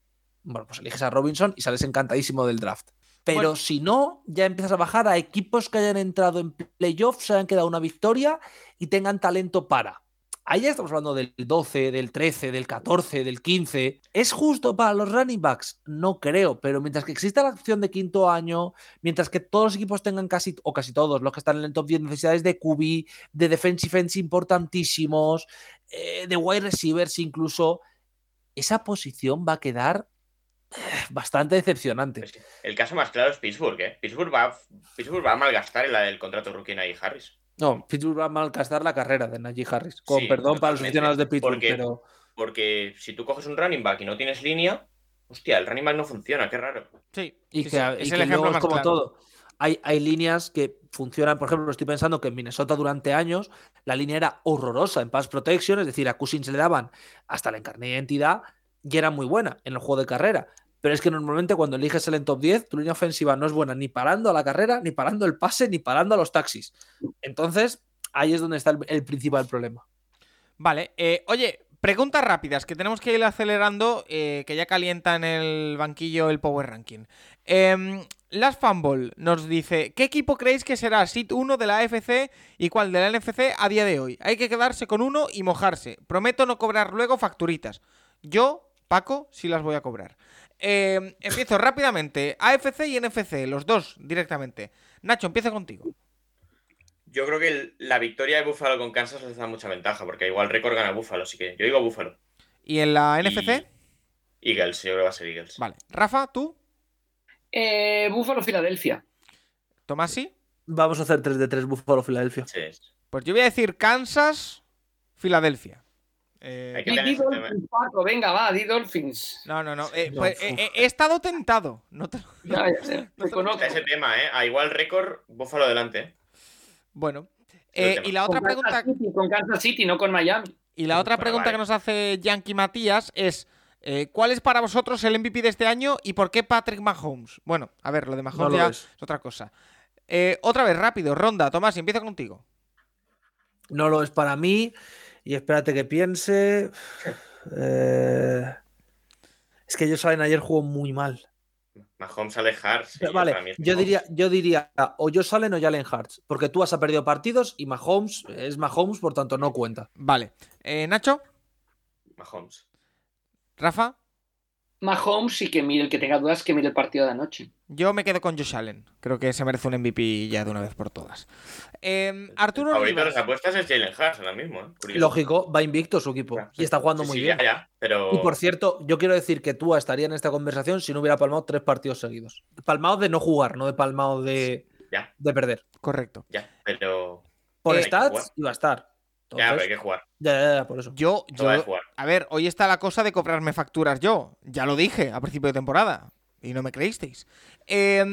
bueno, pues eliges a Robinson y sales encantadísimo del draft. Pero Bueno. si no, ya empiezas a bajar a equipos que hayan entrado en playoffs, se hayan quedado una victoria y tengan talento para. Ahí ya estamos hablando del 12, del 13, del 14, del 15. ¿Es justo para los running backs? No creo, pero mientras que exista la opción de quinto año, mientras que todos los equipos tengan casi, o casi todos, los que están en el top 10, necesidades de QB, de defensive ends importantísimos, eh, de wide receivers incluso, esa posición va a quedar eh, bastante decepcionante. El caso más claro es Pittsburgh, ¿eh? Pittsburgh va, Pittsburgh va a malgastar el, el contrato rookie Najee Harris. No, Pittsburgh va a malgastar la carrera de Najee Harris. Con Sí, perdón para los aficionados de Pittsburgh, porque- pero Porque si tú coges un running back y no tienes línea, hostia, el running back no funciona, qué raro. Sí, y sí, que, sí, y es que el ejemplo luego es más como claro. todo. Hay, hay líneas que funcionan, por ejemplo, estoy pensando que en Minnesota durante años la línea era horrorosa en pass protection, es decir, a Cousins le daban hasta la encarnada identidad y era muy buena en el juego de carrera. Pero es que normalmente cuando eliges el en top 10, tu línea ofensiva no es buena ni parando a la carrera, ni parando el pase, ni parando a los taxis. Entonces, ahí es donde está el, principal problema. Vale, eh, oye, preguntas rápidas, que tenemos que ir acelerando, eh, que ya calienta en el banquillo el Power Ranking. Em, Las Fanball nos dice, ¿qué equipo creéis que será SIT 1 de la AFC y cuál de la NFC a día de hoy? Hay que quedarse con uno y mojarse. Prometo no cobrar luego facturitas. Yo, Paco, sí las voy a cobrar. Em, empiezo rápidamente. AFC y NFC, los dos directamente. Nacho, empiezo contigo. Yo creo que el- la victoria de Buffalo con Kansas les da mucha ventaja, porque igual récord gana Buffalo, así que yo digo Buffalo. ¿Y en la NFC? Y Eagles, yo creo que va a ser Eagles. Vale. Rafa, tú, Eh, Búfalo, Filadelfia. Tomasi. Vamos a hacer 3 de 3 Buffalo Filadelfia. Sí. Pues yo voy a decir Kansas, Filadelfia. Eh, Hay que Di tener. Dolphins, Paco, venga, va, di Dolphins. No, no, no. Eh, no, pues, eh, eh, he estado tentado. No te- Ya, ya sé, te conozco. Ese tema, ¿eh? A igual récord, Buffalo adelante. ¿eh? Bueno. Eh, y la otra Con Kansas pregunta, City, con Kansas City, no con Miami. y la otra Bueno, pregunta vale. que nos hace Yankee Matías es eh, ¿cuál es para vosotros el MVP de este año y por qué Patrick Mahomes? Bueno, a ver, lo de Mahomes No lo ya es. es otra cosa. Eh, otra vez, rápido, ronda, Tomás, empiezo contigo. No lo es para mí. Y espérate que piense. Eh, Es que ellos salen ayer jugó muy mal. Mahomes para mí vale, yo diría, yo diría o yo salen o Jalen Hurts, porque tú has perdido partidos y Mahomes es Mahomes, por tanto no cuenta. Vale. Eh, Nacho, Mahomes. Rafa, Mahomes y que mire, el que tenga dudas, que mire el partido de anoche. yo me quedo con Josh Allen. Creo que se merece un MVP ya de una vez por todas. Eh, Arturo Favorito de las apuestas es Jalen Hurts ahora mismo, ¿eh? Lógico, va invicto su equipo y está jugando Sí, muy sí, bien. Ya, ya, pero... Y por cierto, yo quiero decir que Tua estaría en esta conversación si no hubiera palmado tres partidos seguidos. Palmado de no jugar, no de palmado de, Ya, de perder. Correcto. ya, pero... Por Eh, stats iba a estar. Ya, pero hay que jugar. ya, ya, ya, por eso. Yo, yo, a ver, hoy está la cosa de cobrarme facturas yo. Ya lo dije a principio de temporada. Y no me creísteis. Eh,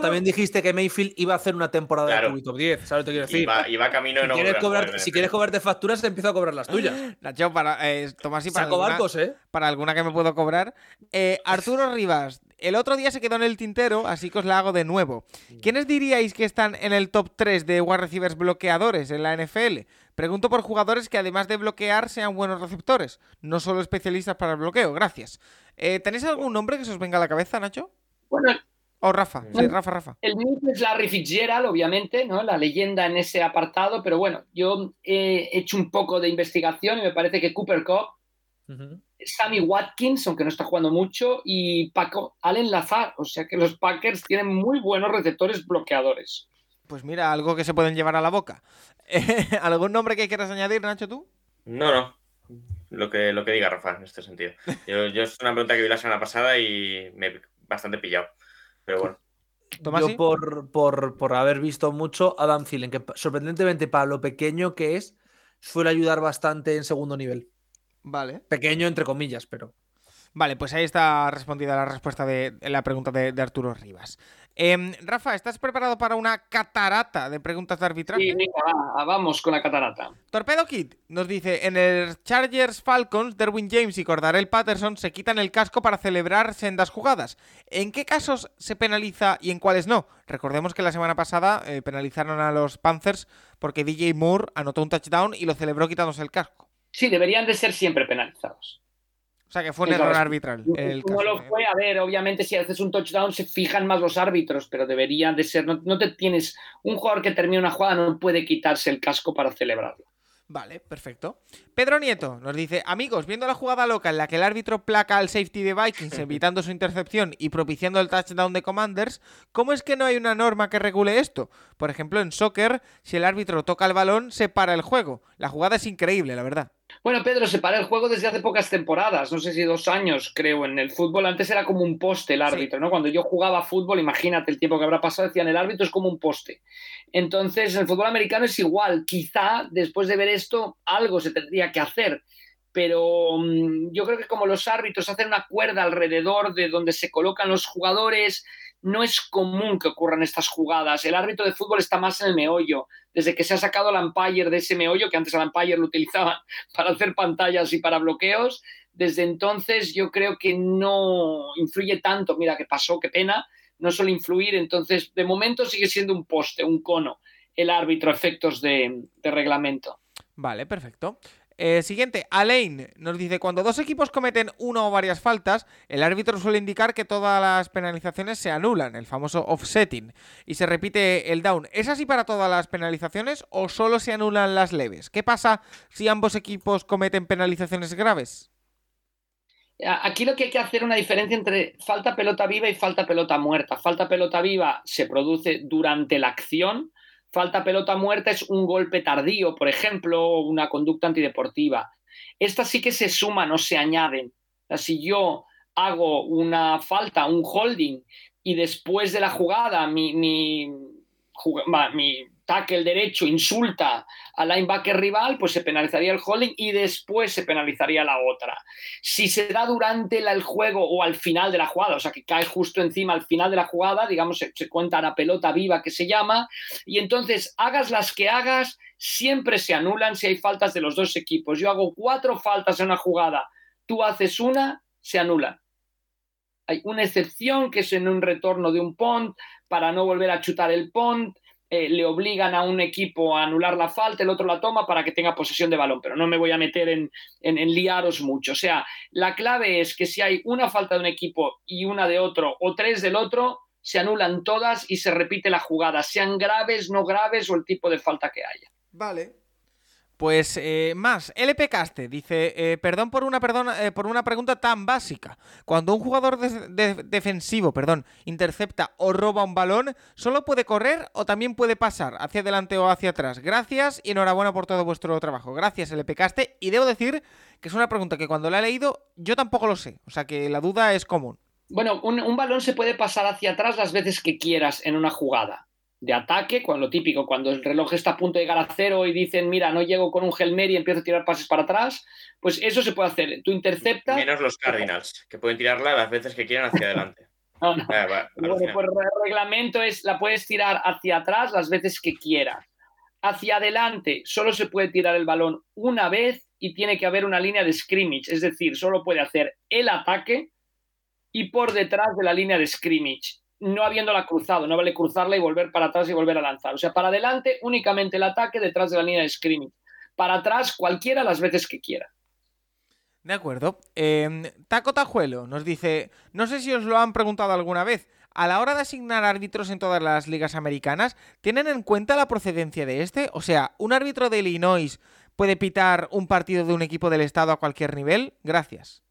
también dijiste que Mayfield iba a hacer una temporada Claro. de top 10. ¿Sabes lo que te quiero decir? Iba, iba camino de si, no quieres cobrar- si quieres cobrarte facturas, empieza a cobrar las tuyas. Nacho, para, eh, Tomás, y para Saco alguna, barcos, ¿eh? para alguna que me puedo cobrar. Eh, Arturo Rivas, el otro día se quedó en el tintero, así que os la hago de nuevo. ¿Quiénes diríais que están en el top 3 de wide receivers bloqueadores en la NFL? Pregunto por jugadores que además de bloquear sean buenos receptores, no solo especialistas para el bloqueo. Gracias. Eh, ¿Tenéis algún nombre que se os venga a la cabeza, Nacho? Bueno, O Rafa. Sí, Rafa, Rafa. el mío es Larry Fitzgerald, obviamente, ¿no? La leyenda en ese apartado, pero bueno, yo he hecho un poco de investigación y me parece que Cooper Cup, Sammy Watkins, aunque no está jugando mucho, y Paco Allen Lazar. O sea que los Packers tienen muy buenos receptores bloqueadores. Pues mira, algo que se pueden llevar a la boca. ¿Algún nombre que quieras añadir, Nacho, tú? No, no. Lo que, lo que diga Rafa en este sentido. Yo, yo es una pregunta que vi la semana pasada y me he bastante pillado. Pero bueno. Tomás, Yo por, por, por haber visto mucho Adam Thielen, que sorprendentemente para lo pequeño que es, suele ayudar bastante en segundo nivel. Vale. Pequeño entre comillas, pero. Vale, pues ahí está respondida la respuesta de de la pregunta de, de Arturo Rivas. Em, Rafa, ¿estás preparado para una catarata de preguntas de arbitraje? Venga, va, vamos con la catarata. Torpedo Kid nos dice, en el Chargers Falcons, Derwin James y Cordarel Patterson se quitan el casco para celebrar sendas jugadas. ¿En qué casos se penaliza y en cuáles no? Recordemos que la semana pasada eh, penalizaron a los Panthers porque DJ Moore anotó un touchdown y lo celebró quitándose el casco. Sí, deberían de ser siempre penalizados. Sea que fue un error arbitral. no lo fue, a ver, obviamente si haces un touchdown se fijan más los árbitros, pero deberían de ser, no, te tienes, un jugador que termina una jugada no puede quitarse el casco para celebrarlo. Vale, perfecto. Pedro Nieto nos dice, amigos, viendo la jugada loca en la que el árbitro placa al safety de Vikings evitando su intercepción y propiciando el touchdown de Commanders, ¿cómo es que no hay una norma que regule esto? Por ejemplo, en soccer, si el árbitro toca el balón, se para el juego. La jugada es increíble, la verdad. Bueno, Pedro, se para el juego desde hace pocas temporadas, no sé si dos años, creo, en el fútbol. Antes era como un poste el árbitro, ¿no? Cuando yo jugaba fútbol, imagínate el tiempo que habrá pasado, decían el árbitro es como un poste. Entonces, el fútbol americano es igual. Quizá después de ver esto, algo se tendría que hacer. Pero mm, yo creo que como los árbitros hacen una cuerda alrededor de donde se colocan los jugadores, no es común que ocurran estas jugadas. El árbitro de fútbol está más en el meollo. Desde que se ha sacado el umpire de ese meollo, que antes el umpire lo utilizaban para hacer pantallas y para bloqueos, desde entonces yo creo que no influye tanto. Mira, qué pasó, qué pena. No suele influir. Entonces, de momento sigue siendo un poste, un cono, el árbitro efectos de, de reglamento. Vale, perfecto. Eh, siguiente, Alain nos dice, cuando dos equipos cometen una o varias faltas, el árbitro suele indicar que todas las penalizaciones se anulan, el famoso offsetting, y se repite el down. ¿Es así para todas las penalizaciones o solo se anulan las leves? ¿Qué pasa si ambos equipos cometen penalizaciones graves? Aquí lo que hay que hacer es una diferencia entre falta pelota viva y falta pelota muerta. Falta pelota viva se produce durante la acción, falta pelota muerta es un golpe tardío, por ejemplo, una conducta antideportiva. Estas sí que se suman o se añaden. si yo hago una falta, un holding, y después de la jugada mi, mi tackle derecho insulta al linebacker rival, pues se penalizaría el holding y después se penalizaría la otra. Si se da durante el juego o al final de la jugada, o sea, que cae justo encima al final de la jugada, digamos, se, se cuenta la pelota viva que se llama, y entonces hagas las que hagas, siempre se anulan si hay faltas de los dos equipos. Yo hago cuatro faltas en una jugada, tú haces una, se anulan. Hay una excepción que es en un retorno de un pont para no volver a chutar el pont eh, le obligan a un equipo a anular la falta, el otro la toma para que tenga posesión de balón, pero no me voy a meter en, en, liaros mucho. O sea, la clave es que si hay una falta de un equipo y una de otro o tres del otro, se anulan todas y se repite la jugada, sean graves, no graves o el tipo de falta que haya. Vale, pues eh, más, LP Caste dice, eh, perdón por una, perdón, eh, por una pregunta tan básica. Cuando un jugador defensivo perdón, intercepta o roba un balón, ¿solo puede correr o también puede pasar hacia adelante o hacia atrás? Gracias y enhorabuena por todo vuestro trabajo. Gracias, LP Caste. Y debo decir que es una pregunta que cuando la he leído yo tampoco lo sé. O sea que la duda es común. Bueno, un balón se puede pasar hacia atrás las veces que quieras en una jugada de ataque, cuando lo típico, cuando el reloj está a punto de llegar a cero y dicen, mira, no llego con un Helmer y empiezo a tirar pases para atrás, pues eso se puede hacer. Tú interceptas. Menos los Cardinals, que pueden tirarla las veces que quieran hacia adelante. no, no. Ah, bueno, pues el reglamento es, la puedes tirar hacia atrás las veces que quieras. Hacia adelante solo se puede tirar el balón una vez y tiene que haber una línea de scrimmage, es decir, solo puede hacer el ataque y por detrás de la línea de scrimmage no habiéndola cruzado, no vale cruzarla y volver para atrás y volver a lanzar. O sea, para adelante únicamente el ataque detrás de la línea de screening. Para atrás cualquiera las veces que quiera. De acuerdo. Em, Taco Tajuelo nos dice, no sé si os lo han preguntado alguna vez, a la hora de asignar árbitros en todas las ligas americanas, ¿tienen en cuenta la procedencia de este? O sea, ¿un árbitro de Illinois puede pitar un partido de un equipo del estado a cualquier nivel? Gracias.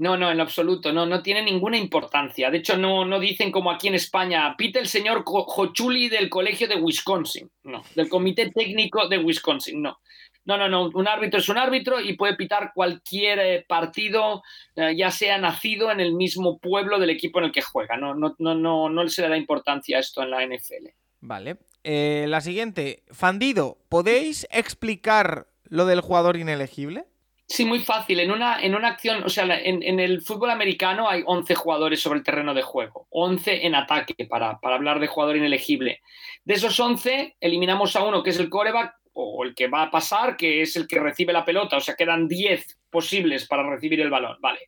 No, no, en absoluto, no, no tiene ninguna importancia. De hecho, no, no dicen como aquí en España, pite el señor Jochuli del colegio de Wisconsin, no, del comité técnico de Wisconsin, no. No, no, no, un árbitro es un árbitro y puede pitar cualquier eh, partido, eh, ya sea nacido en el mismo pueblo del equipo en el que juega. No, no, no, no, no se le da importancia a esto en la NFL. Vale. Eh, la siguiente, Fandido, ¿podéis explicar lo del jugador inelegible? Sí, muy fácil. En una, en una acción, o sea, en, el fútbol americano hay 11 jugadores sobre el terreno de juego, 11 en ataque, para, hablar de jugador inelegible. De esos 11, eliminamos a uno que es el coreback o el que va a pasar, que es el que recibe la pelota, o sea, quedan 10 posibles para recibir el balón. Vale.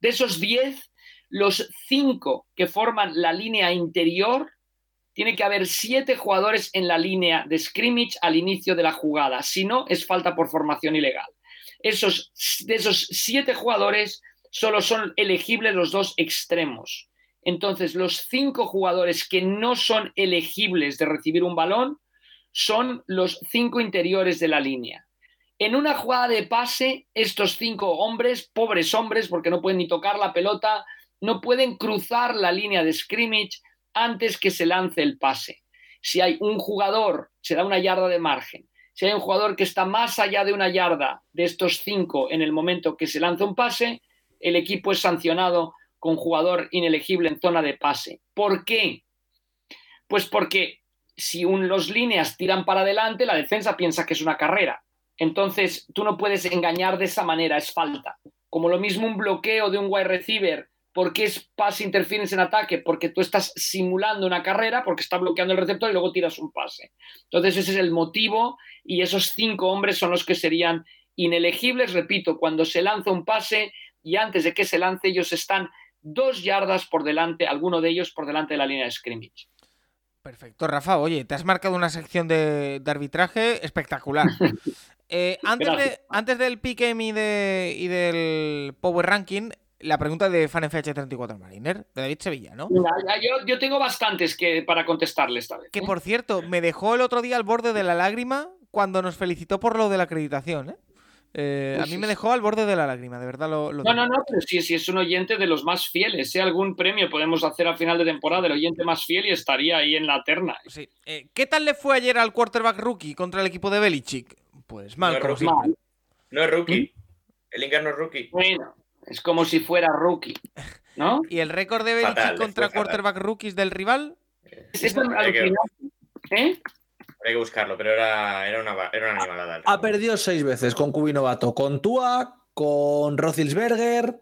De esos 10, los 5 que forman la línea interior, tiene que haber 7 jugadores en la línea de scrimmage al inicio de la jugada. Si no, es falta por formación ilegal esos, de esos siete jugadores, solo son elegibles los dos extremos. Entonces, los cinco jugadores que no son elegibles de recibir un balón son los cinco interiores de la línea. En una jugada de pase, estos cinco hombres, pobres hombres, porque no pueden ni tocar la pelota, no pueden cruzar la línea de scrimmage antes que se lance el pase. Si hay un jugador, se da una yarda de margen. Si hay un jugador que está más allá de una yarda de estos cinco en el momento que se lanza un pase, el equipo es sancionado con jugador inelegible en zona de pase. ¿Por qué? Pues porque si un, los líneas tiran para adelante, la defensa piensa que es una carrera. Entonces, tú no puedes engañar de esa manera, es falta. Como lo mismo un bloqueo de un wide receiver, ¿por qué es pase interference en ataque? Porque tú estás simulando una carrera, porque está bloqueando el receptor y luego tiras un pase. Entonces, ese es el motivo y esos cinco hombres son los que serían inelegibles, repito, cuando se lanza un pase y antes de que se lance ellos están dos yardas por delante, alguno de ellos por delante de la línea de scrimmage. Perfecto, Rafa. Oye, te has marcado una sección de, de arbitraje espectacular. Eh, antes, de, antes, del PKM y, de, y, del Power Ranking, la pregunta de FanFH34 Mariner, de David Sevilla, ¿no? Ya, ya, yo, yo, tengo bastantes que, para contestarle esta vez. Que por cierto, me dejó el otro día al borde de la lágrima cuando nos felicitó por lo de la acreditación, ¿eh? Eh, a mí me dejó al borde de la lágrima, de verdad lo, lo No, no, no, pero sí, sí, es un oyente de los más fieles. Si algún premio podemos hacer a final de temporada del oyente más fiel y estaría ahí en la terna. Sí. Eh, ¿Qué tal le fue ayer al quarterback rookie contra el equipo de Belichick? Pues mal, no es rookie. No es rookie. El Ingar no es rookie. Bueno, es como si fuera rookie, ¿no? ¿Y el récord de Belichick contra fatal. quarterback rookies del rival? Es Hay que-. ¿Eh? Hay que buscarlo, pero era, era, una, era una animalada. Ha perdido seis veces con Cubi Novato, con Tua, con Roethlisberger.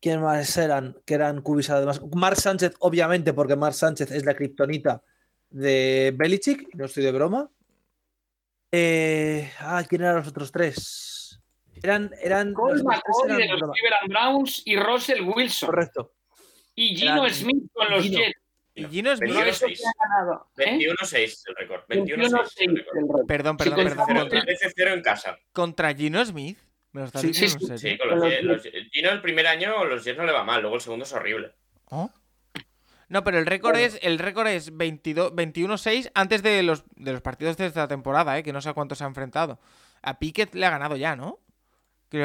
¿Quién más eran? Que eran cubis además. Mark Sánchez, obviamente, porque Mark Sánchez es la kriptonita de Belichick, no estoy de broma. Eh, ah, ¿quién eran los otros tres? Eran. eran Cole los McCoy de los. Cleveland Browns y Russell Wilson. Correcto. Y Gino Eran- Smith con los Gino. Jets. Y Gino Smith. Pero eso 21-6. que ha ganado. ¿eh? 21-6 el récord. 21-6 21-6 el récord. el récord. Perdón, Sí, perdón, con- perdón. Cero- Contra, 13-0 en casa. contra Gino Smith. ¿Me lo estás Sí, diciendo sí, Sí, serio? con los, Con Jets- los los- Gino el primer año los Jets no le va mal, luego el segundo es horrible. ¿Oh? No, pero el récord Bueno. es el récord es 22 21-6 antes de los, de los partidos de esta temporada, ¿eh? que no sé a cuántos se ha enfrentado. A Pickett le ha ganado ya, ¿no?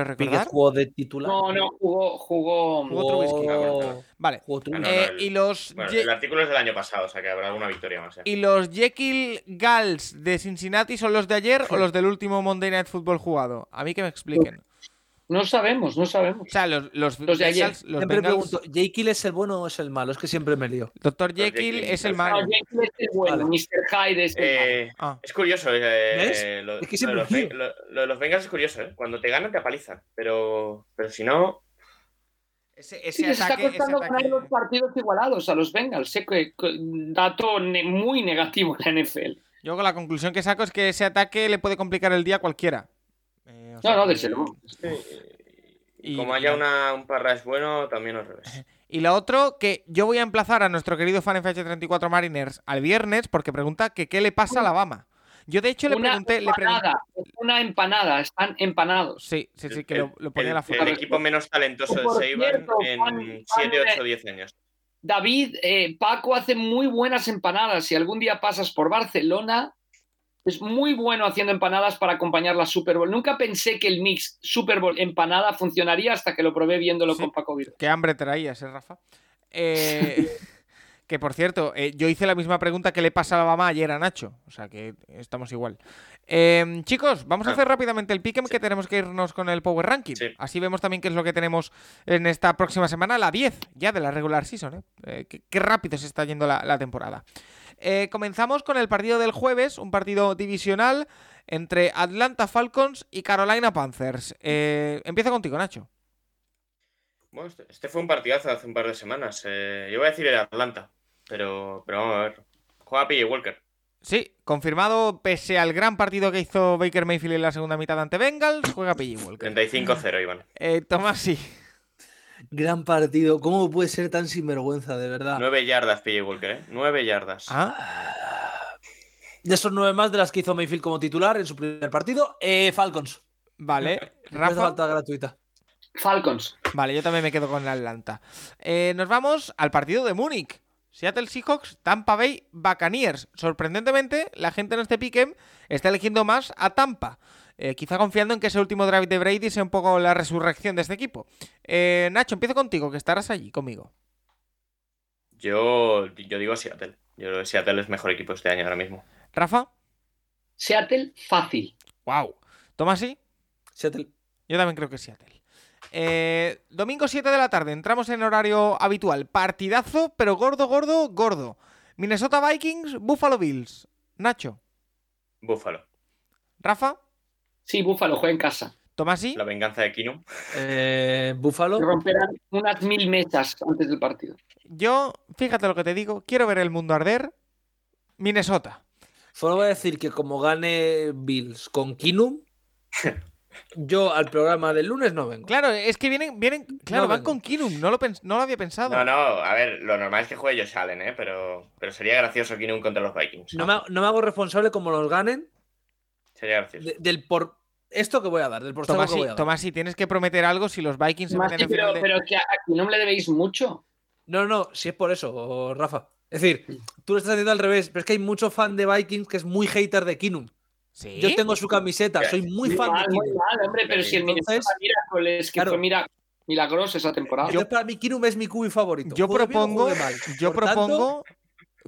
Recordar. jugó de titular. No, no, jugó, jugó. Jugó. Jugó- Vale. jugó Ah, no, no, Eh, el- y los Bueno, Ye- el artículo es del año pasado, o sea que habrá alguna victoria más. ¿eh? y los Jekyll Gals de Cincinnati son los de ayer o los del último Monday Night Football jugado. A mí que me expliquen. No sabemos, no sabemos. O sea, los, los, Los de ayer. Los Siempre Bengals- pregunto, ¿Jekyll es el bueno o es el malo? Es que siempre me lío. Doctor Jekyll Jekyll, es el malo. No, Jekyll es el bueno, Vale. Mr. Hyde es el malo. Eh, Ah, es curioso, eh, ¿Ves? Lo, Es que lo siempre de los, lo- lo de los Bengals es curioso, ¿eh? Cuando te ganan te apalizan, pero, pero si no, ese, Sí, ese les está ataque, costando ganar los partidos igualados a los Bengals. Sé que, que- dato ne- muy negativo en la NFL. Yo con la conclusión que saco es que ese ataque le puede complicar el día a cualquiera. O No, sea, no, desde luego. Y- como haya la- una, un parras bueno, también al revés. Y lo otro, que yo voy a emplazar a nuestro querido fan FH34 Mariners al viernes porque pregunta que qué le pasa a Alabama. Yo de hecho le Una pregunté, le pregunté. empanada, una empanada, están empanados. Sí, sí, sí, que El- lo, lo ponía el, la foto. el equipo menos talentoso de cierto, en Juan- 7, Juan- 8, 10 años. David, eh, Paco hace muy buenas empanadas. Si algún día pasas por Barcelona, es muy bueno haciendo empanadas para acompañar la Super Bowl. Nunca pensé que el mix Super Bowl empanada funcionaría hasta que lo probé viéndolo Sí. con Paco Viro. Qué hambre traías, ¿eh, Rafa? Eh, que por cierto, eh, yo hice la misma pregunta que le pasa a Alabama ayer a Nacho. O sea que estamos igual. Eh, chicos, vamos a Ah. hacer rápidamente el pick'em que tenemos que irnos con el Power Ranking. Sí. Así vemos también qué es lo que tenemos en esta próxima semana, la 10 ya de la regular season. ¿eh? Eh, qué, qué rápido se está yendo la, la temporada. Eh, comenzamos con el partido del jueves, un partido divisional entre Atlanta Falcons y Carolina Panthers. Eh, empiezo contigo, Nacho. Bueno, este, este fue un partidazo hace un par de semanas. Eh, yo voy a decir el Atlanta, pero, pero vamos a ver. Juega PJ Walker. Sí, confirmado pese al gran partido que hizo Baker Mayfield en la segunda mitad ante Bengals, juega PJ Walker. 35-0, Iván. Eh, Tomás, sí. Gran partido. ¿Cómo puede ser tan sinvergüenza, de verdad? 9 yardas PJ Walker, ¿eh? 9 yardas. Ah, De esos nueve más de las que hizo Mayfield como titular en su primer partido, eh, Falcons. vale. Rafa, falta gratuita. Falcons. Vale, yo también me quedo con el Atlanta. Eh, nos vamos al partido de Múnich. Seattle Seahawks, Tampa Bay Buccaneers. Sorprendentemente, la gente en este piquem está eligiendo más a Tampa. Eh, quizá confiando en que ese último drive de Brady sea un poco la resurrección de este equipo. Eh, Nacho, empiezo contigo, que estarás allí conmigo. Yo, yo digo Seattle. Yo creo que Seattle es mejor equipo este año ahora mismo. Rafa. Seattle, fácil. Wow. ¿Tomás sí? Seattle. Yo también creo que Seattle. Eh, domingo 7 de la tarde, entramos en horario habitual. Partidazo, pero gordo, gordo, gordo. Minnesota Vikings, Buffalo Bills. Nacho. Buffalo. Rafa. Sí, Buffalo juega en casa. Tomás sí. La venganza de Kino. Eh, Buffalo. Romperán unas mil mesas antes del partido. Yo, fíjate lo que te digo, quiero ver el mundo arder. Minnesota. Solo voy a decir que como gane Bills con Kinum, yo al programa del lunes no vengo. Claro, es que vienen, vienen, claro, No van vengo. con Kinum, no lo, pens- no lo había pensado. No, no, a ver, lo normal es que juegue Josh Allen, ¿eh? Pero, pero sería gracioso Kino contra los Vikings. No me, hago- no me hago responsable como los ganen Sería gracioso. de- del por esto que voy a dar, del por que Tomás, voy sí, a dar. Tomás, sí, tienes que prometer algo si los Vikings se meten que- en pero, de... pero que a- aquí no me le debéis mucho. No, no, si es por eso, Rafa. Es decir, tú lo estás haciendo al revés, pero es que hay mucho fan de Vikings que es muy hater de Kinum. ¿Sí? Yo tengo su camiseta, soy muy Muy fan mal, de muy Kinum. mal, hombre, pero si el Entonces, Miracle que claro. fue mira, milagroso esa temporada. Entonces, para mí Kinum es mi cubi favorito. Yo propongo, yo Por tanto, propongo,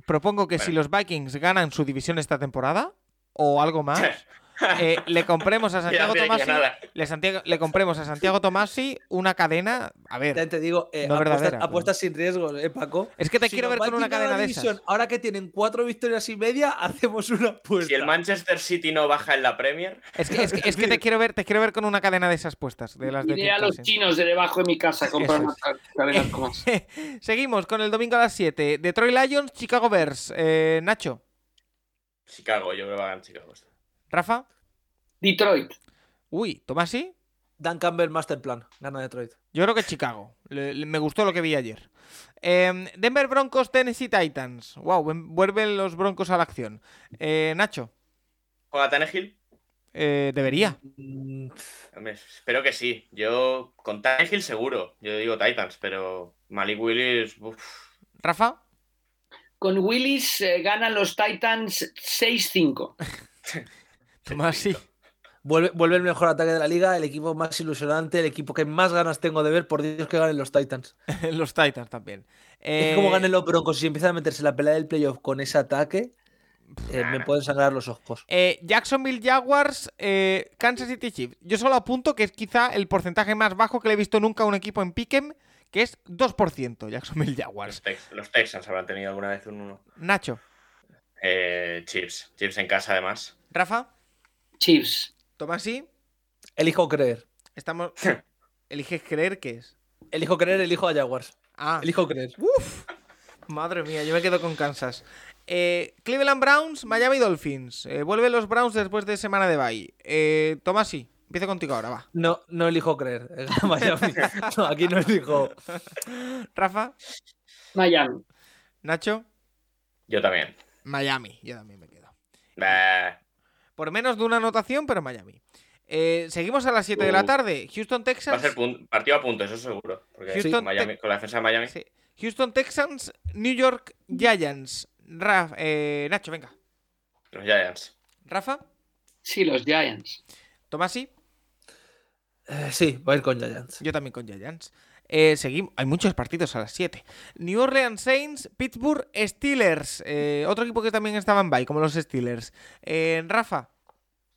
propongo que si los Vikings ganan su división esta temporada o algo más, eh, le compremos a Santiago Tomasi, le, Santiago- le compremos a Santiago Tomasi una cadena. A ver, te digo, eh, No apuestas, verdadera, pero- apuestas sin riesgos, ¿eh, Paco? es que te Si quiero ver con una cadena de división, esas. Ahora que tienen cuatro victorias y media, hacemos una apuesta. Si el Manchester City no baja en la Premier, Es que, es que- es que te quiero ver, te quiero ver con una cadena de esas puestas, de las de a los chinos de debajo de mi casa a comprar unas cadenas como. Seguimos con el domingo a las 7. Detroit Lions, Chicago Bears. Eh, Nacho, Chicago, yo creo que va a ganar Chicago. Rafa. Detroit. Uy, Tomasi. Dan Campbell Masterplan, gana Detroit. Yo creo que Chicago. Le- le- me gustó lo que vi ayer. Em, Denver Broncos, Tennessee Titans. Wow, ven- vuelven los Broncos a la acción. Eh, Nacho, ¿Juega Tannehill? eh, debería. Mm, Hombre, espero que sí. Yo con Tannehill seguro. Yo digo Titans, pero Malik Willis. uf. Rafa, Con Willis eh, ganan los Titans 6-5. Tomasi. Vuelve, vuelve el mejor ataque de la liga, el equipo más ilusionante, el equipo que más ganas tengo de ver, por Dios que ganen los Titans. los Titans también. Es Eh, como ganen los Broncos si empiezan a meterse la pelea del playoff con ese ataque, eh, me pueden sangrar los ojos. eh, Jacksonville Jaguars, eh, Kansas City Chiefs. Yo solo apunto que es quizá el porcentaje más bajo que le he visto nunca a un equipo en Pick'em, que es 2% Jacksonville Jaguars. Los, Tex- los Texans habrán tenido alguna vez un 1. Nacho, Eh, Chiefs. Chiefs en casa, además. Rafa, Chiefs. Tomasi. Elijo creer. Estamos. ¿Eliges creer qué es? Elijo creer, elijo a Jaguars. Ah, Elijo creer. Uf, madre mía, yo me quedo con Kansas. Eh, Cleveland Browns, Miami Dolphins. Eh, vuelven los Browns después de semana de bye. Eh, Tomasi, empiezo contigo ahora, va. No, no elijo creer. Miami. No, aquí no elijo. Rafa, Miami. Nacho, Yo también. Miami. Yo también me quedo. Bah, Por menos de una anotación, pero Miami. Eh, seguimos a las 7 de la Uh. tarde. Houston va a Texans. ser partido a punto, eso seguro. Porque Houston Miami- con la defensa de Miami. Sí. Houston Texans, New York Giants. Raf- eh, Nacho, venga. Los Giants. Rafa, Sí, los Giants. Tomasi. Eh, sí, voy a ir con Giants. Yo también con Giants. Eh, seguimos. Hay muchos partidos a las 7. New Orleans Saints, Pittsburgh Steelers. Eh, otro equipo que también estaba en bye, como los Steelers. Eh, Rafa.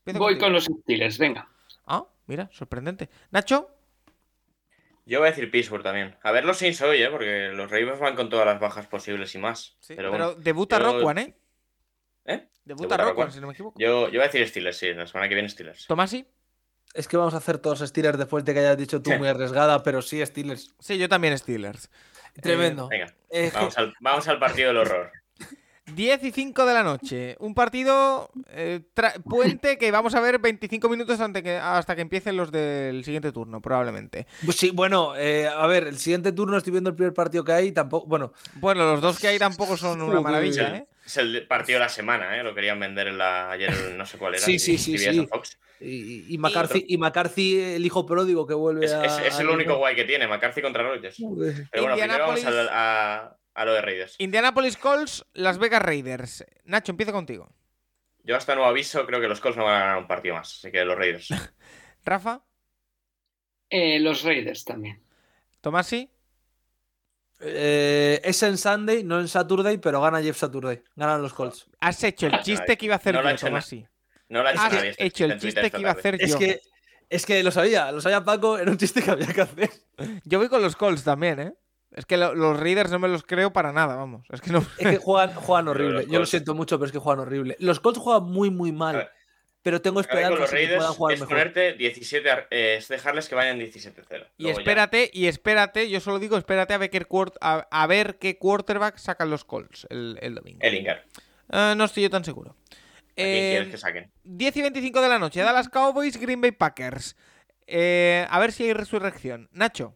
Voy contigo. con los Steelers, venga. Ah, mira, sorprendente. Nacho. Yo voy a decir Pittsburgh también. A ver los Saints hoy, ¿eh? Porque los Ravens van con todas las bajas posibles y más. Sí, pero pero bueno. debuta yo- Rockwan, ¿eh? ¿Eh? Debuta Debuta Rockwan, Roquan. si no me equivoco. Yo, yo voy a decir Steelers, sí. La semana que viene Steelers. Tomasi. Es que vamos a hacer todos Steelers después de que hayas dicho tú muy arriesgada, pero sí Steelers. Sí, yo también Steelers. Tremendo. Venga, Eh, vamos al, vamos al partido del horror. 10 y 5 de la noche. Un partido eh, puente que vamos a ver 25 minutos ante que- hasta que empiecen los del siguiente turno, probablemente. Pues sí, bueno, eh, a ver, el siguiente turno estoy viendo el primer partido que hay, tampoco, bueno, Bueno, los dos que hay tampoco son una maravilla. ¿eh? Es el partido de la semana, ¿eh? Lo querían vender en la, ayer, no sé cuál era. Sí, sí, sí, sí. Fox. Y, y McCarthy, y McCarthy, el hijo pródigo que vuelve Es, a. es- es el único guay que tiene, McCarthy contra Rodgers. Pero bueno, primero vamos a, a- a lo de Raiders. Indianapolis Colts, Las Vegas Raiders. Nacho, empiezo contigo. Yo hasta nuevo aviso creo que los Colts no van a ganar un partido más, así que los Raiders. Rafa, Eh, los Raiders también. Tomasi, Eh, es en Sunday, no en Saturday, pero gana Jeff Saturday. Ganan los Colts. has hecho el chiste que iba a hacer No lo ha yo, hecho Tomasi. No lo ha hecho Has nadie. hecho el chiste que iba a hacer Es yo. que, es que lo sabía, lo sabía Paco, era un chiste que había que hacer. Yo voy con los Colts también, ¿eh? Es que lo- los Raiders no me los creo para nada, vamos. Es que no. Es que juegan, juegan horrible. Yo lo siento mucho, pero es que juegan horrible. Los Colts juegan muy, muy A mal. Pero tengo esperanza los que puedan jugar es mejor. ponerte 17, a- eh, es dejarles que vayan 17-0. Y ya. espérate, y espérate, yo solo digo, espérate a ver qué, a, a ver qué quarterback sacan los Colts el, el domingo. Ellinger. Ah, no estoy yo tan seguro. ¿A quién Eh, quieres que saquen? 10 y 25 de la noche, Dallas Cowboys, Green Bay Packers. Eh, a ver si hay resurrección. Nacho,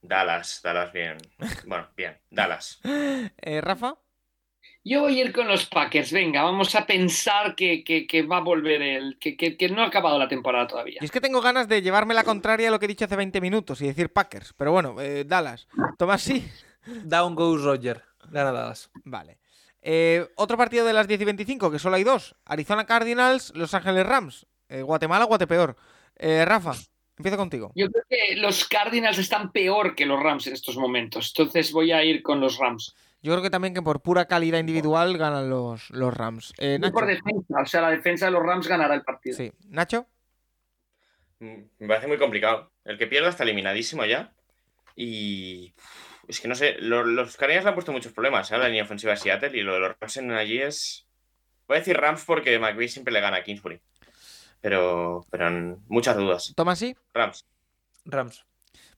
Dallas, Dallas bien. Bueno, bien, Dallas. eh, Rafa, Yo voy a ir con los Packers. Venga, vamos a pensar que, que- que va a volver el. Que, que- que no ha acabado la temporada todavía. y es que tengo ganas de llevarme la contraria a lo que he dicho hace 20 minutos y decir Packers, pero bueno, eh, Dallas. Tomás sí. Down goes Roger. Gana Dallas. Vale. Eh, otro partido de las 10 y 25, que solo hay dos. Arizona Cardinals, Los Ángeles Rams. Eh, Guatemala, Guatepeor. Eh, Rafa, empiezo contigo. Yo creo que los Cardinals están peor que los Rams en estos momentos. Entonces voy a ir con los Rams. Yo creo que también que por pura calidad individual ganan los, los Rams. Eh, Nacho. por defensa. O sea, la defensa de los Rams ganará el partido. Sí. Nacho. Mm, Me parece muy complicado. El que pierda está eliminadísimo ya. Y. Es que no sé, lo- los Cardinals le han puesto muchos problemas ¿eh? a la línea ofensiva de Seattle y lo de los Rams en allí es. Voy a decir Rams porque McVay siempre le gana a Kingsbury. Pero, pero muchas dudas. Tomás sí. Rams. Rams.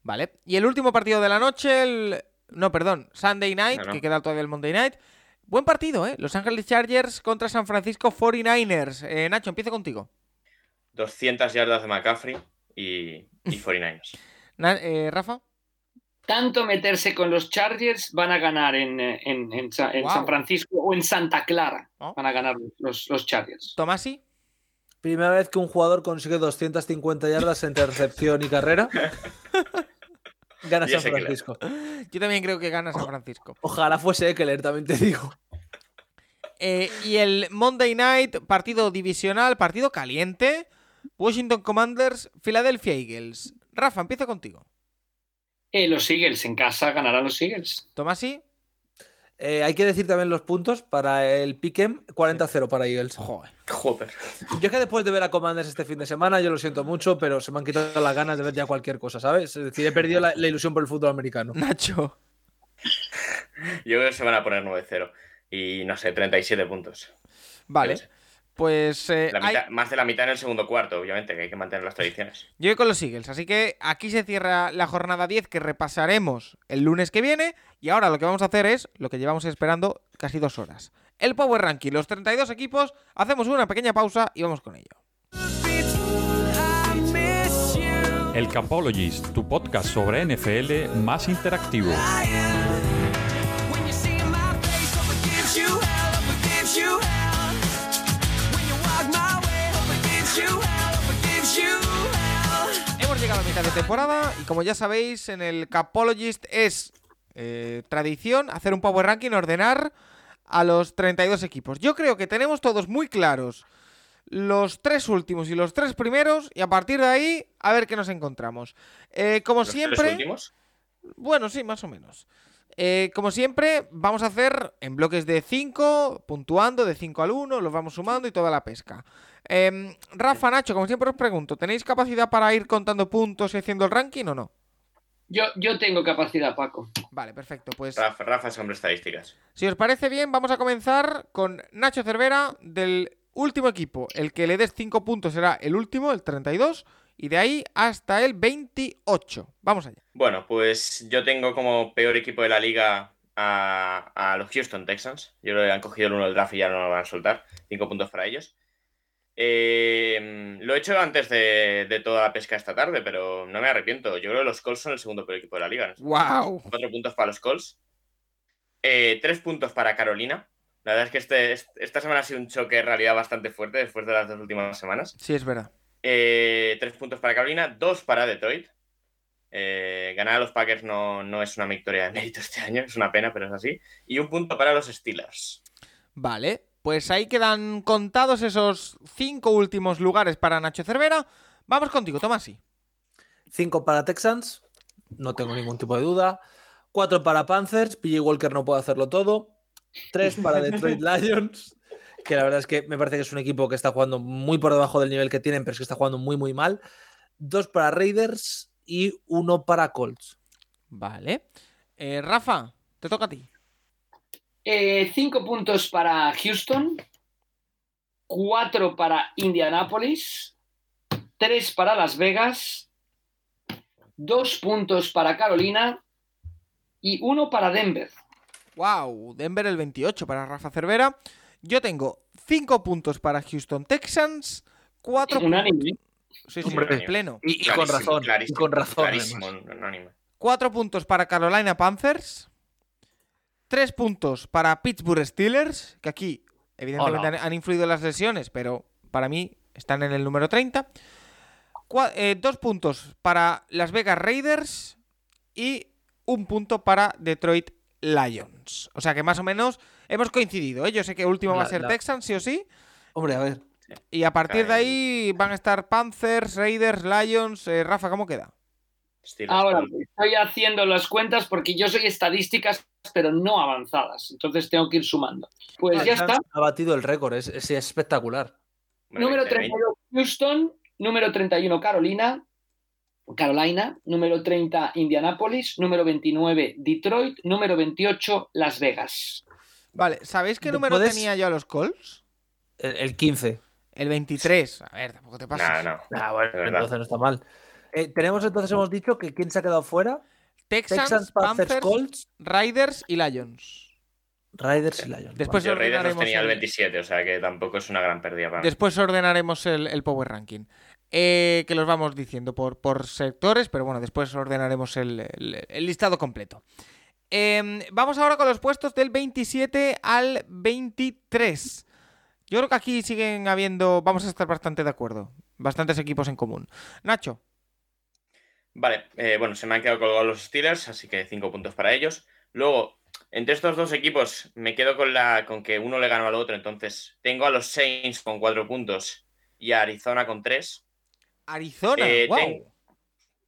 Vale. Y el último partido de la noche, el... No, perdón, Sunday Night, que queda todavía el Monday Night. Buen partido, ¿eh? Los Ángeles Chargers contra San Francisco 49ers. Eh, Nacho, empiezo contigo. 200 yardas de McCaffrey y, y 49ers. Na- eh, Rafa. Tanto meterse con los Chargers van a ganar en, en- en Sa- en Wow. San Francisco o en Santa Clara. Oh. Van a ganar los, los Chargers. Tomasi. Primera vez que un jugador consigue 250 yardas entre recepción y carrera. Gana San Francisco. Yo también creo que gana San Francisco. Ojalá fuese Eckler, también te digo. Eh, y el Monday Night, partido divisional, partido caliente. Washington Commanders, Philadelphia Eagles. Rafa, empiezo contigo. Eh, los Eagles en casa ganarán los Eagles. Tomasi. Eh, hay que decir también los puntos para el Pick'em 40-0 para Eagles. Joder. Joder. Yo es que después de ver a Commanders este fin de semana, yo lo siento mucho, pero se me han quitado las ganas de ver ya cualquier cosa, ¿sabes? Es decir, he perdido la, la ilusión por el fútbol americano. Nacho. Yo creo que se van a poner 9-0. Y no sé, 37 puntos. Vale. Pues eh, La hay- mitad- Más de la mitad en el segundo cuarto, obviamente, que hay que mantener las tradiciones. yo voy con los Eagles. Así que aquí se cierra la jornada 10 que repasaremos el lunes que viene. Y ahora lo que vamos a hacer es lo que llevamos esperando casi dos horas. El Power Ranking, los 32 equipos. Hacemos una pequeña pausa y vamos con ello. El Capologist, tu podcast sobre NFL más interactivo. Hemos llegado a mitad de temporada y como ya sabéis, en el Capologist es eh, tradición hacer un Power Ranking, ordenar a los 32 equipos. Yo creo que tenemos todos muy claros los tres últimos y los tres primeros y a partir de ahí a ver qué nos encontramos. Eh, como Los tres siempre... últimos. Bueno, sí, más o menos. Eh, como siempre, vamos a hacer en bloques de 5, puntuando de 5 al 1, los vamos sumando y toda la pesca. Em, Rafa, Nacho, como siempre os pregunto, ¿tenéis capacidad para ir contando puntos y haciendo el ranking o no? Yo, yo tengo capacidad, Paco. Vale, perfecto. Pues Rafa, Rafa es hombre estadísticas. si os parece bien, vamos a comenzar con Nacho Cervera del último equipo. El que le des 5 puntos será el último, el 32, y de ahí hasta el 28. Vamos allá. Bueno, pues yo tengo como peor equipo de la liga a, a los Houston Texans. Yo creo que han cogido el uno del draft y ya no lo van a soltar. Cinco puntos para ellos. Eh, lo he hecho antes de, de toda la pesca esta tarde, pero no me arrepiento. Yo creo que los Colts son el segundo peor equipo de la liga. ¡Wow! Cuatro puntos para los Colts. Eh, tres puntos para Carolina, La verdad es que este, este- esta semana ha sido un choque en realidad bastante fuerte después de las dos últimas semanas. Sí, es verdad. Eh, tres puntos para Carolina, dos para Detroit. Ganar a los Packers no, no es una victoria de mérito este año, es una pena, pero es así. Y un punto para los Steelers. Vale, pues ahí quedan contados esos cinco últimos lugares para Nacho Cervera. Vamos contigo, Tomasi. 5 para Texans, no tengo ningún tipo de duda. 4 para Panthers, PJ Walker no puede hacerlo todo. 3 para Detroit Lions, que la verdad es que me parece que es un equipo que está jugando muy por debajo del nivel que tienen, pero es que está jugando muy, muy mal. 2 para Raiders y 1 para Colts. Vale. Eh, Rafa, te toca a ti. Eh, cinco puntos para Houston, cuatro para Indianapolis, tres para Las Vegas, dos puntos para Carolina y uno para Denver. Wow, Denver el 28 para Rafa Cervera. Yo tengo 5 puntos para Houston Texans, 4 Unánime. Sí, sí, Hombre. en pleno. Y, y con razón. y clarísimo, con razón. 4 puntos para Carolina Panthers. 3 puntos para Pittsburgh Steelers, que aquí evidentemente Oh, no. han, han influido las lesiones, pero para mí están en el número 30. 2 puntos para Las Vegas Raiders y un punto para Detroit Lions. O sea que más o menos hemos coincidido. ¿eh? Yo sé que último va a ser la- Texans, sí o sí. Hombre, a ver. Y a partir de Ahí. van a estar Panthers, Raiders, Lions. Eh, Rafa, ¿cómo queda? Steelers, Ahora estoy haciendo las cuentas porque yo soy estadísticas, pero no avanzadas. Entonces tengo que ir sumando. Pues ya está. Ha batido el récord, es, es espectacular. Número 20, 32 Houston, número 31 Carolina, Carolina, número 30 Indianapolis, número 29 Detroit, número 28 Las Vegas. Vale, ¿sabéis qué ¿Me número puedes- tenía yo a los Colts? El, el 15. El 23. A ver, tampoco te pases. No, no. Ah, bueno, entonces no está mal. Eh, tenemos entonces, hemos dicho que quién se ha quedado fuera. Texans, Texans, Panthers, Panthers, Colts, Raiders y Lions. Riders y Lions. Después Yo Raiders tenía el el- 27, o sea que tampoco es una gran pérdida para mí. Después ordenaremos el, el Power Ranking. Eh, que los vamos diciendo por, por sectores, pero bueno, después ordenaremos el, el- el listado completo. Em, vamos ahora con los puestos del 27 al 23. Yo creo que aquí siguen habiendo, vamos a estar bastante de acuerdo. Bastantes equipos en común. Nacho, Vale, eh, bueno, se me han quedado colgados los Steelers, así que cinco puntos para ellos. Luego, entre estos dos equipos, me quedo con, la, con que uno le ganó al otro. Entonces, tengo a los Saints con cuatro puntos y a Arizona con tres. Arizona. Eh, wow. ten-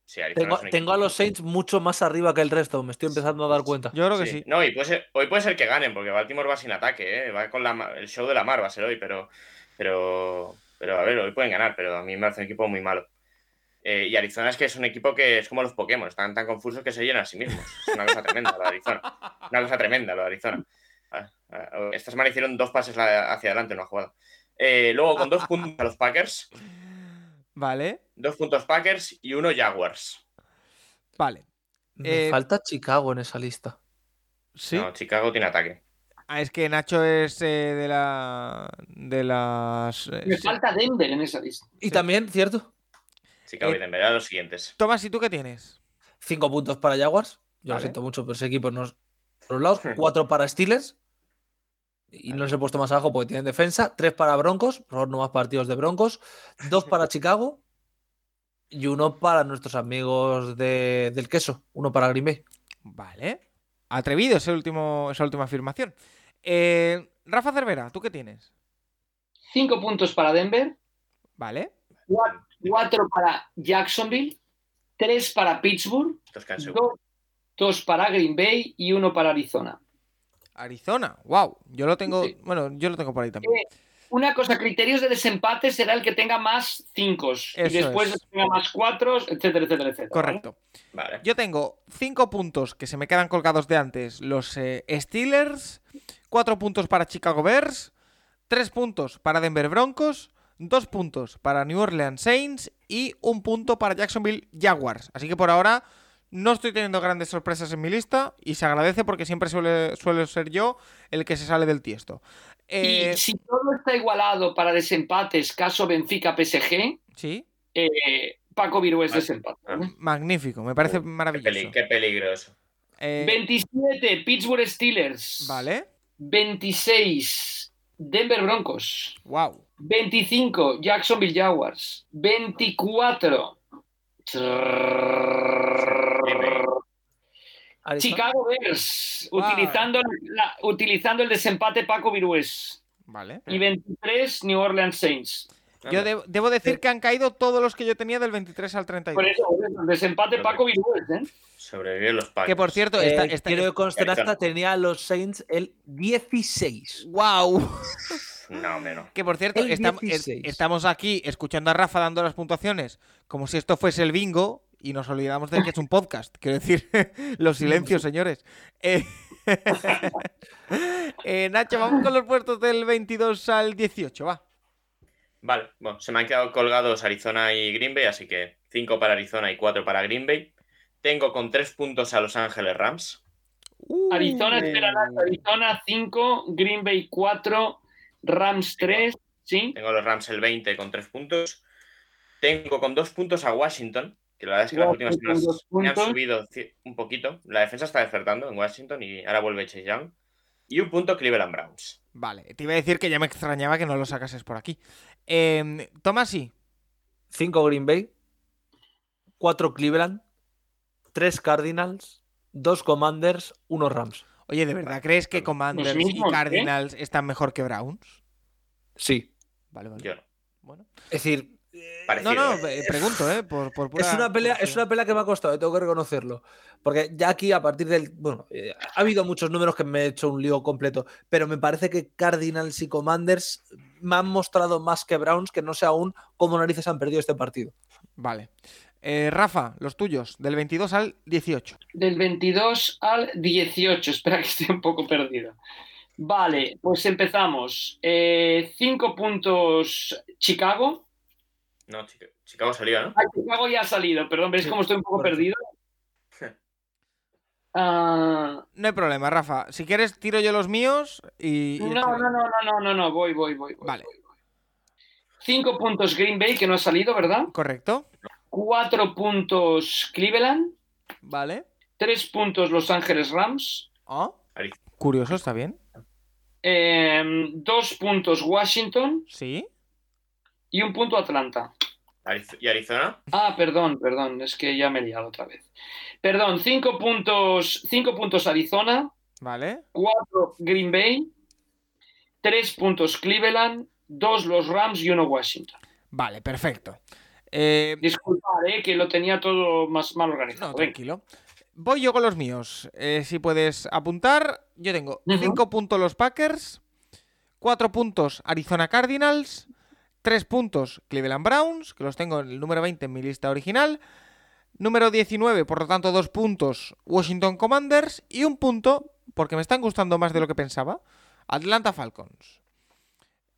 Sí, Arizona Tengo, es un tengo a los Saints mucho más arriba que el resto, me estoy empezando a dar cuenta. Yo creo que sí. No, y puede ser- hoy puede ser que ganen, porque Baltimore va sin ataque, ¿eh? va con la, el show de la mar, va a ser hoy, pero, pero, pero a ver, hoy pueden ganar, pero a mí me hace un equipo muy malo. Eh, y Arizona es que es un equipo que es como los Pokémon, están tan confusos que se llenan a sí mismos. Es una cosa tremenda lo de Arizona. Una cosa tremenda lo de Arizona. Ah, ah, Esta semana hicieron dos pases hacia adelante en una jugada. Eh, luego con dos puntos a los Packers, Vale, dos puntos Packers y uno Jaguars. vale. Me Eh, falta Chicago en esa lista. Sí. No, Chicago tiene ataque. Ah, es que Nacho es eh, de la. de las. Me sí. falta Denver en esa lista. Y también, ¿cierto? Chicago Eh, y Denver, los siguientes. Tomás, ¿y tú qué tienes? Cinco puntos para Jaguars. Yo Vale. lo siento mucho, pero ese equipo no es. Por los lados, cuatro para Steelers. Y no les he puesto más abajo porque tienen defensa. Tres para Broncos, por favor, no más partidos de Broncos. Dos para Chicago. Y uno para nuestros amigos de- del queso. Uno para Green Bay. Vale. Atrevido ese último, esa última afirmación. Eh, Rafa Cervera, ¿tú qué tienes? Cinco puntos para Denver, Vale. cua- cuatro para Jacksonville, tres para Pittsburgh, dos, dos para Green Bay y uno para Arizona. Arizona, wow. Yo lo tengo. Sí. Bueno, yo lo tengo por ahí también. Eh, Una cosa, criterios de desempate será el que tenga más cinco y Eso después es. el que tenga más cuatro, etcétera, etcétera, etcétera. Correcto. Vale. Yo tengo cinco puntos que se me quedan colgados de antes. Los eh, Steelers, cuatro puntos para Chicago Bears, tres puntos para Denver Broncos, dos puntos para New Orleans Saints y un punto para Jacksonville Jaguars. Así que por ahora no estoy teniendo grandes sorpresas en mi lista y se agradece porque siempre suele, suele ser yo el que se sale del tiesto. Eh, Y si todo está igualado para desempates, caso Benfica-PSG, sí, eh, Paco Virués Vale. desempate. ¿vale? magnífico, me parece Qué, maravilloso. peli- qué peligro eso. Eh, 27, Pittsburgh Steelers. vale, 26, Denver Broncos. Wow. 25, Jacksonville Jaguars. 24, Arizona. Chicago Bears, Wow. utilizando, la- utilizando el desempate Paco Virués. Vale. Y 23, New Orleans Saints. Yo de- debo decir que han caído todos los que yo tenía del 23 al 32. Por eso, por eso, el desempate Pero- Paco Virués, ¿eh? Sobreviven los Packers. Que por cierto, Eh, está, está- quiero que tenía a los Saints el 16. ¡Wow! No, menos. Que por cierto, El estam- es- 16. estamos aquí escuchando a Rafa dando las puntuaciones como si esto fuese el bingo y nos olvidamos de que es un podcast. Quiero decir, los silencios, señores. Eh, eh, Nacho, vamos con los puestos del 22 al 18, va. Vale, bueno, se me han quedado colgados Arizona y Green Bay, así que 5 para Arizona y 4 para Green Bay. Tengo con 3 puntos a Los Ángeles Rams. Arizona, Uh, espera, Nacho, Arizona 5, Green Bay 4, Rams 3, ¿sí? Tengo los Rams el 20 con 3 puntos. Tengo con 2 puntos a Washington, que la verdad es que las últimas semanas me han subido un poquito. La defensa está despertando en Washington y ahora vuelve Chase Young. Y un punto Cleveland Browns. Vale, te iba a decir que ya me extrañaba que no lo sacases por aquí. Eh, Tomasi, 5 Green Bay, 4 Cleveland, 3 Cardinals, 2 Commanders, 1 Rams. Oye, ¿de verdad crees que Commanders y ¿eh? Cardinals están mejor que Browns? Sí. Vale, vale. Yo no. Bueno. Es decir, Parecido, No, no, ¿eh? eh, pregunto, ¿eh? Por, por pura es una pelea, es una pelea que me ha costado, tengo que reconocerlo. Porque ya aquí, a partir del. Bueno, eh, ha habido muchos números que me he hecho un lío completo. Pero me parece que Cardinals y Commanders me han mostrado más que Browns, que no sé aún cómo narices han perdido este partido. Vale. Eh, Rafa, los tuyos, del 22 al 18. Del 22 al 18, espera que estoy un poco perdido. Vale, pues empezamos. 5 puntos Chicago. No, Chica- Chicago salió, ¿no? Ah, Chicago ya ha salido, perdón, ¿veis Sí, cómo estoy un poco perdido? Ah, No hay problema, Rafa. Si quieres, tiro yo los míos y. no, no, no, no, no, no, no, voy, voy, voy. voy, Vale. voy, voy. Cinco puntos Green Bay, que no ha salido, ¿verdad? Correcto. Cuatro puntos Cleveland. Vale. Tres puntos Los Ángeles Rams. Ah, Ari- Curioso, está bien. eh, dos puntos Washington Sí. y un punto Atlanta. ¿Y Arizona? Ah, perdón, perdón, es que ya me he liado otra vez. Perdón, cinco puntos, cinco puntos Arizona, Vale. cuatro Green Bay, tres puntos Cleveland, dos los Rams y uno Washington. Vale, perfecto. Eh, Disculpad, eh, que lo tenía todo más mal organizado. no, tranquilo. Voy yo con los míos. Eh, si puedes apuntar, yo tengo Ujú. 5 puntos los Packers, 4 puntos Arizona Cardinals, 3 puntos Cleveland Browns, que los tengo en el número 20 en mi lista original, número 19, por lo tanto 2 puntos Washington Commanders y un punto, porque me están gustando más de lo que pensaba, Atlanta Falcons.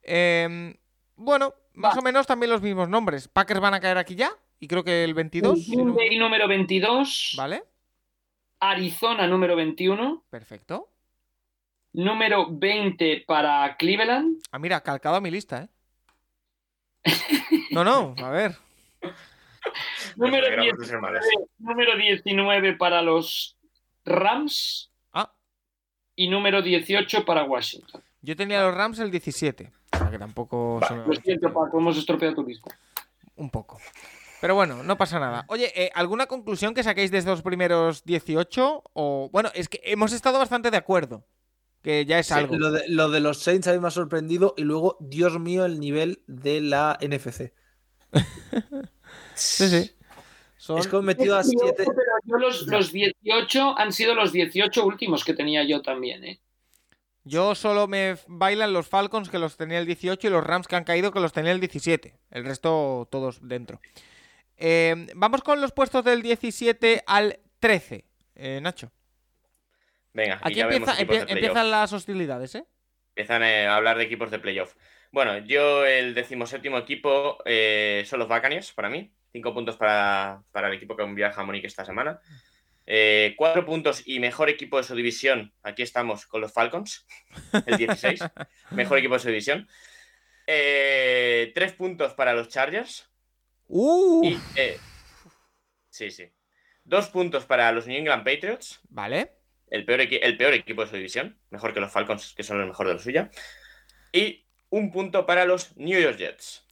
Em, bueno, más o menos también los mismos nombres. Packers van a caer aquí ya, y creo que el 22. si Green Bay número 22, Vale, Arizona número 21, perfecto. número 20 para Cleveland, Ah, mira, calcado a mi lista, ¿eh? No, no, a ver. número, Nos alegramos de 19, ser malos. número 19 para los Rams Ah, y número 18 para Washington. Yo tenía los Rams el 17. O sea que tampoco se me va Lo siento, Paco, hemos estropeado tu lista. Un poco. Pero bueno, no pasa nada. Oye, eh, ¿alguna conclusión que saquéis de estos primeros 18? O. Bueno, es que hemos estado bastante de acuerdo. Que ya es algo. Lo de, lo de los Saints a mí me ha sorprendido y luego, Dios mío, el nivel de la NFC. Sí, sí. Son- Es que he metido a Sí, 7. pero yo los, los 18 han sido los 18 últimos que tenía yo también, ¿eh? Yo solo me bailan los Falcons que los tenía el 18 y los Rams que han caído que los tenía el 17. El resto todos dentro. Eh, vamos con los puestos del 17 al 13. Eh, Nacho. Venga, Aquí ya empieza- empie- empiezan las hostilidades, ¿eh? Empiezan eh, a hablar de equipos de playoff. Bueno, yo el decimoséptimo equipo eh, son los Buccaneers para mí. Cinco puntos para, para el equipo que viaja a Múnich esta semana. Eh, cuatro puntos y mejor equipo de su división. Aquí estamos con los Falcons, el 16. mejor equipo de su división. Eh, tres puntos para los Chargers. ¡Uh! Y, eh, sí, sí. Dos puntos para los New England Patriots. Vale. el peor, el peor equipo de su división, mejor que los Falcons, que son los mejores de la suya. Y un punto para los New York Jets.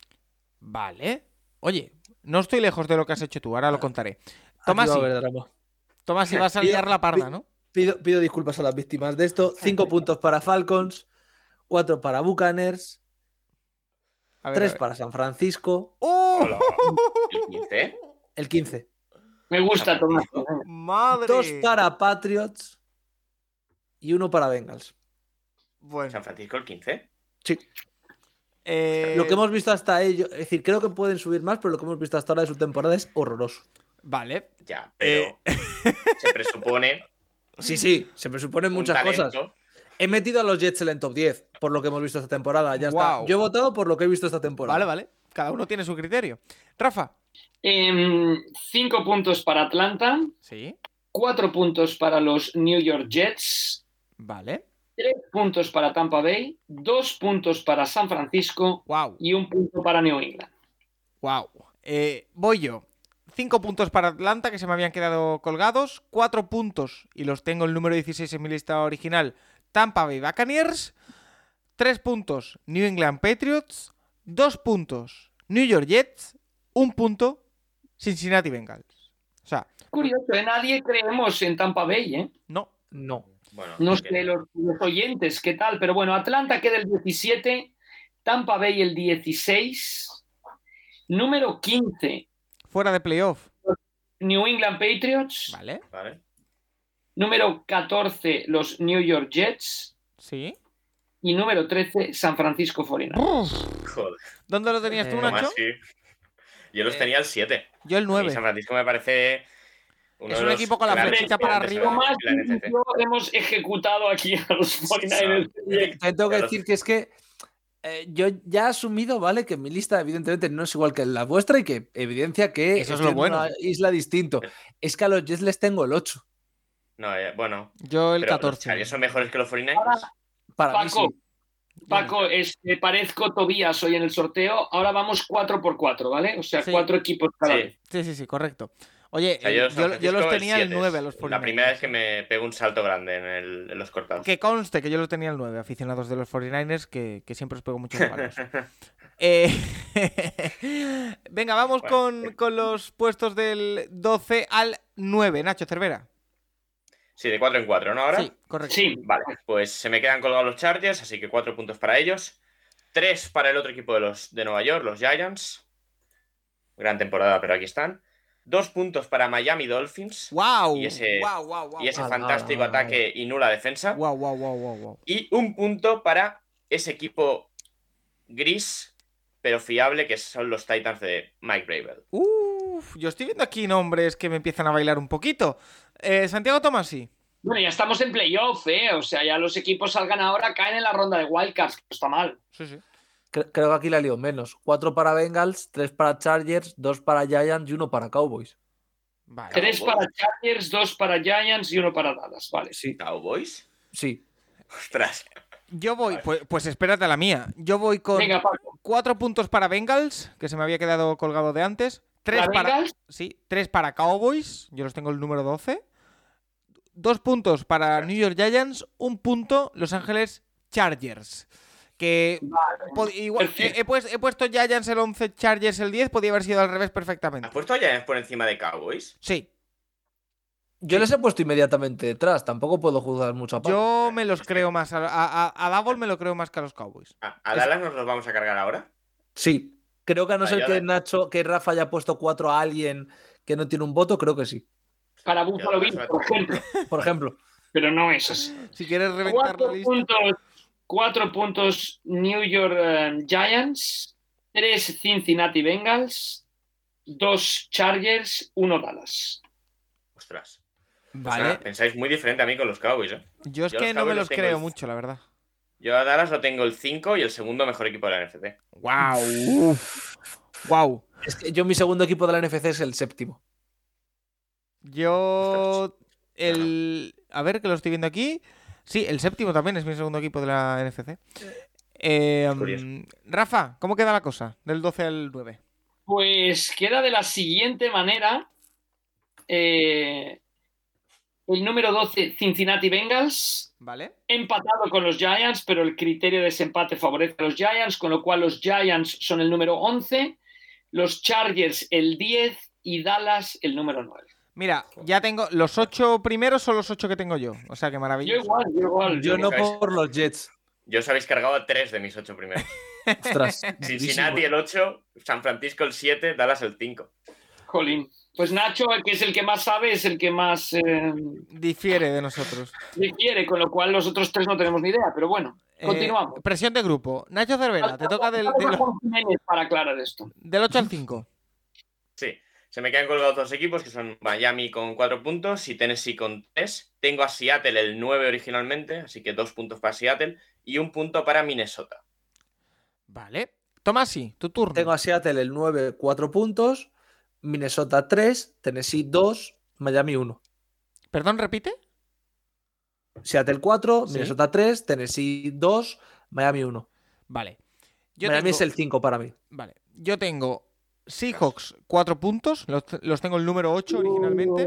Vale. Oye, no estoy lejos de lo que has hecho tú, ahora lo contaré. Tomás, Tomás, si vas a liar la parda, ¿no? Pido, disculpas a las víctimas de esto. Cinco puntos para Falcons, cuatro para Buccaneers, tres para San Francisco. ¡Oh! ¿El 15? El 15. Me gusta, Tomás. Madre. Dos para Patriots y uno para Bengals. Bueno. ¿San Francisco el 15? Sí. Eh, lo que hemos visto hasta ello, es decir, creo que pueden subir más, pero lo que hemos visto hasta ahora de su temporada es horroroso. Vale. Ya, pero eh, se presupone. Sí, sí, se presuponen muchas cosas. He metido a los Jets en top 10, por lo que hemos visto esta temporada. Ya está. Yo he votado por lo que he visto esta temporada. Vale, vale. Cada uno tiene su criterio. Rafa. Em, cinco puntos para Atlanta. Sí. Cuatro puntos para los New York Jets. Vale. Tres puntos para Tampa Bay. Dos puntos para San Francisco. Wow. Y un punto para New England. Wow. Eh, voy yo. Cinco puntos para Atlanta que se me habían quedado colgados. Cuatro puntos, y los tengo el número 16 en mi lista original, Tampa Bay Buccaneers. Tres puntos, New England Patriots. Dos puntos, New York Jets. Un punto, Cincinnati Bengals. O sea. Curioso, ¿eh? nadie creemos en Tampa Bay, ¿eh? No. No. Bueno, no sé los, los, oyentes qué tal, pero bueno, Atlanta queda el 17, Tampa Bay el 16, número 15, Fuera de playoff. New England Patriots. Vale. Vale. Número 14, los New York Jets. Sí. Y número 13, San Francisco 49 Joder. ¿Dónde lo tenías tú, eh, Nacho? Yo los eh, tenía el 7. Yo el 9. San Francisco me parece. Uno es un equipo con la flecha para arriba. Más hemos ejecutado aquí a los 49ers. tengo que decir que es que eh, yo ya he asumido, ¿vale? Que mi lista, evidentemente, no es igual que la vuestra y que evidencia que Eso es lo bueno. una isla distinto. Es que a los Jets les tengo el 8. No, eh, bueno. Yo el 14. ¿Son mejores que los 49ers? Para Paco, Paco, parezco Tobías hoy en el sorteo. Ahora vamos 4 por 4 ¿vale? O sea, 4 equipos cada vez. Sí, sí, sí, correcto. Oye, yo, los tenía el 9 a los 49ers. La primera vez que me pego un salto grande en, los cortados. Que conste que yo los tenía el 9, aficionados de los 49ers, que, siempre os pego muchos palos. Eh, venga, vamos con, con, los puestos del 12 al 9. Nacho Cervera. Sí, de 4 en 4, ¿no? Ahora. Sí, correcto. Sí, vale. Pues se me quedan colgados los Chargers, así que 4 puntos para ellos. 3 para el otro equipo de, los, de Nueva York, los Giants. Gran temporada, pero aquí están. Dos puntos para Miami Dolphins. ¡Wow! Y ese, y ese fantástico ataque y nula defensa. Wow, wow, wow, wow, Y un punto para ese equipo gris, pero fiable, que son los Titans de Mike Bravel. Uf, yo estoy viendo aquí nombres que me empiezan a bailar un poquito. Eh, Santiago Tomasi. Bueno, ya estamos en playoff, ¿eh? O sea, ya los equipos salgan ahora, caen en la ronda de wildcards, que está mal. Sí, sí. Creo que aquí la lío menos. Cuatro para Bengals, tres para Chargers, dos para Giants y uno para Cowboys. tres para Chargers, dos para Giants y uno para Dallas, vale. Sí. ¿Cowboys? Sí. Ostras. Yo voy, pues, pues, espérate a la mía. Yo voy con cuatro puntos para Bengals, que se me había quedado colgado de antes. Tres para, sí, tres para Cowboys, yo los tengo el número 12. Dos puntos para New York Giants, un punto Los Ángeles Chargers. Que igual, he, puesto Giants el 11, Chargers el 10, podía haber sido al revés perfectamente. ¿Has puesto a Giants por encima de Cowboys? Sí. Yo les he puesto inmediatamente detrás, tampoco puedo juzgar mucho a Yo me los creo más. A, a, me lo creo más que a los Cowboys. ¿A, Dallas nos los vamos a cargar ahora? Sí. Creo que a no ser que Nacho, que Rafa haya puesto cuatro a alguien que no tiene un voto, creo que sí. Para Buffalo Bills, por ejemplo. Por ejemplo. Pero no es así. Si quieres reventar la lista. Puntos Cuatro puntos New York Giants, tres Cincinnati Bengals, dos Chargers, uno Dallas. Ostras. Vale. pensáis muy diferente a mí con los Cowboys, ¿eh? Yo es que no me los creo mucho, la verdad. Yo a Dallas lo tengo el 5 y el segundo mejor equipo de la NFC. ¡Wow! ¡Wow! Es que yo mi segundo equipo de la NFC es el séptimo. Yo. El. A ver, que lo estoy viendo aquí. Sí, el séptimo también es mi segundo equipo de la NFC. Eh, mm, Rafa, ¿cómo queda la cosa del 12 al 9? Pues queda de la siguiente manera. Eh, el número 12 Cincinnati Bengals, ¿Vale? empatado con los Giants, pero el criterio de desempate favorece a los Giants, con lo cual los Giants son el número 11, los Chargers el 10 y Dallas el número 9. Mira, ya tengo. Los ocho primeros son los ocho que tengo yo. O sea que Yo maravilloso. igual, yo igual. Yo no ¿Sabes? por los Jets. Yo os habéis cargado a tres de mis ocho primeros. Ostras. Cincinnati el 8, San Francisco el 7, Dallas el 5. Jolín. Pues Nacho, el que es el que más sabe, es el que más eh, Difiere de nosotros. difiere, con lo cual los otros tres no tenemos ni idea, pero bueno, Eh, continuamos. presión de grupo. Nacho Cervera, te toca del, del, para aclarar esto. del 8 al 5. Se me quedan colgados dos equipos que son Miami con 4 puntos y Tennessee con 3. Tengo a Seattle el 9 originalmente, así que dos puntos para Seattle y un punto para Minnesota. Vale. Tomasi, tu turno. Tengo a Seattle el 9, 4 puntos. Minnesota 3, Tennessee 2, Miami 1. Perdón, repite. Seattle 4, Sí. Minnesota 3, Tennessee 2, Miami 1. Vale. Yo Miami tengo, es el 5 para mí. Vale. Yo tengo Seahawks 4 puntos. Los, los tengo el número 8 originalmente.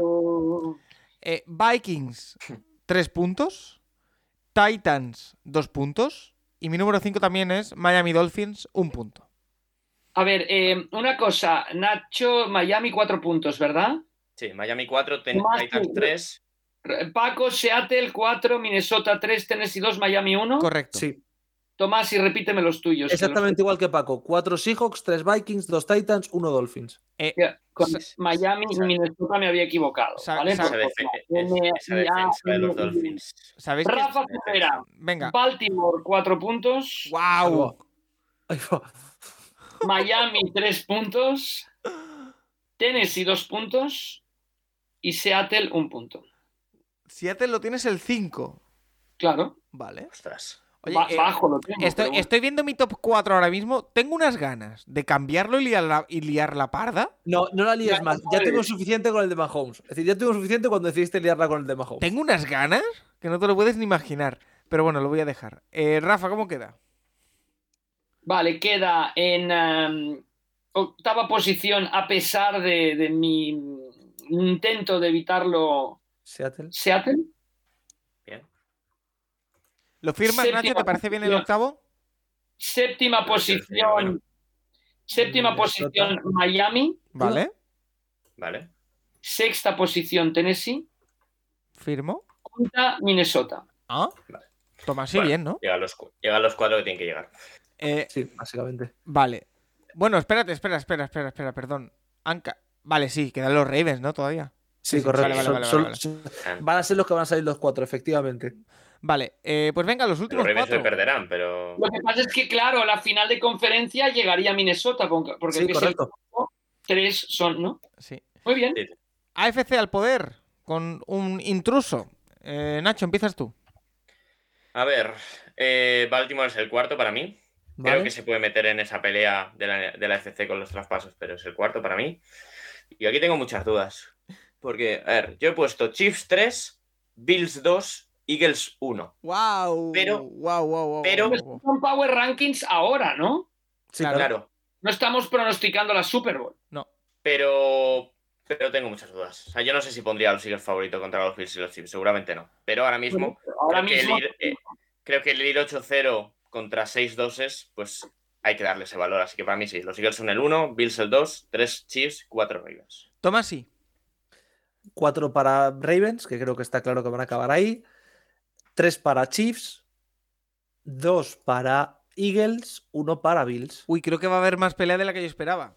Eh, Vikings 3 puntos. Titans 2 puntos. Y mi número 5 también es Miami Dolphins 1 punto. A ver, eh, una cosa, Nacho, Miami cuatro puntos, ¿verdad? Sí, Miami 4, Ten- Titans que- 3. Paco, Seattle 4, Minnesota 3, Tennessee 2, Miami 1. Correcto. Sí, Tomás, y repíteme los tuyos. que exactamente igual que Paco. 4 Seahawks, 3 Vikings, 2 Titans, 1 Dolphins. Eh, Con Miami y Minnesota me había equivocado. ¿vale? sa- Esa, esa defensa de los Dolphins. ¿Sabéis que- Rafa Ferreira, Venga. Baltimore 4 puntos, ¡Wow! Miami 3 puntos, Tennessee 2 puntos y Seattle 1 punto. Seattle lo tienes el 5. Claro, Vale. Ostras. Oye, ba- eh, bajo lo tengo. estoy, pero bueno. estoy viendo mi top 4 ahora mismo. Tengo unas ganas de cambiarlo y liar la, y liar la parda. No, no la líes más. no Ya tengo suficiente con el de Mahomes. Es decir, ya tengo suficiente cuando decidiste liarla con el de Mahomes. Tengo unas ganas que no te lo puedes ni imaginar. Pero bueno, lo voy a dejar. Eh, Rafa, ¿cómo queda? Vale, queda en em, octava posición a pesar de, de mi intento de evitarlo Seattle. Seattle. ¿Lo firmas, Séptima Nacho? ¿Te parece bien el octavo? Séptima posición. Séptima posición Miami. Vale. Vale. Sexta posición Tennessee. Firmo. Quinta Minnesota. Ah. Vale. Toma, sí, Bueno. bien, ¿no? Llegan los, cu- llegan los cuatro que tienen que llegar. Eh, Sí, básicamente. vale. Bueno, espérate, espera, espera, espera, espera, perdón. Anca. Vale, sí, quedan los Ravens, ¿no? Todavía. Sí, sí, correcto. vale, vale, vale, son- vale. son- Van a ser los que van a salir los cuatro, efectivamente. Vale, eh, pues venga, los Los últimos se cuatro. perderán, pero. Lo que pasa es que, claro, a la final de conferencia llegaría Minnesota, porque Sí, es el- correcto. tres son, ¿no? Sí. Muy bien. Sí. AFC al poder con un intruso. Eh, Nacho, empiezas tú. A ver, eh, Baltimore es el cuarto para mí. ¿vale? Creo que se puede meter en esa pelea de la, de la FC con los traspasos, pero es el cuarto para mí. Y aquí tengo muchas dudas. Porque, a ver, yo he puesto Chiefs 3, Bills 2, Eagles 1. Wow. Pero- wow, wow, wow, pero- wow, wow. Son Power Rankings ahora, ¿no? Sí, claro. Claro, No estamos pronosticando la Super Bowl. No. pero, pero tengo muchas dudas. O sea, yo no sé si pondría a los Eagles favorito contra los Bills y los Chiefs, seguramente no. Pero ahora mismo, Ahora creo, mismo. que el ir, eh, creo que el ir 8-0 contra 6 doses, pues hay que darle ese valor. Así que para mí sí, los Eagles son el 1, Bills el 2, 3 Chiefs, 4 Ravens. Tomás, sí. Cuatro para Ravens, que creo que está claro que van a acabar ahí. Tres para Chiefs. Dos para Eagles. Uno para Bills. Uy, creo que va a haber más pelea de la que yo esperaba.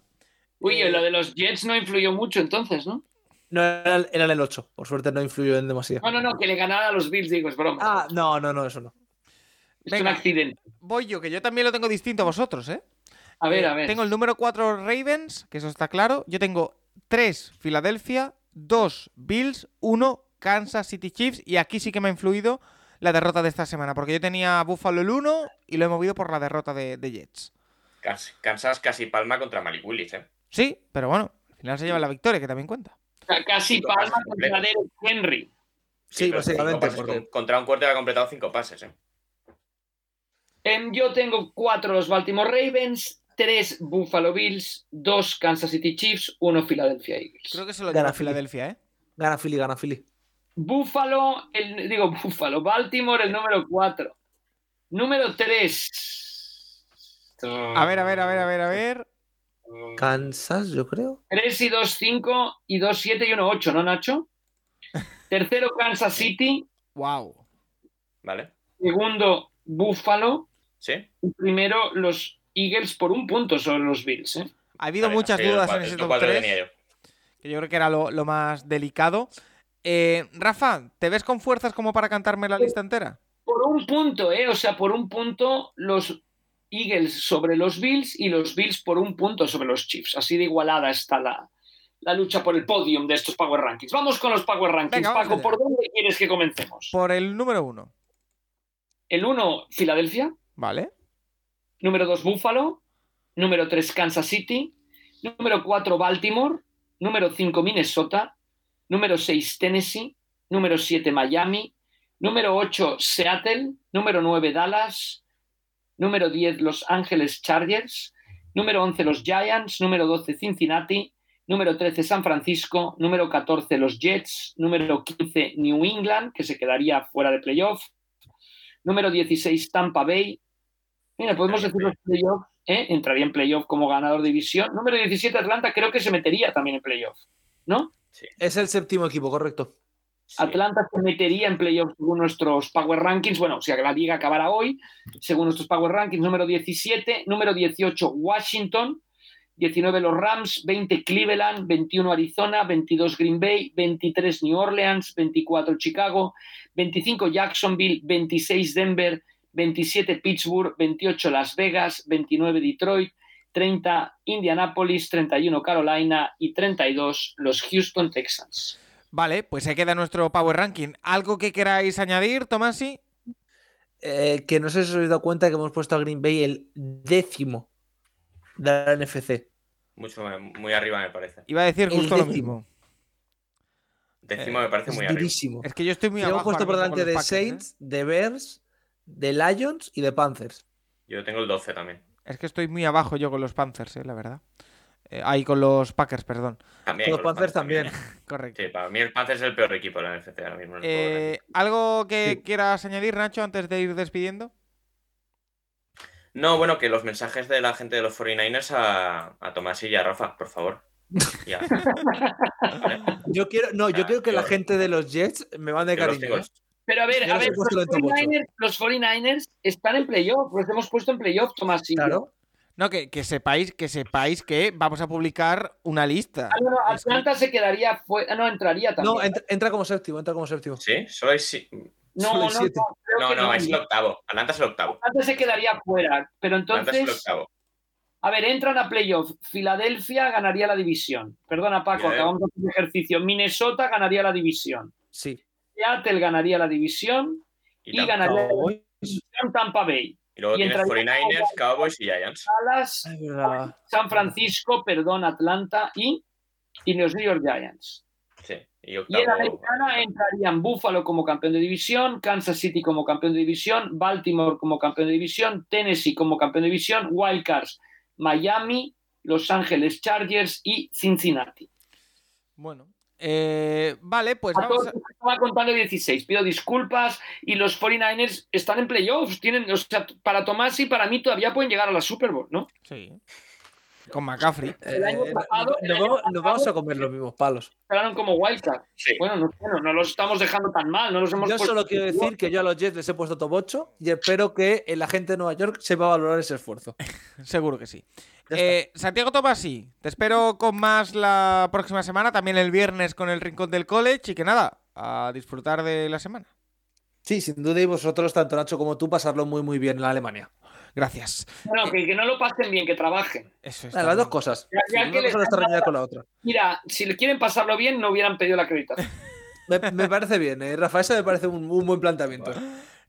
Uy, Eh, lo de los Jets no influyó mucho entonces, ¿no? No, era, el- era el 8. Por suerte no influyó en demasiado. No, no, no, que le ganara a los Bills, digo, es broma. Ah, no, no, no, eso no. es venga. un accidente. Voy yo, que yo también lo tengo distinto a vosotros, ¿eh? A ver, Eh, a ver. Tengo el número 4 Ravens, que eso está claro. Yo tengo 3 Filadelfia, 2 Bills, 1 Kansas City Chiefs. Y aquí sí que me ha influido la derrota de esta semana, porque yo tenía Buffalo el 1 y lo he movido por la derrota de, de Jets. Kansas casi palma contra Malik Willis, ¿eh? Sí, pero bueno, al final se lleva la victoria, que también cuenta. Ca- Casi Cinco palma contra. Derek Henry. Sí, cinco básicamente, porque- con- contra un quarterback ha completado 5 pases, ¿eh? Em, yo tengo cuatro los Baltimore Ravens, tres Buffalo Bills, dos Kansas City Chiefs, uno Philadelphia Eagles. Creo que se lo Gana. Filadelfia, ¿eh? Gana Philly, gana Philly. Buffalo, el, digo Buffalo, Baltimore el número 4. Número 3. A ver, a ver, a ver, a ver, a ver. Kansas, yo creo. 3 y 2, 5 y 2, 7 y 1, 8, ¿no, Nacho? Tercero, Kansas City. Wow. ¿Vale? Segundo, Buffalo. ¿Sí? Y primero, los Eagles por un punto sobre los Bills. ¿eh? Ha habido Vale, muchas dudas en ese top cuatro 3, tenía yo. que yo creo que era lo, lo más delicado. Eh, Rafa, ¿te ves con fuerzas como para cantarme la lista entera? Por un punto, ¿eh? O sea, por un punto los Eagles sobre los Bills y los Bills por un punto sobre los Chiefs. Así de igualada está la, la lucha por el podium de estos Power Rankings. Vamos con los Power Rankings. Venga, Paco. ¿por dónde quieres que comencemos? Por el número uno, El 1, Filadelfia. ¿vale? Número 2, Buffalo. Número 3, Kansas City. Número 4, Baltimore. Número 5, Minnesota. Número 6, Tennessee. Número 7, Miami. Número 8, Seattle. Número 9, Dallas. Número 10, Los Ángeles Chargers. Número 11, los Giants. Número 12, Cincinnati. Número 13, San Francisco. Número 14, los Jets. Número 15, New England, que se quedaría fuera de playoff. Número 16, Tampa Bay. Mira, podemos decir los playoffs, ¿eh? entraría en playoff como ganador de división. Número 17, Atlanta, creo que se metería también en playoff, ¿no? Es el séptimo equipo, correcto. Atlanta se metería en playoff según nuestros Power Rankings. Bueno, o sea que la liga acabará hoy, según nuestros Power Rankings. Número 17, número 18, Washington. 19 los Rams, 20 Cleveland, 21 Arizona, 22 Green Bay, 23 New Orleans, 24 Chicago, 25 Jacksonville, 26 Denver, 27 Pittsburgh, 28 Las Vegas, 29 Detroit, 30 Indianapolis, 31 Carolina y 32 los Houston Texans. Vale, pues se queda nuestro Power Ranking. ¿Algo que queráis añadir, Tomasi? Eh, que no sé si os habéis dado cuenta que hemos puesto a Green Bay el décimo de la NFC. Mucho, muy arriba me parece. Iba a decir El justo lo décimo. mismo. Décimo me parece Es muy arriba. Es que yo estoy muy lo hemos abajo. puesto por delante de ¿eh? Saints, de Bears, de Lions y de Panthers. Yo tengo el 12 también. Es que estoy muy abajo yo con los Panthers, eh, la verdad. Eh, ahí con los Packers, perdón. También Con los Panthers también. Correcto. Sí, para mí el Panthers es el peor equipo de la NFC ahora mismo. Eh. ¿Algo que Sí. quieras añadir, Nacho, antes de ir despidiendo? No, bueno, que los mensajes de la gente de los 49ers a, a Tomás y a Rafa, por favor. Ya. Vale. Yo quiero, no, yo Ah, quiero que la gente de los Jets me mande cariño. Pero a ver, a ver, los en el top ocho. 49ers, los 49ers están en playoff, los hemos puesto en playoff, Tomás. y yo. Claro. No, que, que sepáis, que sepáis que vamos a publicar una lista. Ah, no, no, Es que- Atlanta se quedaría fuera, no, entraría también. No, entra, entra como séptimo, entra como séptimo. ¿Sí? Solo hay. si- no, solo no, siete. no, es el octavo. Atlanta es el octavo. Atlanta se quedaría fuera, pero Atlanta es el entonces, octavo. a ver, entran a playoff. Filadelfia ganaría la división. Perdona, Paco, acabamos de hacer el ejercicio. Minnesota ganaría la división. Sí. Seattle ganaría la división Y, y, ganaría la Cowboys. división Tampa Bay. y luego y tienes entraría- 49ers, Cowboys y Giants. Dallas, Ay. San Francisco, perdón, Atlanta y, y los New York Giants. Sí. Y Y en octavo. la americana entrarían Buffalo como campeón de división, Kansas City como campeón de división, Baltimore como campeón de división, Tennessee como campeón de división, Wildcards, Miami, Los Ángeles Chargers y Cincinnati. Bueno, eh, vale, pues A vamos todos a... estaba contando 16. Pido disculpas y los 49ers están en playoffs. Tienen, o sea, para Tomás y para mí todavía pueden llegar a la Super Bowl, ¿no? Sí. Con McCaffrey. El año Eh, pasado- no- el nos, año vamos, nos pasado- vamos a comer los mismos palos. Quedaron como Wildcard. Sí. Bueno, no, bueno, no los estamos dejando tan mal. No los hemos Yo puesto- solo quiero decir que yo a los Jets les he puesto top 8 y espero que la gente de Nueva York sepa valorar ese esfuerzo. Seguro que sí. Eh, Santiago Tomasi, te espero con más la próxima semana, también el viernes con el Rincón del College y que nada, a disfrutar de la semana. Sí, sin duda y vosotros, tanto Nacho como tú, pasarlo muy muy bien en la Alemania. Gracias. Bueno, que, que no lo pasen bien, que trabajen. Eso es. Las dos cosas. Ya- ya Sí, que una les cosa no está reñida con la otra. Mira, si le quieren pasarlo bien, no hubieran pedido la acreditación. Me, me parece bien, eh, Rafa, eso me parece un, un buen planteamiento.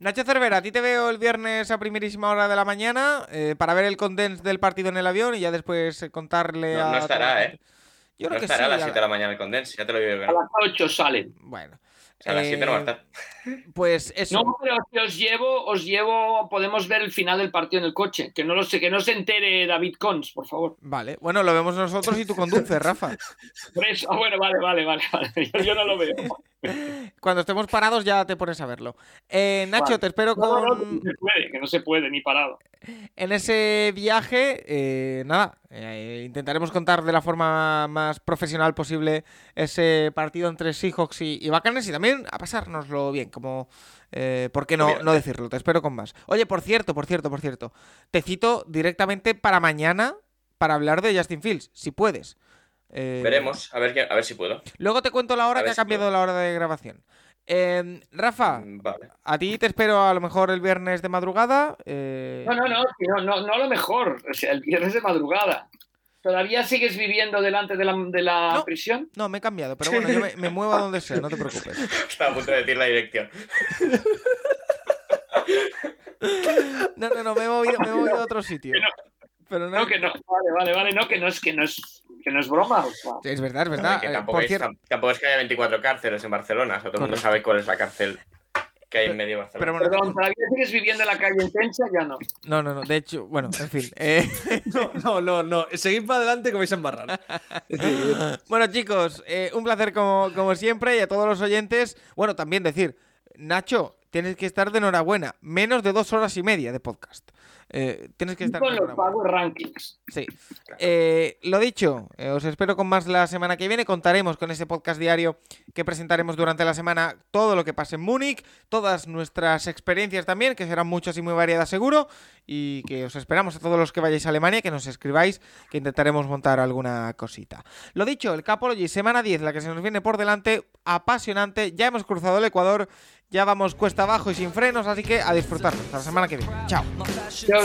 Nacho Cervera, a ti te veo el viernes a primerísima hora de la mañana eh, para ver el condens del partido en el avión y ya después eh, contarle No- a. no estará, ¿eh? Yo No creo que estará sí. a las a 7 de la mañana el Condens, ya te lo digo A las 8 salen. Bueno. O sea, a las 7 no va a estar. Pues eso. No, pero si os llevo, os llevo, podemos ver el final del partido en el coche. Que no lo sé, que no se entere David Cons, por favor. Vale, bueno, lo vemos nosotros y tú conduces, Rafa. Por eso- ah, bueno, vale, vale, vale, vale. Yo, yo no lo veo. Cuando estemos parados ya te pones a verlo. Eh, Nacho, Vale. te espero No, no, no, con... que no se puede, que no se puede, ni parado. En ese viaje, eh, nada, eh, intentaremos contar de la forma más profesional posible ese partido entre Seahawks y, y Buccaneers y también a pasárnoslo bien, como, eh, ¿por qué no, no decirlo? Te espero con más. Oye, por cierto, por cierto, por cierto, te cito directamente para mañana para hablar de Justin Fields, si puedes. Eh, Veremos, a ver, a ver si puedo. Luego te cuento la hora A que ha cambiado la hora de grabación. Eh, Rafa, Mm, Vale. a ti te espero a lo mejor el viernes de madrugada. eh, No, no, no, no, no, no lo mejor. O sea, el viernes de madrugada. ¿Todavía sigues viviendo delante de la, de la No. prisión? No, me he cambiado, pero bueno, yo me, me muevo a donde sea, no te preocupes. Estaba a punto de decir la dirección. No, no, no, me he movido, me he movido a otro sitio. Que no. Pero no, No, que no. Vale, vale, vale. No, que no es, que no es, que no es broma. o sea. Es verdad, es verdad. que Eh, tampoco, por es, cierto, tam- tampoco es que haya 24 cárceles en Barcelona. o sea, todo el mundo sabe cuál es la cárcel que hay en medio de Barcelona. pero bueno, Perdón, ¿todavía sigues viviendo en la calle intensa? Ya no. no, no, no, de hecho, bueno, en fin. eh, No, no, no, no. Seguid para adelante que vais a embarrar. Bueno, chicos, eh, un placer como, como siempre y a todos los oyentes. Bueno, también decir, Nacho, tienes que estar de enhorabuena. Menos de dos horas y media de podcast. Eh, tienes que estar Con los. Power Rankings. Sí. Eh, lo dicho, eh, os espero con más la semana que viene. Contaremos con ese podcast diario que presentaremos durante la semana todo lo que pase en Múnich, todas nuestras experiencias también, que serán muchas y muy variadas seguro, y que os esperamos a todos los que vayáis a Alemania, que nos escribáis, que intentaremos montar alguna cosita. Lo dicho, el Capology, semana 10, la que se nos viene por delante, apasionante. Ya hemos cruzado el Ecuador, ya vamos cuesta abajo y sin frenos, así que a disfrutar. Hasta la semana que viene. Chao. Chao.